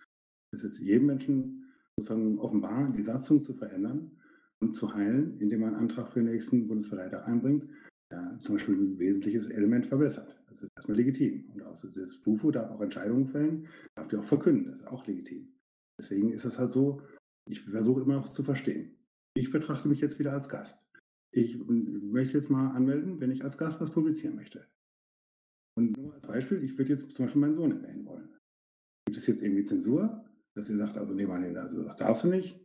Es ist jedem Menschen sozusagen offenbar, die Satzung zu verändern und zu heilen, indem man einen Antrag für den nächsten Bundesparteitag einbringt ja, zum Beispiel ein wesentliches Element verbessert. Das ist erstmal legitim. Und auch das BUFO darf auch Entscheidungen fällen, darf die auch verkünden. Das ist auch legitim. Deswegen ist es halt so, ich versuche immer noch zu verstehen. Ich betrachte mich jetzt wieder als Gast. Ich möchte jetzt mal anmelden, wenn ich als Gast was publizieren möchte. Und nur als Beispiel, ich würde jetzt zum Beispiel meinen Sohn erwähnen wollen. Gibt es jetzt irgendwie Zensur, dass ihr sagt, also nee, Mann, also das darfst du nicht?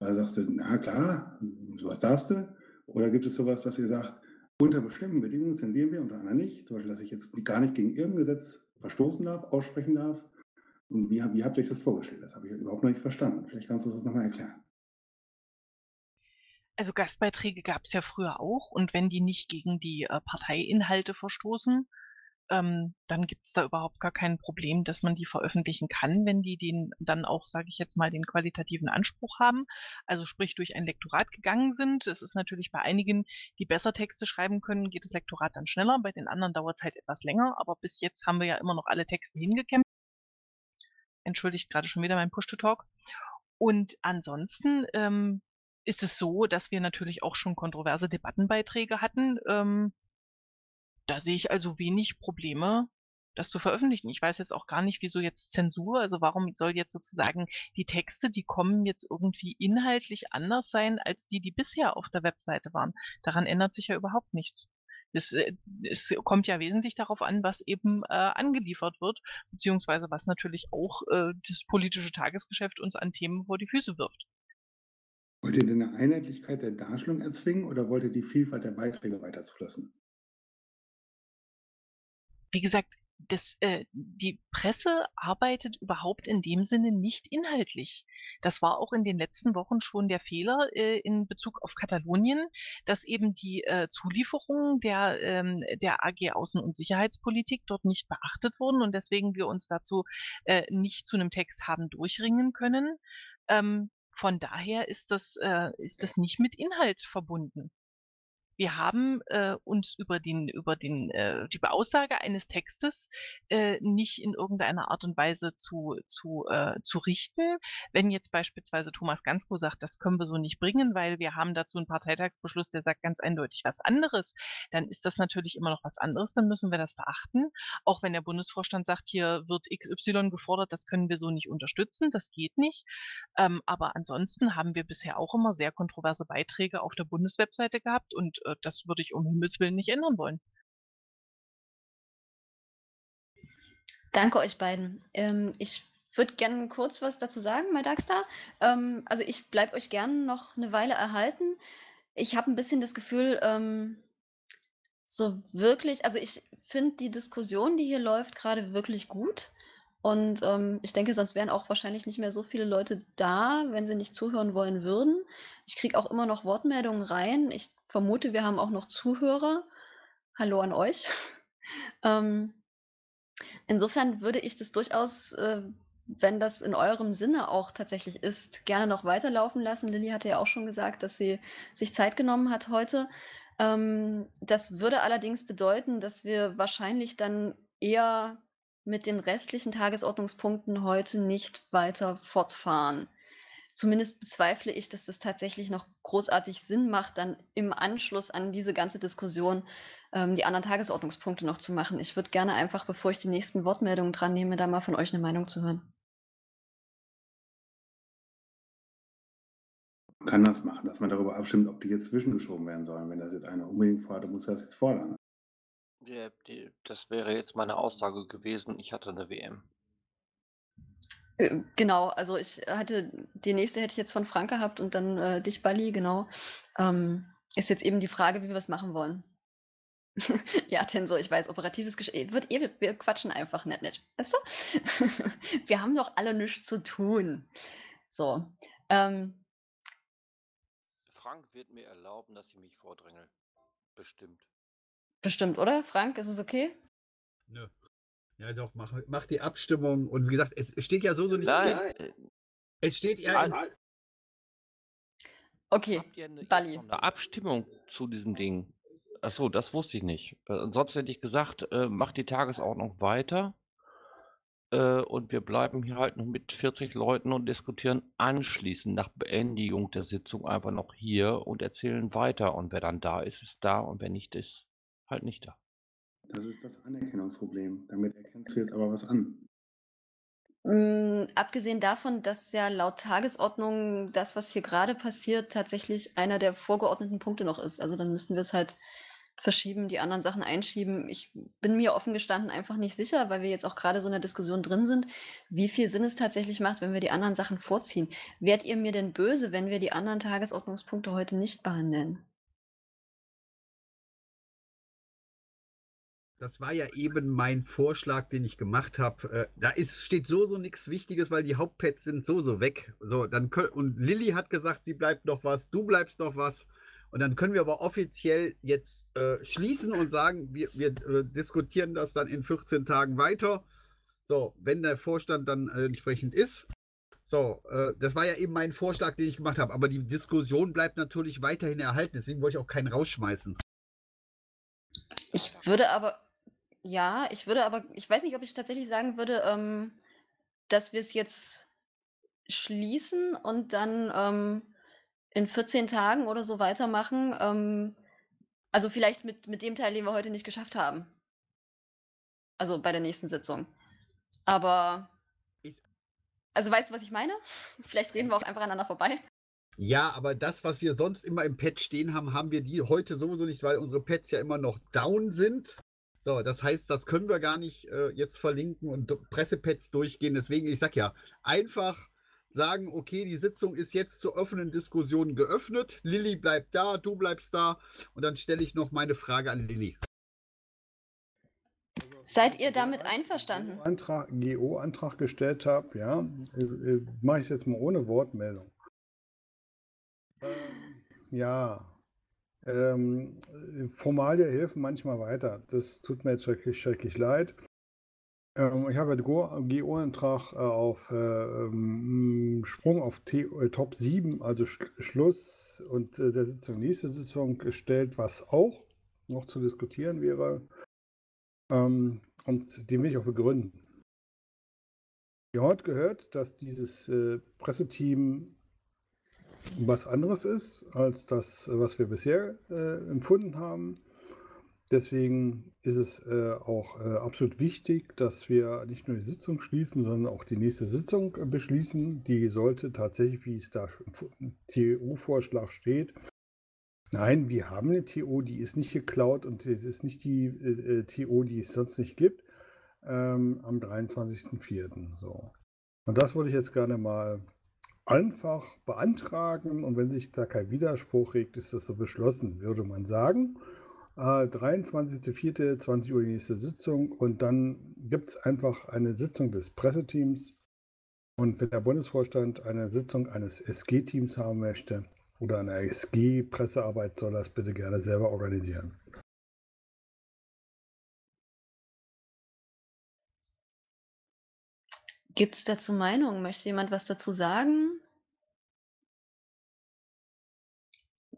Oder sagst du, na klar, sowas darfst du? Oder gibt es sowas, dass ihr sagt, unter bestimmten Bedingungen zensieren wir, unter anderem nicht. Zum Beispiel, dass ich jetzt gar nicht gegen irgendein Gesetz verstoßen darf, aussprechen darf. Und wie, wie habt ihr euch das vorgestellt? Das habe ich überhaupt noch nicht verstanden. Vielleicht kannst du das nochmal erklären. Also Gastbeiträge gab es ja früher auch und wenn die nicht gegen die äh, Parteiinhalte verstoßen, ähm, dann gibt es da überhaupt gar kein Problem, dass man die veröffentlichen kann, wenn die den dann auch, sage ich jetzt mal, den qualitativen Anspruch haben. Also sprich durch ein Lektorat gegangen sind. Es ist natürlich bei einigen, die besser Texte schreiben können, geht das Lektorat dann schneller. Bei den anderen dauert es halt etwas länger. Aber bis jetzt haben wir ja immer noch alle Texte hingekämpft. Entschuldigt gerade schon wieder mein Push-to-Talk. Und ansonsten ähm, ist es so, dass wir natürlich auch schon kontroverse Debattenbeiträge hatten. Ähm, da sehe ich also wenig Probleme, das zu veröffentlichen. Ich weiß jetzt auch gar nicht, wieso jetzt Zensur, also warum soll jetzt sozusagen die Texte, die kommen jetzt irgendwie inhaltlich anders sein als die, die bisher auf der Webseite waren. Daran ändert sich ja überhaupt nichts. Es, äh, es kommt ja wesentlich darauf an, was eben äh, angeliefert wird, beziehungsweise was natürlich auch äh, das politische Tagesgeschäft uns an Themen vor die Füße wirft. Wollt ihr denn eine Einheitlichkeit der Darstellung erzwingen oder wollt ihr die Vielfalt der Beiträge weiterzulassen? Wie gesagt, das, äh, die Presse arbeitet überhaupt in dem Sinne nicht inhaltlich. Das war auch in den letzten Wochen schon der Fehler äh, in Bezug auf Katalonien, dass eben die äh, Zulieferungen der, ähm, der AG Außen- und Sicherheitspolitik dort nicht beachtet wurden und deswegen wir uns dazu äh, nicht zu einem Text haben durchringen können. Ähm, von daher ist das, äh, ist das nicht mit Inhalt verbunden. Wir haben äh, uns über den über den äh, die Aussage eines Textes äh, nicht in irgendeiner Art und Weise zu zu äh, zu richten. Wenn jetzt beispielsweise Thomas Gansko sagt, das können wir so nicht bringen, weil wir haben dazu einen Parteitagsbeschluss, der sagt ganz eindeutig was anderes, dann ist das natürlich immer noch was anderes. Dann müssen wir das beachten. Auch wenn der Bundesvorstand sagt, hier wird XY gefordert, das können wir so nicht unterstützen, das geht nicht. Ähm, aber ansonsten haben wir bisher auch immer sehr kontroverse Beiträge auf der Bundeswebseite gehabt und äh, das würde ich um Himmels Willen nicht ändern wollen. Danke euch beiden. Ähm, ich würde gerne kurz was dazu sagen, My Darkstar. Ähm, also ich bleibe euch gerne noch eine Weile erhalten. Ich habe ein bisschen das Gefühl, ähm, so wirklich, also ich finde die Diskussion, die hier läuft, gerade wirklich gut. Und ähm, ich denke, sonst wären auch wahrscheinlich nicht mehr so viele Leute da, wenn sie nicht zuhören wollen würden. Ich kriege auch immer noch Wortmeldungen rein. Ich vermute, wir haben auch noch Zuhörer. Hallo an euch. (laughs) ähm, insofern würde ich das durchaus, äh, wenn das in eurem Sinne auch tatsächlich ist, gerne noch weiterlaufen lassen. Lilly hatte ja auch schon gesagt, dass sie sich Zeit genommen hat heute. Ähm, das würde allerdings bedeuten, dass wir wahrscheinlich dann eher mit den restlichen Tagesordnungspunkten heute nicht weiter fortfahren. Zumindest bezweifle ich, dass das tatsächlich noch großartig Sinn macht, dann im Anschluss an diese ganze Diskussion ähm, die anderen Tagesordnungspunkte noch zu machen. Ich würde gerne einfach, bevor ich die nächsten Wortmeldungen dran nehme, da mal von euch eine Meinung zu hören. Man kann das machen, dass man darüber abstimmt, ob die jetzt zwischengeschoben werden sollen. Wenn das jetzt einer unbedingt fordert, muss er das jetzt fordern. Ja, die, das wäre jetzt meine Aussage gewesen. Ich hatte eine WM. Äh, Genau, also ich hatte, die nächste hätte ich jetzt von Frank gehabt und dann äh, dich, Bali, genau. Ähm, ist jetzt eben die Frage, wie wir es machen wollen. (laughs) ja, Tensor, ich weiß, operatives Geschäft. Wird eh, wir quatschen einfach nicht, nicht. Weißt du? (laughs) wir haben doch alle nichts zu tun. So. Ähm, Frank wird mir erlauben, dass ich mich vordränge. Bestimmt. Bestimmt, oder? Frank, ist es okay? Nö. Ja, doch, mach, mach die Abstimmung. Und wie gesagt, es steht ja so, so nicht Nein, äh, Es steht ja. in- nein. Okay, Habt ihr eine, eine Abstimmung zu diesem Ding? Achso, das wusste ich nicht. Äh, ansonsten hätte ich gesagt, äh, macht die Tagesordnung weiter. Äh, und wir bleiben hier halt noch mit 40 Leuten und diskutieren anschließend nach Beendigung der Sitzung einfach noch hier und erzählen weiter. Und wer dann da ist, ist da und wer nicht ist, halt nicht da. Das ist das Anerkennungsproblem. Damit erkennst du jetzt aber was an. Mm, abgesehen davon, dass ja laut Tagesordnung das, was hier gerade passiert, tatsächlich einer der vorgeordneten Punkte noch ist. Also dann müssten wir es halt verschieben, die anderen Sachen einschieben. Ich bin mir offen gestanden einfach nicht sicher, weil wir jetzt auch gerade so in der Diskussion drin sind, wie viel Sinn es tatsächlich macht, wenn wir die anderen Sachen vorziehen. Wärt ihr mir denn böse, wenn wir die anderen Tagesordnungspunkte heute nicht behandeln? Das war ja eben mein Vorschlag, den ich gemacht habe. Äh, da ist, steht so, so nichts Wichtiges, weil die Hauptpads sind so, so weg. So, dann können, und Lilly hat gesagt, sie bleibt noch was, du bleibst noch was. Und dann können wir aber offiziell jetzt äh, schließen und sagen, wir, wir äh, diskutieren das dann in 14 Tagen weiter. So, wenn der Vorstand dann äh, entsprechend ist. So, äh, das war ja eben mein Vorschlag, den ich gemacht habe. Aber die Diskussion bleibt natürlich weiterhin erhalten. Deswegen wollte ich auch keinen rausschmeißen. Ich würde aber, ja, ich würde aber, ich weiß nicht, ob ich tatsächlich sagen würde, ähm, dass wir es jetzt schließen und dann ähm, in 14 Tagen oder so weitermachen. Ähm, also vielleicht mit, mit dem Teil, den wir heute nicht geschafft haben. Also bei der nächsten Sitzung. Aber, also weißt du, was ich meine? (laughs) Vielleicht reden wir auch einfach aneinander vorbei. Ja, aber das, was wir sonst immer im Pad stehen haben, haben wir die heute sowieso nicht, weil unsere Pads ja immer noch down sind. So, das heißt, das können wir gar nicht äh, jetzt verlinken und Pressepads durchgehen. Deswegen, ich sag ja, einfach sagen, okay, die Sitzung ist jetzt zur offenen Diskussion geöffnet. Lilly bleibt da, du bleibst da. Und dann stelle ich noch meine Frage an Lilly. Seid ihr damit einverstanden? Antrag, GO-Antrag gestellt habe, ja, äh, äh, mache ich es jetzt mal ohne Wortmeldung. Ähm, ja, ähm, äh, Formalia helfen manchmal weiter. Das tut mir jetzt schrecklich, schrecklich leid. Ähm, ich habe den GO-Antrag äh, auf äh, ähm, Sprung auf T äh, Top 7, also Sch Schluss und äh, der Sitzung nächste Sitzung gestellt, was auch noch zu diskutieren wäre. Ähm, und den will ich auch begründen. Wir haben heute gehört, dass dieses äh, Presseteam was anderes ist als das, was wir bisher äh, empfunden haben. Deswegen ist es äh, auch äh, absolut wichtig, dass wir nicht nur die Sitzung schließen, sondern auch die nächste Sitzung äh, beschließen. Die sollte tatsächlich, wie es da im TO-Vorschlag steht, nein, wir haben eine TO, die ist nicht geklaut und es ist nicht die äh, äh TO, die es sonst nicht gibt, ähm, am 23.04. So. Und das würde ich jetzt gerne mal einfach beantragen und wenn sich da kein Widerspruch regt, ist das so beschlossen, würde man sagen. Äh, 23.04. 20 Uhr die nächste Sitzung und dann gibt es einfach eine Sitzung des Presseteams. Und wenn der Bundesvorstand eine Sitzung eines SG-Teams haben möchte oder eine SG-Pressearbeit, soll das bitte gerne selber organisieren. Gibt es dazu Meinungen? Möchte jemand was dazu sagen?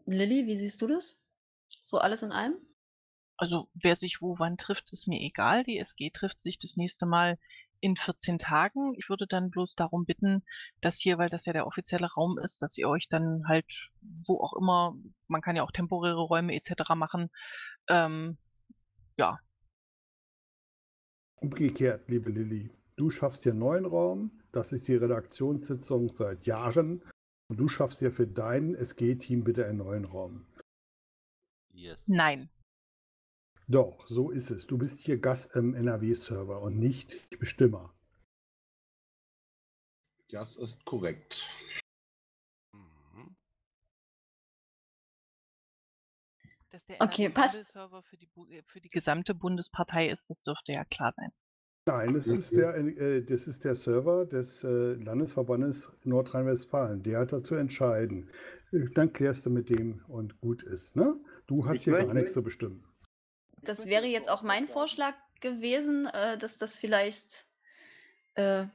Lilly, wie siehst du das? So alles in allem? Also wer sich wo wann trifft, ist mir egal. Die SG trifft sich das nächste Mal in 14 Tagen. Ich würde dann bloß darum bitten, dass hier, weil das ja der offizielle Raum ist, dass ihr euch dann halt, wo auch immer, man kann ja auch temporäre Räume etc. machen, ähm, ja. Umgekehrt, liebe Lilly, du schaffst dir einen neuen Raum. Das ist die Redaktionssitzung seit Jahren. Und du schaffst dir für dein SG-Team bitte einen neuen Raum. Yes. Nein. Doch, so ist es. Du bist hier Gast im NRW-Server und nicht Bestimmer. Das ist korrekt. Mhm. Dass der okay, passt. Server für die, für die gesamte Bundespartei ist, das dürfte ja klar sein. Nein, das ist der, äh, das ist der Server des äh, Landesverbandes Nordrhein-Westfalen. Der hat dazu entscheiden. Äh, dann klärst du mit dem und gut ist. Ne? Du hast Ich hier gar nichts zu bestimmen. Das wäre jetzt auch mein Vorschlag gewesen, äh, dass das vielleicht äh,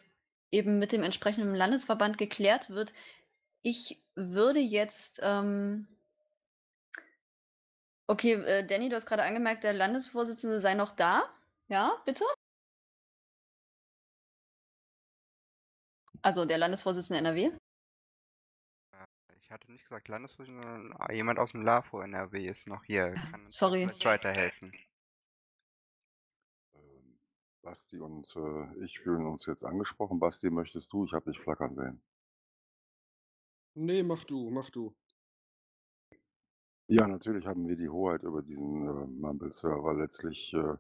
eben mit dem entsprechenden Landesverband geklärt wird. Ich würde jetzt, ähm, okay, äh, Danny, du hast gerade angemerkt, der Landesvorsitzende sei noch da. Ja, bitte? Also der Landesvorsitzende NRW. Ich hatte nicht gesagt Landesvorsitzender, sondern ah, jemand aus dem LAFO NRW ist noch hier. Kann uns sorry. vielleicht weiterhelfen. Basti und äh, ich fühlen uns jetzt angesprochen. Basti, möchtest du? Ich habe dich flackern sehen. Nee, mach du, mach du. Ja, natürlich haben wir die Hoheit über diesen äh, Mumble-Server. Letztlich äh,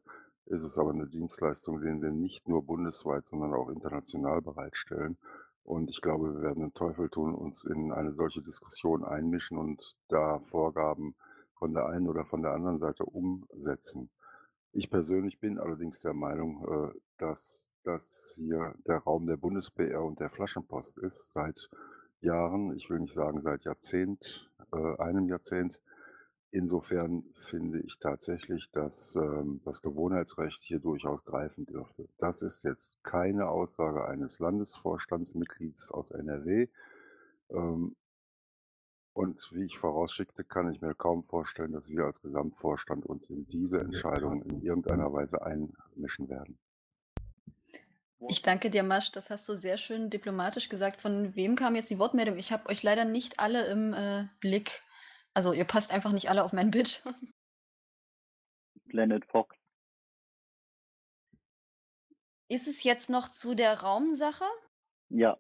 ist es aber eine Dienstleistung, den wir nicht nur bundesweit, sondern auch international bereitstellen. Und ich glaube, wir werden den Teufel tun, uns in eine solche Diskussion einmischen und da Vorgaben von der einen oder von der anderen Seite umsetzen. Ich persönlich bin allerdings der Meinung, äh, dass das hier der Raum der Bundes-PR und der Flaschenpost ist seit Jahren, ich will nicht sagen seit Jahrzehnt, äh, einem Jahrzehnt. Insofern finde ich tatsächlich, dass ähm, das Gewohnheitsrecht hier durchaus greifen dürfte. Das ist jetzt keine Aussage eines Landesvorstandsmitglieds aus NRW. Ähm, und wie ich vorausschickte, kann ich mir kaum vorstellen, dass wir als Gesamtvorstand uns in diese Entscheidung in irgendeiner Weise einmischen werden. Ich danke dir, Masch. Das hast du sehr schön diplomatisch gesagt. Von wem kam jetzt die Wortmeldung? Ich habe euch leider nicht alle im äh, Blick. Also ihr passt einfach nicht alle auf mein Bildschirm. (laughs) Planet Fox. Ist es jetzt noch zu der Raumsache? Ja.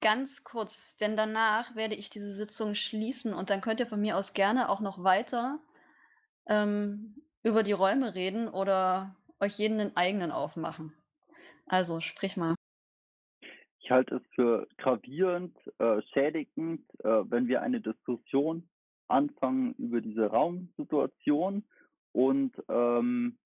Ganz kurz, denn danach werde ich diese Sitzung schließen und dann könnt ihr von mir aus gerne auch noch weiter ähm, über die Räume reden oder euch jeden einen eigenen aufmachen. Also, sprich mal. Ich halte es für gravierend, äh, schädigend, äh, wenn wir eine Diskussion anfangen über diese Raumsituation und ähm,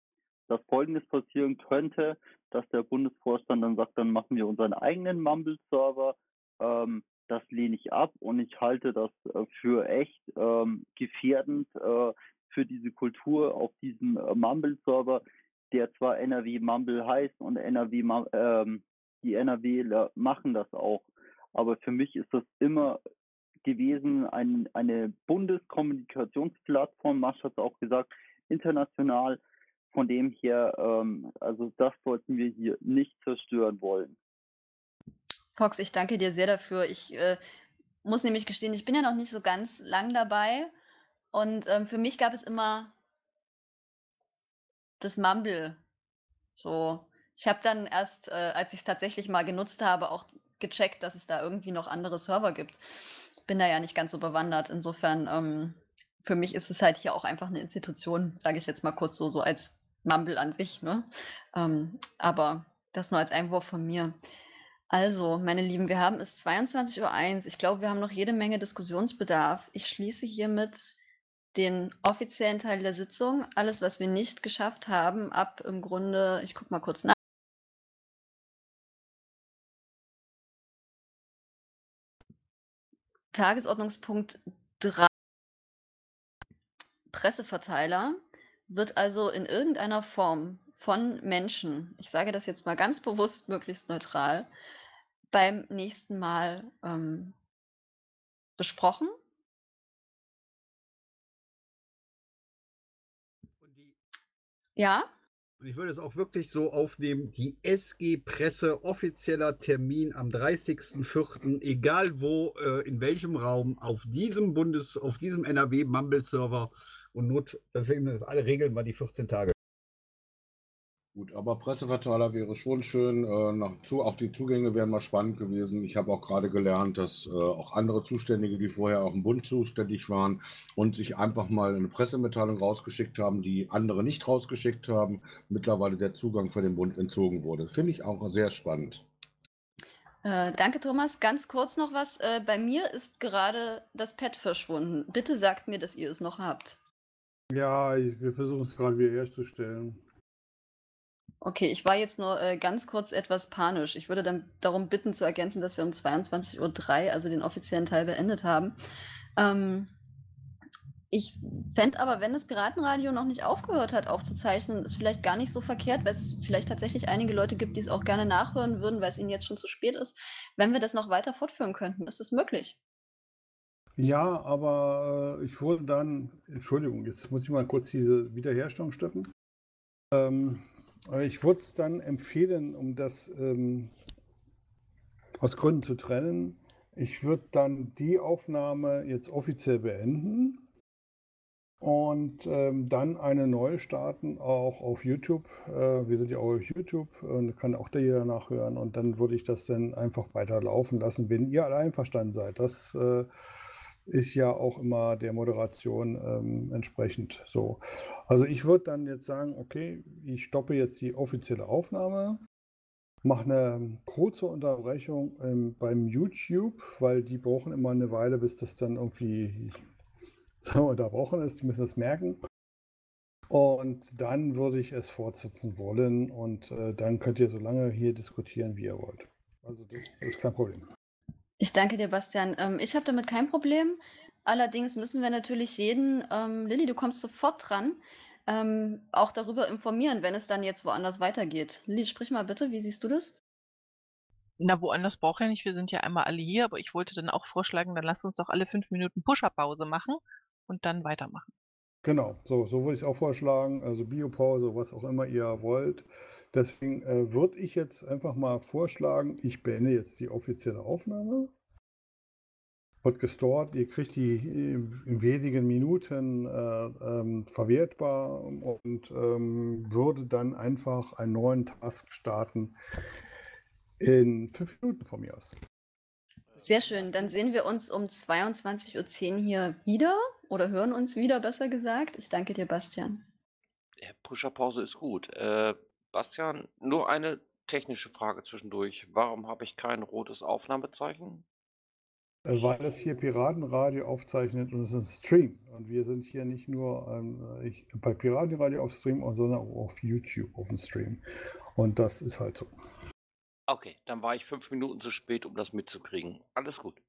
dass Folgendes passieren könnte, dass der Bundesvorstand dann sagt, dann machen wir unseren eigenen Mumble-Server. Ähm, das lehne ich ab und ich halte das äh, für echt ähm, gefährdend äh, für diese Kultur auf diesem äh, Mumble-Server, der zwar NRW Mumble heißt und NRW, ähm, die NRWler machen das auch. Aber für mich ist das immer gewesen, ein, eine Bundeskommunikationsplattform, Masch hat es auch gesagt, international. Von dem her, ähm, also das sollten wir hier nicht zerstören wollen. Fox, ich danke dir sehr dafür. Ich äh, muss nämlich gestehen, ich bin ja noch nicht so ganz lang dabei. Und ähm, für mich gab es immer das Mumble. So, ich habe dann erst, äh, als ich es tatsächlich mal genutzt habe, auch gecheckt, dass es da irgendwie noch andere Server gibt. Bin da ja nicht ganz so bewandert. Insofern, ähm, für mich ist es halt hier auch einfach eine Institution, sage ich jetzt mal kurz so, so als Mumble an sich. Ne? Ähm, aber das nur als Einwurf von mir. Also, meine Lieben, wir haben es 22.01 Uhr. Ich glaube, wir haben noch jede Menge Diskussionsbedarf. Ich schließe hiermit den offiziellen Teil der Sitzung. Alles, was wir nicht geschafft haben, ab im Grunde, ich gucke mal kurz nach. Tagesordnungspunkt 3 Presseverteiler wird also in irgendeiner Form von Menschen, ich sage das jetzt mal ganz bewusst möglichst neutral, beim nächsten Mal ähm, besprochen. Ja? Und ich würde es auch wirklich so aufnehmen, die SG Presse, offizieller Termin am 30.04., egal wo, äh, in welchem Raum, auf diesem Bundes, auf diesem NRW Mumble Server und Not, deswegen alle regeln wir die 14 Tage. Gut, aber Presseverteiler wäre schon schön. Äh, nach, zu, auch die Zugänge wären mal spannend gewesen. Ich habe auch gerade gelernt, dass äh, auch andere Zuständige, die vorher auch im Bund zuständig waren und sich einfach mal eine Pressemitteilung rausgeschickt haben, die andere nicht rausgeschickt haben, mittlerweile der Zugang für den Bund entzogen wurde. Finde ich auch sehr spannend. Äh, danke, Thomas. Ganz kurz noch was. Äh, bei mir ist gerade das Pad verschwunden. Bitte sagt mir, dass ihr es noch habt. Ja, ich- wir versuchen es gerade wieder herzustellen. Okay, ich war jetzt nur äh, ganz kurz etwas panisch. Ich würde dann darum bitten zu ergänzen, dass wir um 22.03 Uhr, also den offiziellen Teil, beendet haben. Ähm, ich fände aber, wenn das Piratenradio noch nicht aufgehört hat aufzuzeichnen, ist vielleicht gar nicht so verkehrt, weil es vielleicht tatsächlich einige Leute gibt, die es auch gerne nachhören würden, weil es ihnen jetzt schon zu spät ist, wenn wir das noch weiter fortführen könnten. Ist das möglich? Ja, aber äh, ich wurde dann, Entschuldigung, jetzt muss ich mal kurz diese Wiederherstellung stoppen. Ähm, äh, ich würde es dann empfehlen, um das ähm, aus Gründen zu trennen. Ich würde dann die Aufnahme jetzt offiziell beenden und ähm, dann eine neue starten, auch auf YouTube. Äh, wir sind ja auch auf YouTube und kann auch da jeder nachhören. Und dann würde ich das dann einfach weiter laufen lassen, wenn ihr alle einverstanden seid. Das äh, ist ja auch immer der Moderation ähm, entsprechend so. Also ich würde dann jetzt sagen, okay, ich stoppe jetzt die offizielle Aufnahme, mache eine kurze Unterbrechung ähm, beim YouTube, weil die brauchen immer eine Weile, bis das dann irgendwie (laughs) so unterbrochen ist. Die müssen das merken. Und dann würde ich es fortsetzen wollen und äh, dann könnt ihr so lange hier diskutieren, wie ihr wollt. Also das ist kein Problem. Ich danke dir, Bastian. Ähm, ich habe damit kein Problem. Allerdings müssen wir natürlich jeden, ähm, Lilly, du kommst sofort dran, ähm, auch darüber informieren, wenn es dann jetzt woanders weitergeht. Lilly, sprich mal bitte, wie siehst du das? Na, woanders braucht ja nicht. Wir sind ja einmal alle hier, aber ich wollte dann auch vorschlagen, dann lasst uns doch alle fünf Minuten Pusher-Pause machen und dann weitermachen. Genau, so, so würde ich es auch vorschlagen. Also Biopause, was auch immer ihr wollt. Deswegen äh, würde ich jetzt einfach mal vorschlagen, ich beende jetzt die offizielle Aufnahme. Wird gestort, ihr kriegt die in in wenigen Minuten äh, ähm, verwertbar und ähm, würde dann einfach einen neuen Task starten in fünf Minuten von mir aus. Sehr schön. Dann sehen wir uns um 22.10 Uhr hier wieder oder hören uns wieder, besser gesagt. Ich danke dir, Bastian. Äh, Pusher-Pause ist gut. Äh, Bastian, nur eine technische Frage zwischendurch. Warum habe ich kein rotes Aufnahmezeichen? Äh, Weil es hier Piratenradio aufzeichnet und es ist ein Stream. Und wir sind hier nicht nur ähm, ich, bei Piratenradio auf Stream, sondern auch auf YouTube auf dem Stream. Und das ist halt so. Okay, dann war ich fünf Minuten zu spät, um das mitzukriegen. Alles gut.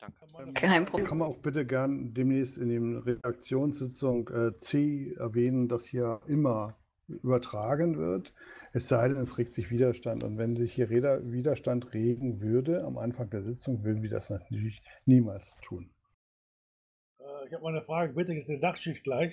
Danke. Kein Problem. Kann man auch bitte gern demnächst in den Redaktionssitzung äh, C erwähnen, dass hier immer übertragen wird. Es sei denn, es regt sich Widerstand. Und wenn sich hier Widerstand regen würde am Anfang der Sitzung, würden wir das natürlich niemals tun. Äh, ich habe mal eine Frage, denn jetzt eine Nachtschicht gleich?